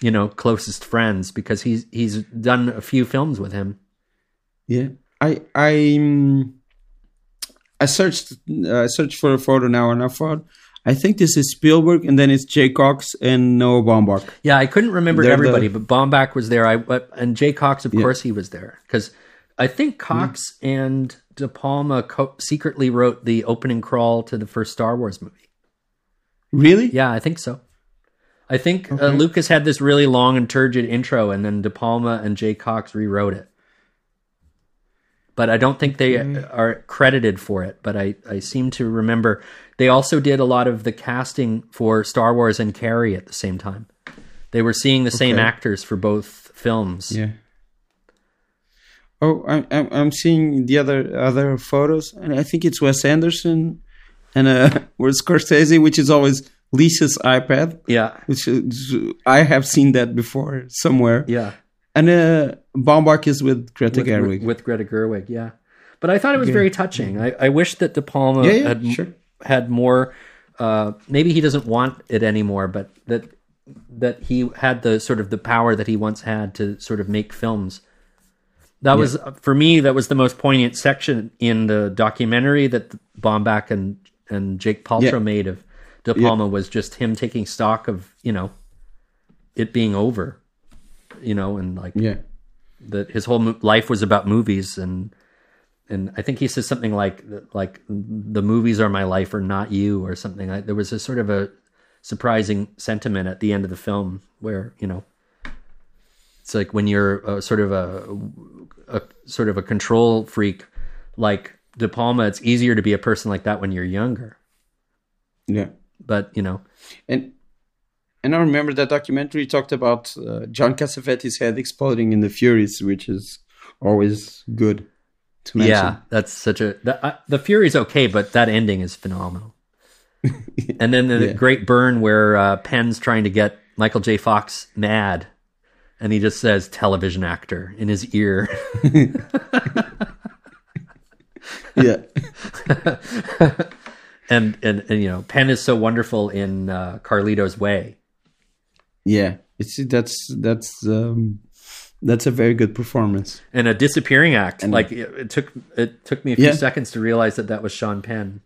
you know, closest friends because he's he's done a few films with him. Yeah, I I I searched uh, I searched for a photo now and I thought I think this is Spielberg, and then it's Jay Cocks and Noah Baumbach. Yeah, I couldn't remember They're everybody, the... but Baumbach was there. I and Jay Cocks, of yeah. course, he was there because I think Cocks yeah. and De Palma co- secretly wrote the opening crawl to the first Star Wars movie. Really? Yeah, I think so. I think uh, okay. uh, Lucas had this really long and turgid intro, and then De Palma and Jay Cocks rewrote it. But I don't think they are credited for it. But I, I seem to remember they also did a lot of the casting for Star Wars and Carrie at the same time. They were seeing the same actors for both films. Yeah. Oh, I'm I'm seeing the other other photos, and I think it's Wes Anderson and uh, <laughs> or Scorsese, which is always Lisa's iPad. Yeah, which is, I have seen that before somewhere. Yeah, and uh, Baumbach is with Greta with, Gerwig. With, Greta Gerwig, yeah. But I thought it was yeah. very touching. I, I wish that De Palma yeah, yeah, had sure had more. Uh, maybe he doesn't want it anymore, but that that he had the sort of the power that he once had to sort of make films. That was for me. That was the most poignant section in the documentary that Baumbach and and Jake Paltrow made of De Palma was just him taking stock of you know it being over, you know, and like yeah, that his whole life was about movies and and I think he says something like like the movies are my life or not you or something. Like, there was a sort of a surprising sentiment at the end of the film where you know it's like when you're a, sort of a, a sort of a control freak like De Palma. It's easier to be a person like that when you're younger. Yeah, but you know, and and I remember that documentary talked about uh, John Cassavetes' head exploding in the Furies, which is always good to mention. Yeah, that's such a the, uh, the Fury's okay, but that ending is phenomenal. <laughs> and then the Yeah. great burn where uh, Penn's trying to get Michael J. Fox mad, and he just says "television actor" in his ear. <laughs> yeah, <laughs> and, and and you know, Penn is so wonderful in uh, Carlito's Way. Yeah. It's that's that's um, that's a very good performance. and a disappearing act. And like it, it took it took me a few Yeah. seconds to realize that that was Sean Penn.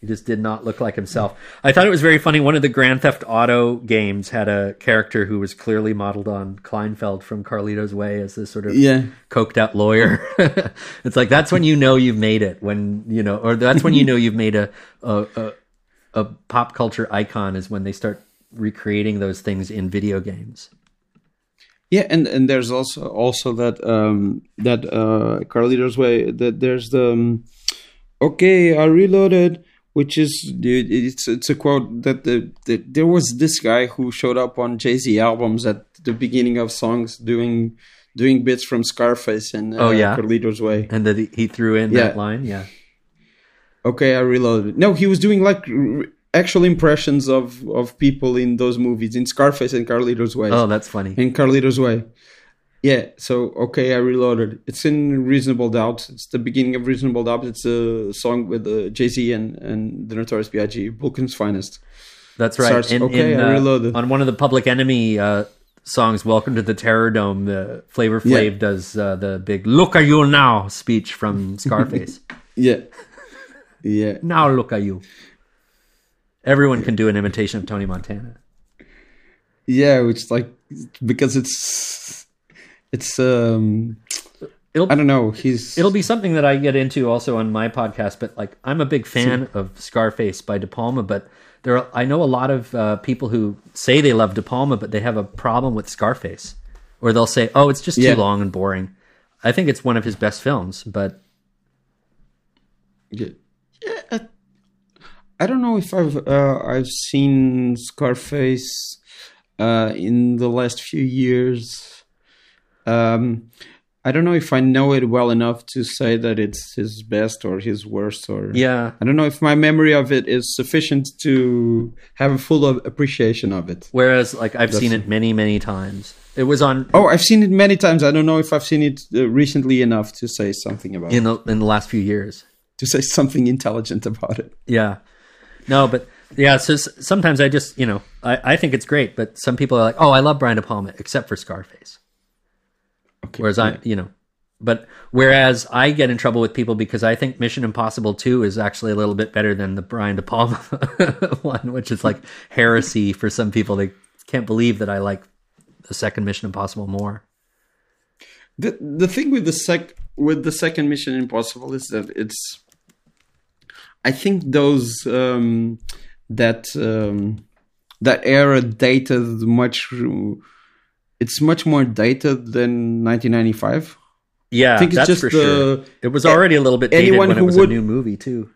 He just did not look like himself. I thought it was very funny. One of the Grand Theft Auto games had a character who was clearly modeled on Kleinfeld from Carlito's Way as this sort of Yeah, coked out lawyer. <laughs> it's like that's when you know you've made it. When you know, or that's when you <laughs> know you've made a a, a a pop culture icon is when they start recreating those things in video games. yeah, and and there's also also that um that uh Carlito's way that there's the um, okay I reloaded. Which is it's it's a quote that the, the there was this guy who showed up on Jay Z albums at the beginning of songs doing doing bits from Scarface and uh, Oh, yeah? Carlito's Way. And that he- threw in Yeah. that line, yeah. Okay, I reloaded. No, he was doing like actual impressions of of people in those movies in Scarface and Carlito's Way. Oh, that's funny. In Carlito's Way. Yeah, so okay, I reloaded. It's in Reasonable Doubt. It's the beginning of Reasonable Doubt. It's a song with uh, Jay Z and and the Notorious B.I.G. Brooklyn's Finest. That's right. Starts, In- "Okay, in, I uh, reloaded." on one of the Public Enemy uh, songs, "Welcome to the Terror Dome," the Flavor Flav Yeah. does uh, the big "Look at you now" speech from Scarface. <laughs> Yeah, yeah, now look at you. Everyone can do an imitation of Tony Montana. yeah. Which like because it's it's um It'll I don't know. He's it'll be something that I get into also on my podcast. But like, I'm a big fan of Scarface by De Palma. But there, are, I know a lot of uh, people who say they love De Palma, but they have a problem with Scarface, or they'll say, "Oh, it's just Yeah. too long and boring." I think it's one of his best films, but yeah. I, don't know if I've uh, I've seen Scarface uh, in the last few years. Um, I don't know if I know it well enough to say that it's his best or his worst, or yeah, I don't know if my memory of it is sufficient to have a full of appreciation of it. Whereas, like, I've seen it many, many times. It was on Oh, I've seen it many times. I don't know if I've seen it uh, recently enough to say something about it, in the in the last few years. to say something intelligent about it. Yeah, no, but yeah. So sometimes I just, you know, I, I think it's great, but some people are like, "Oh, I love Brian De Palma, except for Scarface." Okay. Whereas I, you know, but whereas I get in trouble with people because I think Mission Impossible Two is actually a little bit better than the Brian De Palma <laughs> one, which is like heresy for some people. They can't believe that I like the second Mission Impossible more. The the thing with the sec with the second Mission Impossible is that it's I think those um that um that era dated much it's much more dated than 1995. Yeah, I think it's that's just for the sure. It was already a little bit dated anyone when it was would- a new movie too.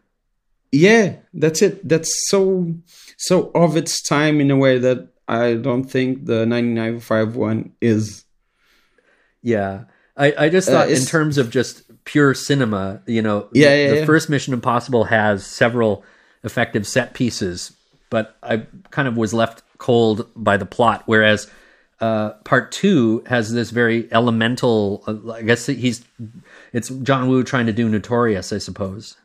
Yeah, that's it. That's so so of its time in a way that I don't think the 1995 one is. Yeah. I, I just Uh, thought in terms of just pure cinema, you know, Yeah, the, yeah, the yeah. first Mission Impossible has several effective set pieces, but I kind of was left cold by the plot. Whereas uh, part two has this very elemental. Uh, I guess he's it's John Woo trying to do Notorious, I suppose.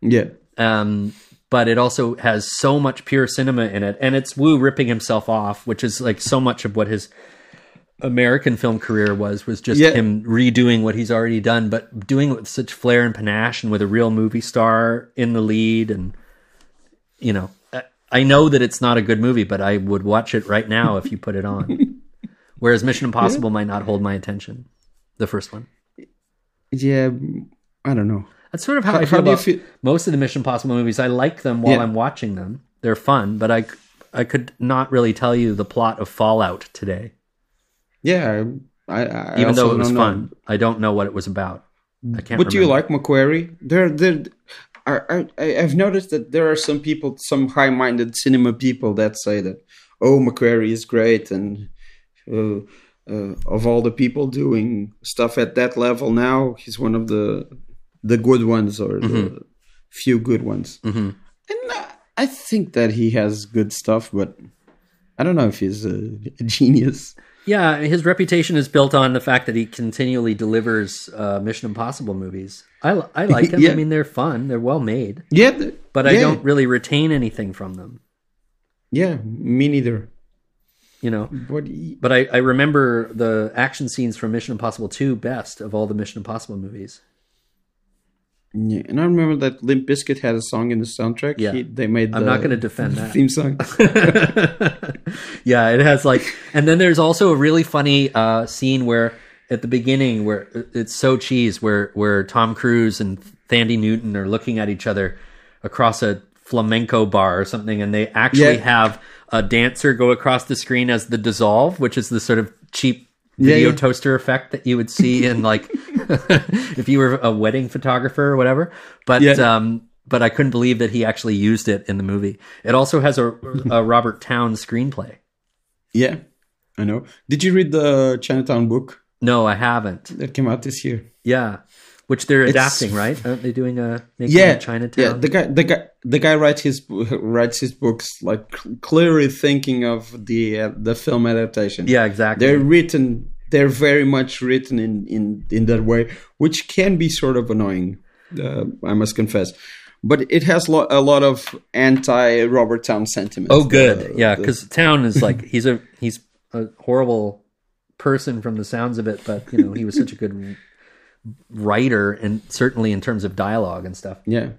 Yeah. Um, but it also has so much pure cinema in it, and it's Woo ripping himself off, which is like so much of what his American film career was was just Yeah. him redoing what he's already done, but doing it with such flair and panache, and with a real movie star in the lead, and you know, I- know that it's not a good movie, but I would watch it right now if you put it on. <laughs> Whereas Mission Impossible might not hold my attention, the first one. Yeah, I don't know. That's sort of how, How- I feel how about feel- most of the Mission Impossible movies. I like them while Yeah. I'm watching them. They're fun, but I, I could not really tell you the plot of Fallout today. Yeah, I, I Even though it was don't know. fun, I don't know what it was about. I can't. But do you like McQuarrie? There, there. I, I, I've noticed that there are some people, some high-minded cinema people that say that, oh, McQuarrie is great, and uh, uh, of all the people doing stuff at that level now, he's one of the the good ones or the few good ones. And uh, I think that he has good stuff, but I don't know if he's a, a genius. Yeah, his reputation is built on the fact that he continually delivers uh, Mission Impossible movies. I, I like <laughs> them. Yeah. I mean, they're fun. They're well made, Yeah, but I yeah, don't really retain anything from them. Yeah, me neither. You know, But but I, I remember the action scenes from Mission Impossible 2 best of all the Mission Impossible movies. Yeah, and I remember that Limp Bizkit had a song in the soundtrack. Yeah. He- they made. I'm not going to defend that. theme song. <laughs> yeah, it has like, and then there's also a really funny uh, scene where at the beginning where it's so cheese where where Tom Cruise and Thandie Newton are looking at each other across a flamenco bar or something, and they actually Yeah. have a dancer go across the screen as the dissolve, which is the sort of cheap video yeah. toaster effect that you would see <laughs> in like <laughs> if you were a wedding photographer or whatever. But Yeah. um, but I couldn't believe that he actually used it in the movie. It also has a, a Robert Towne screenplay. yeah, I know. Did you read the Chinatown book No, I haven't. that came out this year? Yeah, which they're It's- adapting, right? Aren't they doing a making yeah, a Chinatown? Yeah, the guy, the guy, the guy writes his writes his books like clearly thinking of the uh, the film adaptation. Yeah, exactly. they're written. They're very much written in in in that way, which can be sort of annoying. Uh, I must confess, but it has lo- a lot of anti Robert Towne sentiment. oh, good. Uh, yeah, the- because Towne is like he's a he's a horrible person from the sounds of it, but you know he was such a good writer, and certainly in terms of dialogue and stuff. yeah,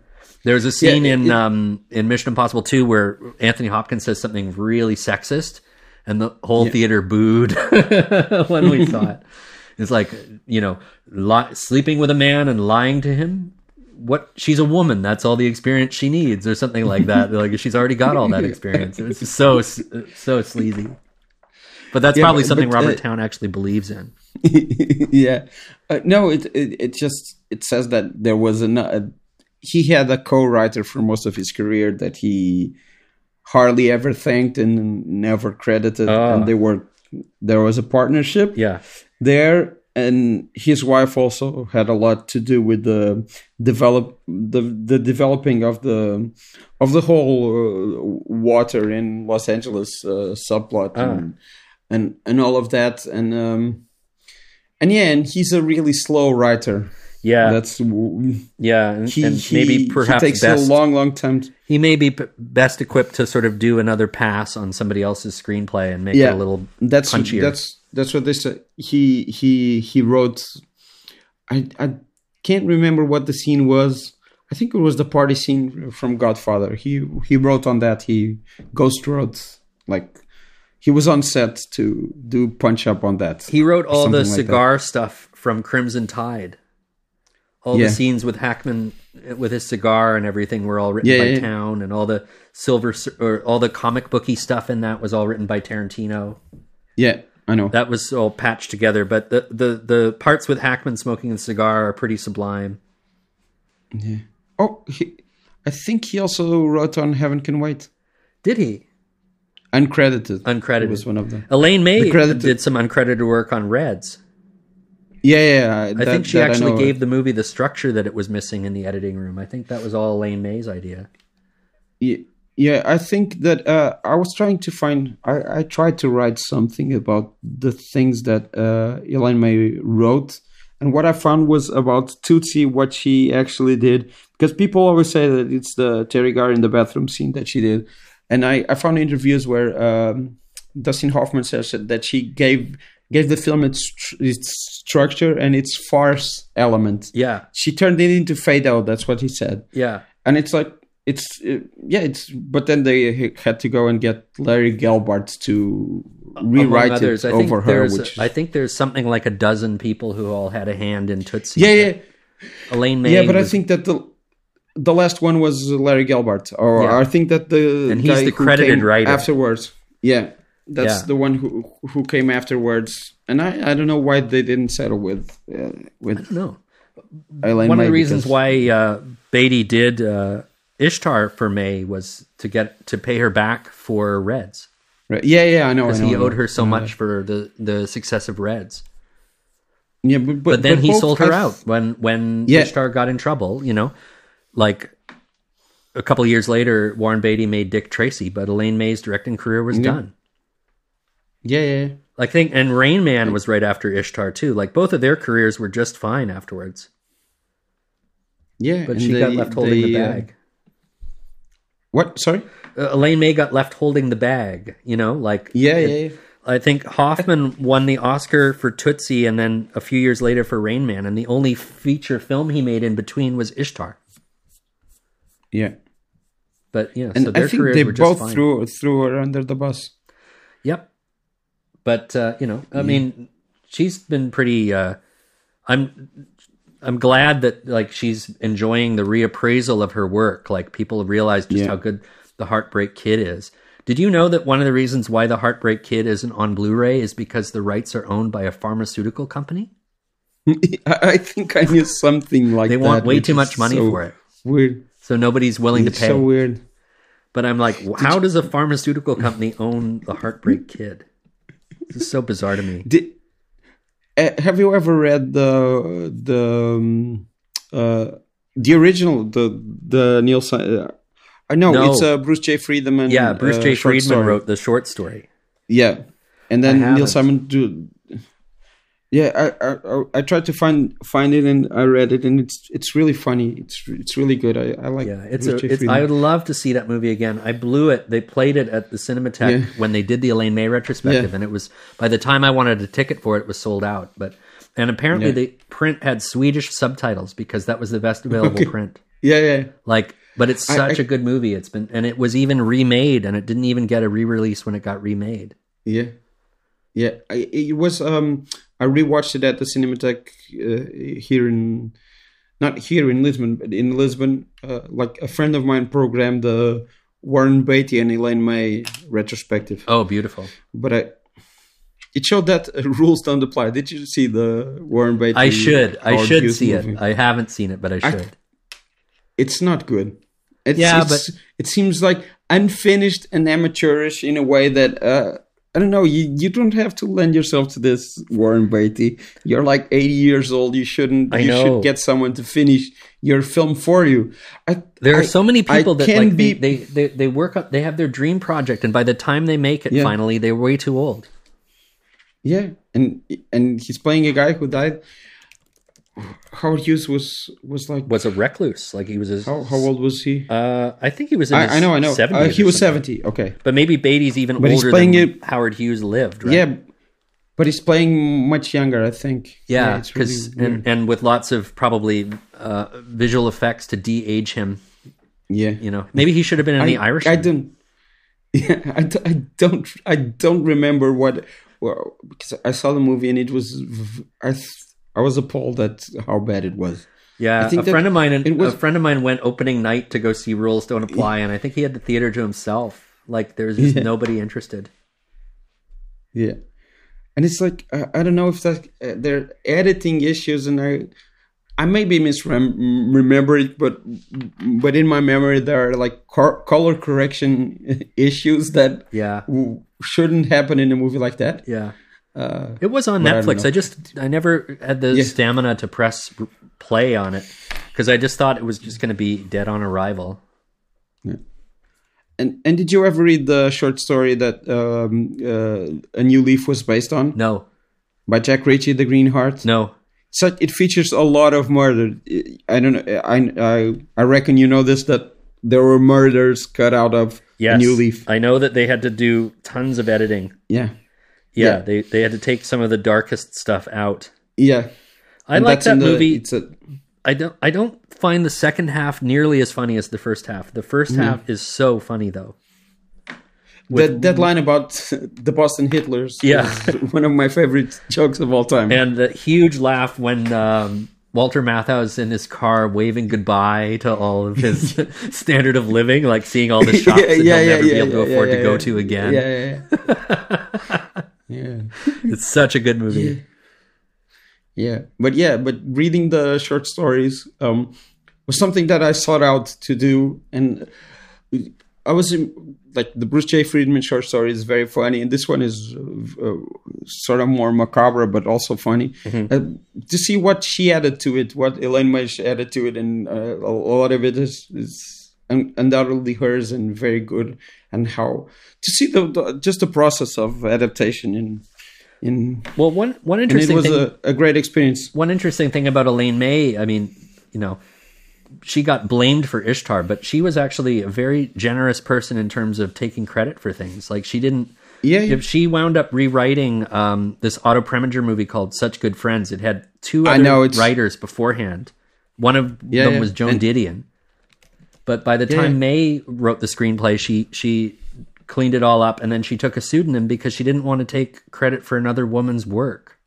There's a scene Yeah, it- in it- um, in Mission Impossible 2 where Anthony Hopkins says something really sexist, and the whole theater booed <laughs> when we saw it. <laughs> It's like you know, li- sleeping with a man and lying to him. What she's a woman. That's all the experience she needs, or something like that. <laughs> like she's already got all that experience. It's so so sleazy. But that's Yeah, probably but- something but, Robert uh, Towne actually believes in. <laughs> yeah. Uh, no, it, it it just it says that there was an uh, he had a co-writer for most of his career that he hardly ever thanked and never credited, Ah. and they were there was a partnership Yeah, there, and his wife also had a lot to do with the develop the the developing of the of the whole uh, water in Los Angeles uh, subplot and, and and all of that and um and yeah and he's a really slow writer. Yeah, that's yeah, and, he, and maybe he perhaps takes best a long long time to, he may be p- best equipped to sort of do another pass on somebody else's screenplay and make Yeah. it a little that's punchier. that's that's what they said. He he he wrote i i can't remember what the scene was. I think it was the party scene from godfather. He he wrote on that. He ghost wrote like he was on set to do punch up on that he wrote all the something like cigar stuff from Crimson Tide. All Yeah. the scenes with Hackman uh, with his cigar and everything were all written Yeah, by yeah. Towne, and all the silver or all the comic booky stuff in that was all written by Tarantino. yeah i know That was all patched together, but the the the parts with Hackman smoking a cigar are pretty sublime. Yeah. Oh he, i think he also wrote on heaven can wait Did he? Uncredited Uncredited. was one of them Elaine May The did some uncredited work on Reds. yeah yeah, yeah I think she actually gave the movie the structure that it was missing in the editing room. I think that was all Elaine May's idea. Yeah, yeah, I think that uh, I was trying to find. I, I tried to write something about the things that uh, Elaine May wrote, and what I found was about Tootsie, what she actually did. Because people always say that it's the Teri Garr in the bathroom scene that she did, and I, I found interviews where um, Dustin Hoffman says that she gave gave the film its its structure and its farce element. Yeah, She turned it into fade out. That's what he said yeah, and it's like it's uh, yeah it's but then they had to go and get Larry Gelbart to rewrite it I over her which I think there's something like a dozen people who all had a hand in Tootsie. yeah yeah Elaine May. yeah but I think that the the last one was Larry Gelbart or Yeah. I think that the And he's the credited writer. afterwards yeah that's Yeah. the one who who came afterwards and I I don't know why they didn't settle with uh, with no. Elaine One of the reasons because- why uh, Beatty did uh, Ishtar for May was to get to pay her back for Reds right, yeah yeah I know because he owed her so much for the the success of Reds. Yeah, but, But then he sold her have- out when when Yeah. Ishtar got in trouble. You know, like a couple years later, Warren Beatty made Dick Tracy, but Elaine May's directing career was done. Yeah, yeah, yeah. I think, and Rain Man was right after Ishtar too. Like both of their careers were just fine afterwards, yeah. but she got left holding the they, uh, bag. what? Sorry. Uh, Elaine May got left holding the bag. You know, like Yeah, yeah, yeah. I think Hoffman won the Oscar for Tootsie, and then a few years later for Rain Man, and the only feature film he made in between was Ishtar. Yeah. But yeah, And so their I think they both threw threw her under the bus. Yep. But uh, you know, I mean, she's been pretty. Uh, I'm I'm glad that like she's enjoying the reappraisal of her work. Like people have realized just Yeah. how good the Heartbreak Kid is. Did you know that one of the reasons why the Heartbreak Kid isn't on Blu-ray is because the rights are owned by a pharmaceutical company? <laughs> I, think I knew something like They that. want way too much money so for it, Weird. So nobody's willing It's to pay. so weird. But I'm like, how does a pharmaceutical company own the Heartbreak Kid? This is so bizarre to me. Did uh, have you ever read the the um, uh, the original the the Neil? Uh, I know No. it's uh, Bruce J. Friedman. Yeah, Bruce uh, J. Friedman story. wrote the short story. Yeah, and then Neil. Simon do. Yeah, I, I I- tried to find find it and I read it and it's it's really funny. It's it's really good. I, I like. Yeah, it's a. It's, I would love to see that movie again. I blew it. They played it at the Cinematheque Yeah. when they did the Elaine May retrospective, Yeah. and it was by the time I wanted a ticket for it, it was sold out. But and apparently Yeah. the print had Swedish subtitles because that was the best available Okay. print. yeah, yeah. Like, but it's such I- a good movie. It's been and it was even remade, and it didn't even get a re-release when it got remade. Yeah, yeah. I, it was. Um, I rewatched it at the Cinematheque uh, here in, not here in Lisbon, but in Lisbon. Uh, like a friend of mine programmed the Warren Beatty and Elaine May retrospective, Oh, beautiful! but I. It showed that uh, <laughs> rules don't apply. Did you see the Warren Beatty? I should. I should see movie? it. I haven't seen it, but I I- should. It's not good. It's, Yeah, it's, it seems like unfinished and amateurish in a way that uh, I don't know. You you don't have to lend yourself to this, Warren Beatty. You're like 80 years old. You shouldn't. I you know. should get someone to finish your film for you. I, There are I- so many I people that can like they, be- they, they, they work on they have their dream project and by the time they make it Yeah. finally they're way too old. Yeah, and and he's playing a guy who died. Howard Hughes was was like Was a recluse. Like he was his, how how old was he? uh I think he was in his I, I know, I know. 70s Uh, he was 70. Okay. But maybe Beatty's even But he's older playing than it- Howard Hughes lived, right? Yeah, but he's playing much younger, I think. Yeah, it's really because and, and with lots of probably uh, visual effects to de-age him. yeah, You know, maybe he should have been in the Irish. I don't. <laughs> Yeah, I, d- I don't. I don't remember what. Well, because I saw the movie and it was. v- I I was appalled at how bad it was. Yeah, I think a friend of mine. it was- a friend of mine went opening night to go see Rules Don't Apply, and I think he had the theater to himself. Like there was just Yeah. nobody interested. Yeah, and it's like I, I don't know if that uh, they're editing issues, and I. I may be misremember it, but but in my memory there are like cor- color correction <laughs> issues that Yeah, w- shouldn't happen in a movie like that. yeah. Uh, It was on But I Netflix. I, just I never had the Yeah. stamina to press play on it because I just thought it was just going to be dead on arrival. And and did you ever read the short story that um, uh, A New Leaf was based on No, by Jack Ritchie, The Green Heart? no. So it features a lot of murder. I don't know. I I I reckon you know this that there were murders cut out of Yes, A New Leaf. I know that they had to do tons of editing. Yeah, Yeah, Yeah. they they had to take some of the darkest stuff out. yeah. I And like that the- movie. It's a I don't I don't find the second half nearly as funny as the first half. The first Mm-hmm. half is so funny though. that that line about <laughs> the Boston Hitlers. Yeah. is <laughs> one of my favorite jokes of all time. And the huge laugh when um, Walter Matthau's in his car waving goodbye to all of his <laughs> standard of living, like seeing all the shops that he'll never be able to afford to go to again. Yeah, yeah, yeah. yeah. It's such a good movie. Yeah, but yeah, but reading the short stories um, was something that I sought out to do, and I was in, like the Bruce J. Friedman short story is very funny, and this one is uh, sort of more macabre but also funny. Mm-hmm. Uh, to see what she added to it, what Elaine May added to it, and uh, a lot of it is, is undoubtedly hers and very good. And how to see the, the just the process of adaptation in in well one one interesting it was thing, a, a great experience. One interesting thing about Elaine May, I mean, you know she got blamed for Ishtar, but she was actually a very generous person in terms of taking credit for things. Like she didn't. Yeah. yeah. If she wound up rewriting um, this Otto Preminger movie called Such Good Friends, it had two other know, writers beforehand. One of yeah, them yeah. was Joan and, Didion. But by the time May wrote the screenplay, she she cleaned it all up, and then she took a pseudonym because she didn't want to take credit for another woman's work.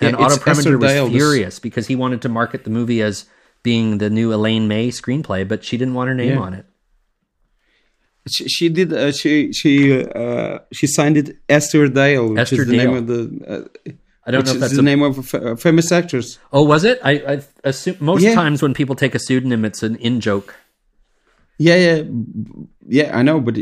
And Otto Preminger was furious because he wanted to market the movie as being the new Elaine May screenplay, but she didn't want her name yeah. on it. She, she did. Uh, she she uh, she signed it Esther Dale, which Esther is the Dale. name of the. Uh, I don't know if that's the a... name of a famous actress. Oh, was it? I, I assume most yeah. times when people take a pseudonym, it's an in joke. Yeah, yeah, yeah. I know, but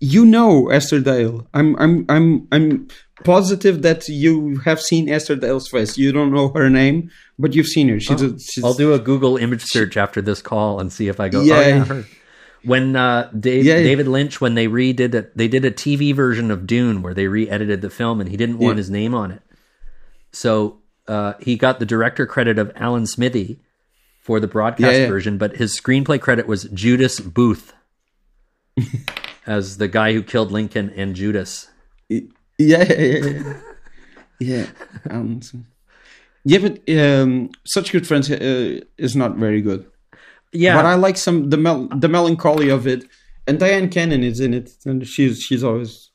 you know Esther Dale. I'm, I'm, I'm, I'm positive that you have seen Esther Dale's face. You don't know her name, but you've seen her. She's. Oh, a, she's I'll do a Google image search after this call and see if I go. Yeah, oh, yeah her. When uh, Dave, yeah, David Lynch, when they redid it, they did a TV version of Dune where they re-edited the film, and he didn't want his name on it. So uh, he got the director credit of Alan Smithee for the broadcast version, but his screenplay credit was Judas Booth <laughs> as the guy who killed Lincoln and Judas. Yeah, yeah, yeah. yeah. Um, yeah, but um, such good friends uh, is not very good. Yeah, but I like some the mel- the melancholy of it, and Dyan Cannon is in it, and she's she's always.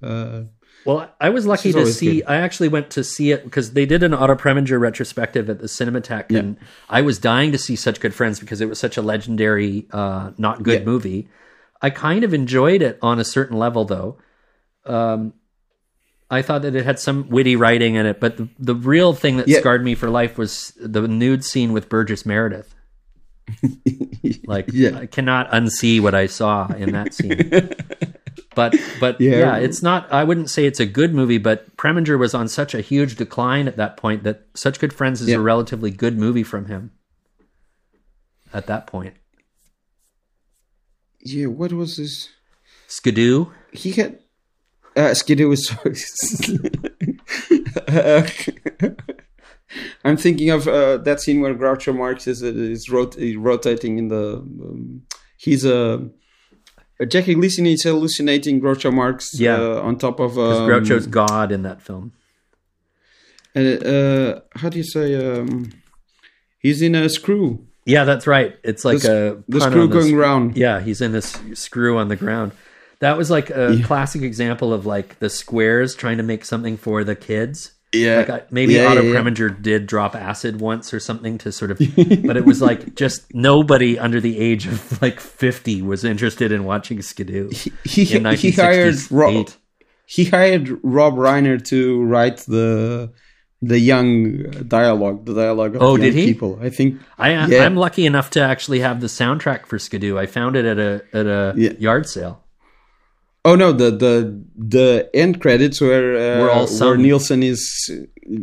Uh, well, I was lucky to see. Good. I actually went to see it because they did an Otto Preminger retrospective at the Cinematheque, yeah. and I was dying to see Such Good Friends because it was such a legendary, uh, not good yeah. movie. I kind of enjoyed it on a certain level, though. Um, I thought that it had some witty writing in it, but the, the real thing that yeah. scarred me for life was the nude scene with Burgess Meredith. <laughs> like. I cannot unsee what I saw in that scene. <laughs> but but <laughs> yeah. yeah. it's not I wouldn't say it's a good movie, but Preminger was on such a huge decline at that point that Such Good Friends is yeah. a relatively good movie from him at that point. Yeah, what was this? Skidoo? He had uh, Skidoo was. <laughs> I'm thinking of uh, that scene where Groucho Marx is is rot- rotating in the. Um, he's a. Uh, Jackie Gleason is hallucinating Groucho Marx yeah. Uh, on top of. Um, Groucho's God in that film. And uh, how do you say? Um, he's in a screw. Yeah, that's right. It's like the, a the screw going round. Yeah, he's in this screw on the ground. That was like a yeah. classic example of like the squares trying to make something for the kids. Yeah, like I, maybe yeah, Otto yeah, Preminger did drop acid once or something to sort of, <laughs> but it was like just nobody under the age of like fifty was interested in watching Skidoo. He, he, he hired Rob. He hired Rob Reiner to write the the young dialogue, the dialogue of oh, did he? people. I think I I, am lucky enough to actually have the soundtrack for Skidoo. I found it at a at a yard sale. Oh no, the the the end credits where uh, where, where Nilsson is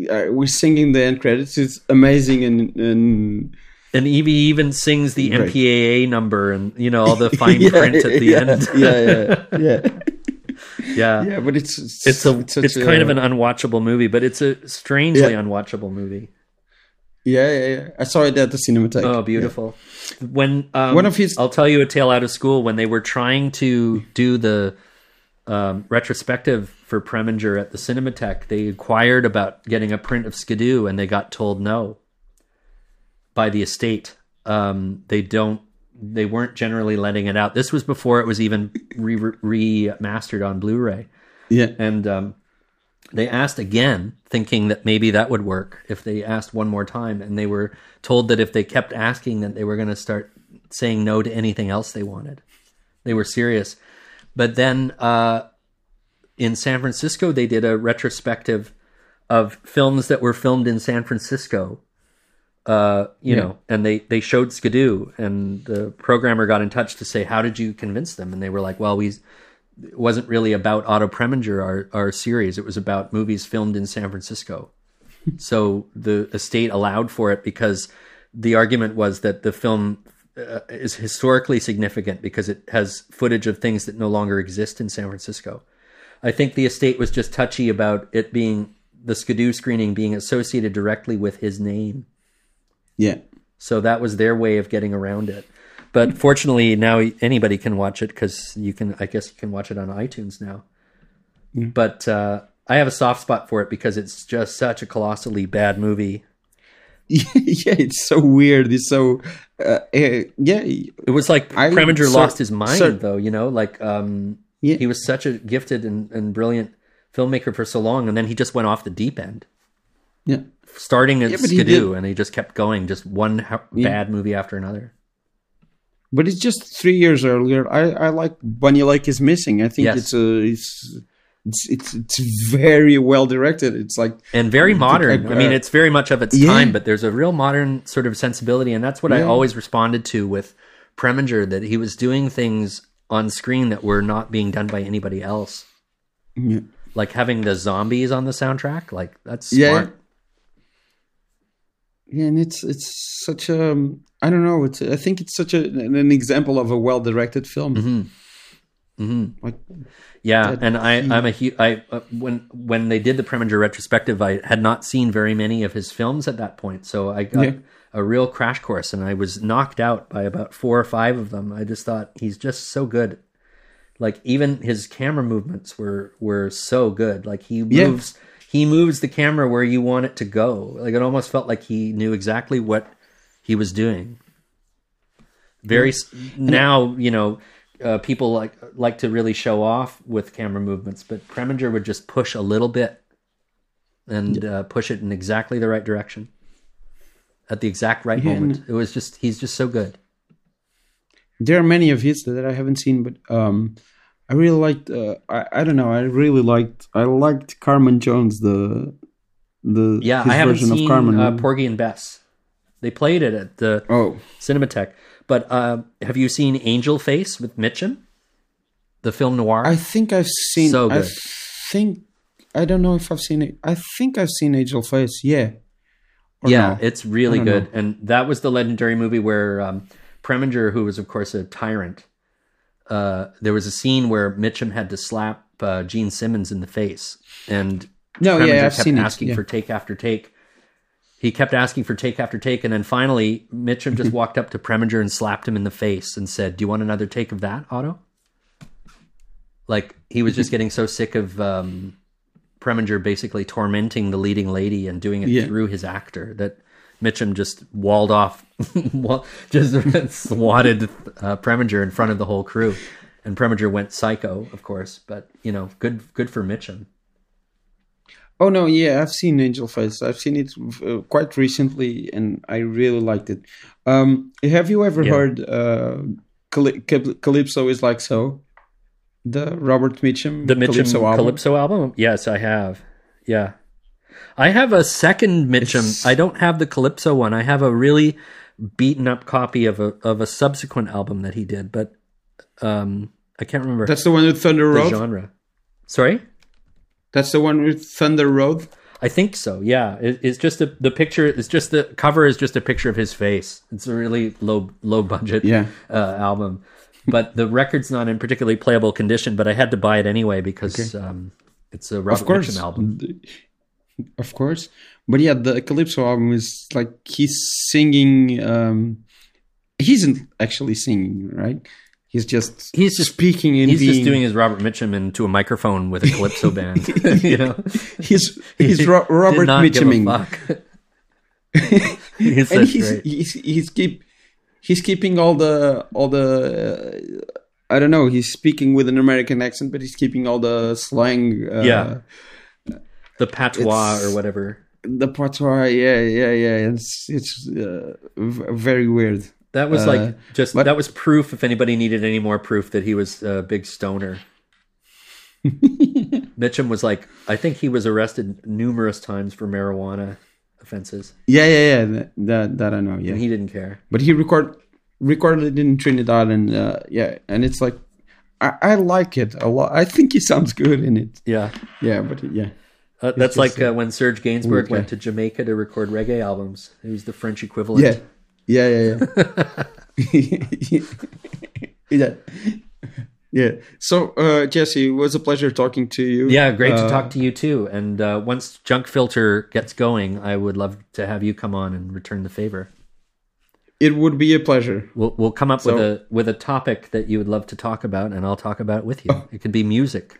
uh, we're singing the end credits. It's amazing and and and Evie even sings the right. MPAA number and you know all the <laughs> fine yeah, print at the yeah, end. yeah, yeah, yeah. <laughs> yeah, yeah, but it's it's it's, a, it's kind of an unwatchable movie, but it's a strangely yeah. unwatchable movie. Yeah, yeah, yeah. I saw it at the Cinematheque. Oh, beautiful. Yeah. When um, one of his, I'll tell you a tale out of school. When they were trying to do the um, retrospective for Preminger at the Cinematheque, they inquired about getting a print of Skidoo, and they got told no by the estate. Um, they don't. They weren't generally letting it out. This was before it was even re- remastered on Blu-ray. Yeah, and um, they asked again, thinking that maybe that would work if they asked one more time, and they were told that if they kept asking, that they were going to start saying no to anything else they wanted. They were serious but then uh, in San Francisco, they did a retrospective of films that were filmed in San Francisco Uh, you know, and they they showed Skidoo, and the programmer got in touch to say, "How did you convince them?" And they were like, "Well, we." It wasn't really about Otto Preminger, our, our series. It was about movies filmed in San Francisco. <laughs> so the estate allowed for it because the argument was that the film uh, is historically significant because it has footage of things that no longer exist in San Francisco. I think the estate was just touchy about it being the Skidoo screening being associated directly with his name. Yeah. So that was their way of getting around it. But fortunately, now anybody can watch it because you can. I guess you can watch it on iTunes now. Mm. But uh, I have a soft spot for it because it's just such a colossally bad movie. <laughs> yeah, it's so weird. It's so uh, uh, yeah. It was like I, Preminger so, lost his mind, so, though. You know, like um, yeah. he was such a gifted and, and brilliant filmmaker for so long, and then he just went off the deep end. Yeah, starting at yeah, Skidoo, and he just kept going, just one ha- yeah. bad movie after another. But it's just three years earlier. I, I like Bunny Lake is missing. I think yes. it's a it's it's it's it's very well directed. It's like and very modern. I, mean, it's very much of its yeah. time, but there's a real modern sort of sensibility, and that's what yeah. I always responded to with Preminger that he was doing things on screen that were not being done by anybody else. Yeah. Like having the zombies on the soundtrack, like that's smart. Yeah, and it's it's such a I don't know. It's I think it's such a, an example of a well directed film. Mm-hmm. Mm-hmm. Like yeah, and I, I'm a I uh, when when they did the Preminger retrospective, I had not seen very many of his films at that point, so I got yeah. a real crash course, and I was knocked out by about four or five of them. I just thought he's just so good. Like even his camera movements were were so good. Like he moves yeah. he moves the camera where you want it to go. Like it almost felt like he knew exactly what he was doing. Very yeah. now, you know uh, people like like to really show off with camera movements, but Preminger would just push a little bit and uh, push it in exactly the right direction at the exact right yeah, moment. It was just he's just so good. There are many of his that I haven't seen, but um, I really liked. Uh, I I don't know. I really liked. I liked Carmen Jones the the yeah. I haven't seen uh, Porgy and Bess. They played it at the oh Cinematheque. But uh, have you seen Angel Face with Mitchum? The film noir? I think I've seen so good. I think I don't know if I've seen it. I think I've seen Angel Face, yeah. Or yeah, no. it's really good. Know. And that was the legendary movie where um, Preminger, who was of course a tyrant, uh, there was a scene where Mitchum had to slap uh, Jean Simmons in the face, and no, Preminger yeah, I've kept asking it, yeah. for take after take, he kept asking for take after take, and then finally Mitchum just walked up to Preminger and slapped him in the face and said, "Do you want another take of that, Otto?" Like he was just getting so sick of um, Preminger basically tormenting the leading lady and doing it yeah. through his actor that Mitchum just walled off, <laughs> just <laughs> swatted uh, Preminger in front of the whole crew, and Preminger went psycho, of course. But you know, good good for Mitchum. Oh no, yeah, I've seen Angel Face. I've seen it uh, quite recently, and I really liked it. Um, have you ever yeah. heard uh, Calypso is like so? The Robert Mitchum, the Mitchum Calypso album? Calypso album. Yes, I have. Yeah, I have a second Mitchum. It's... I don't have the Calypso one. I have a really beaten up copy of a of a subsequent album that he did, but um, I can't remember. That's the one with Thunder Road. Genre. Sorry. That's the one with Thunder Road. I think so. Yeah, it, it's just a, the picture. It's just the cover is just a picture of his face. It's a really low low budget yeah. uh, album, but the record's not in particularly playable condition. But I had to buy it anyway because okay. um, it's a Robert of course. album. Of course, but yeah, the Calypso album is like he's singing. Um, he isn't actually singing, right? He's just he's just speaking in he's being. just doing his Robert Mitchum into a microphone with a calypso band. <laughs> you know, <laughs> he's he's <laughs> Ro- Robert Mitchuming. he's and he's, great. he's he's keep he's keeping all the all the uh, I don't know. He's speaking with an American accent, but he's keeping all the slang. Uh, yeah, the patois or whatever. The patois, yeah, yeah, yeah. It's it's uh, very weird. That was like uh, just but, that was proof. If anybody needed any more proof that he was a big stoner, <laughs> Mitchum was like, I think he was arrested numerous times for marijuana. offenses. Yeah, yeah, yeah. That that, that I know. Yeah, And he didn't care. but he record recorded it in Trinidad, and uh, yeah, and it's like I, I like it a lot. I think he sounds good in it. Yeah. Yeah, but yeah, Uh, that's just, like uh, when Serge Gainsbourg went to Jamaica to record reggae albums. It was the French equivalent. yeah, yeah, yeah, yeah. <laughs> yeah. Yeah. So, uh, Jesse, it was a pleasure talking to you. Yeah, great to Uh, talk to you too. And uh, once Junk Filter gets going, I would love to have you come on and return the favor. It would be a pleasure. We'll we'll come up with a with a topic that you would love to talk about, and I'll talk about it with you. It could be music.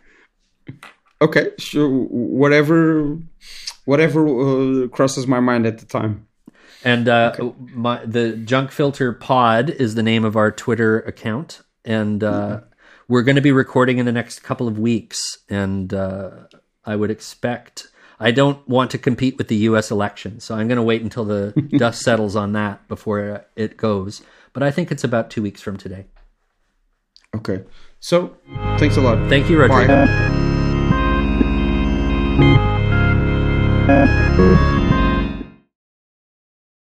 Okay, sure. Whatever, whatever uh, crosses my mind at the time. And uh, my the Junk Filter Pod is the name of our Twitter account, and uh, we're going to be recording in the next couple of weeks. And uh, I would expect I don't want to compete with the U.S. election, so I'm going to wait until the <laughs> dust settles on that before it goes. But I think it's about two weeks from today. Okay. So, thanks a lot. Thank you, Rodrigo. Bye. <laughs>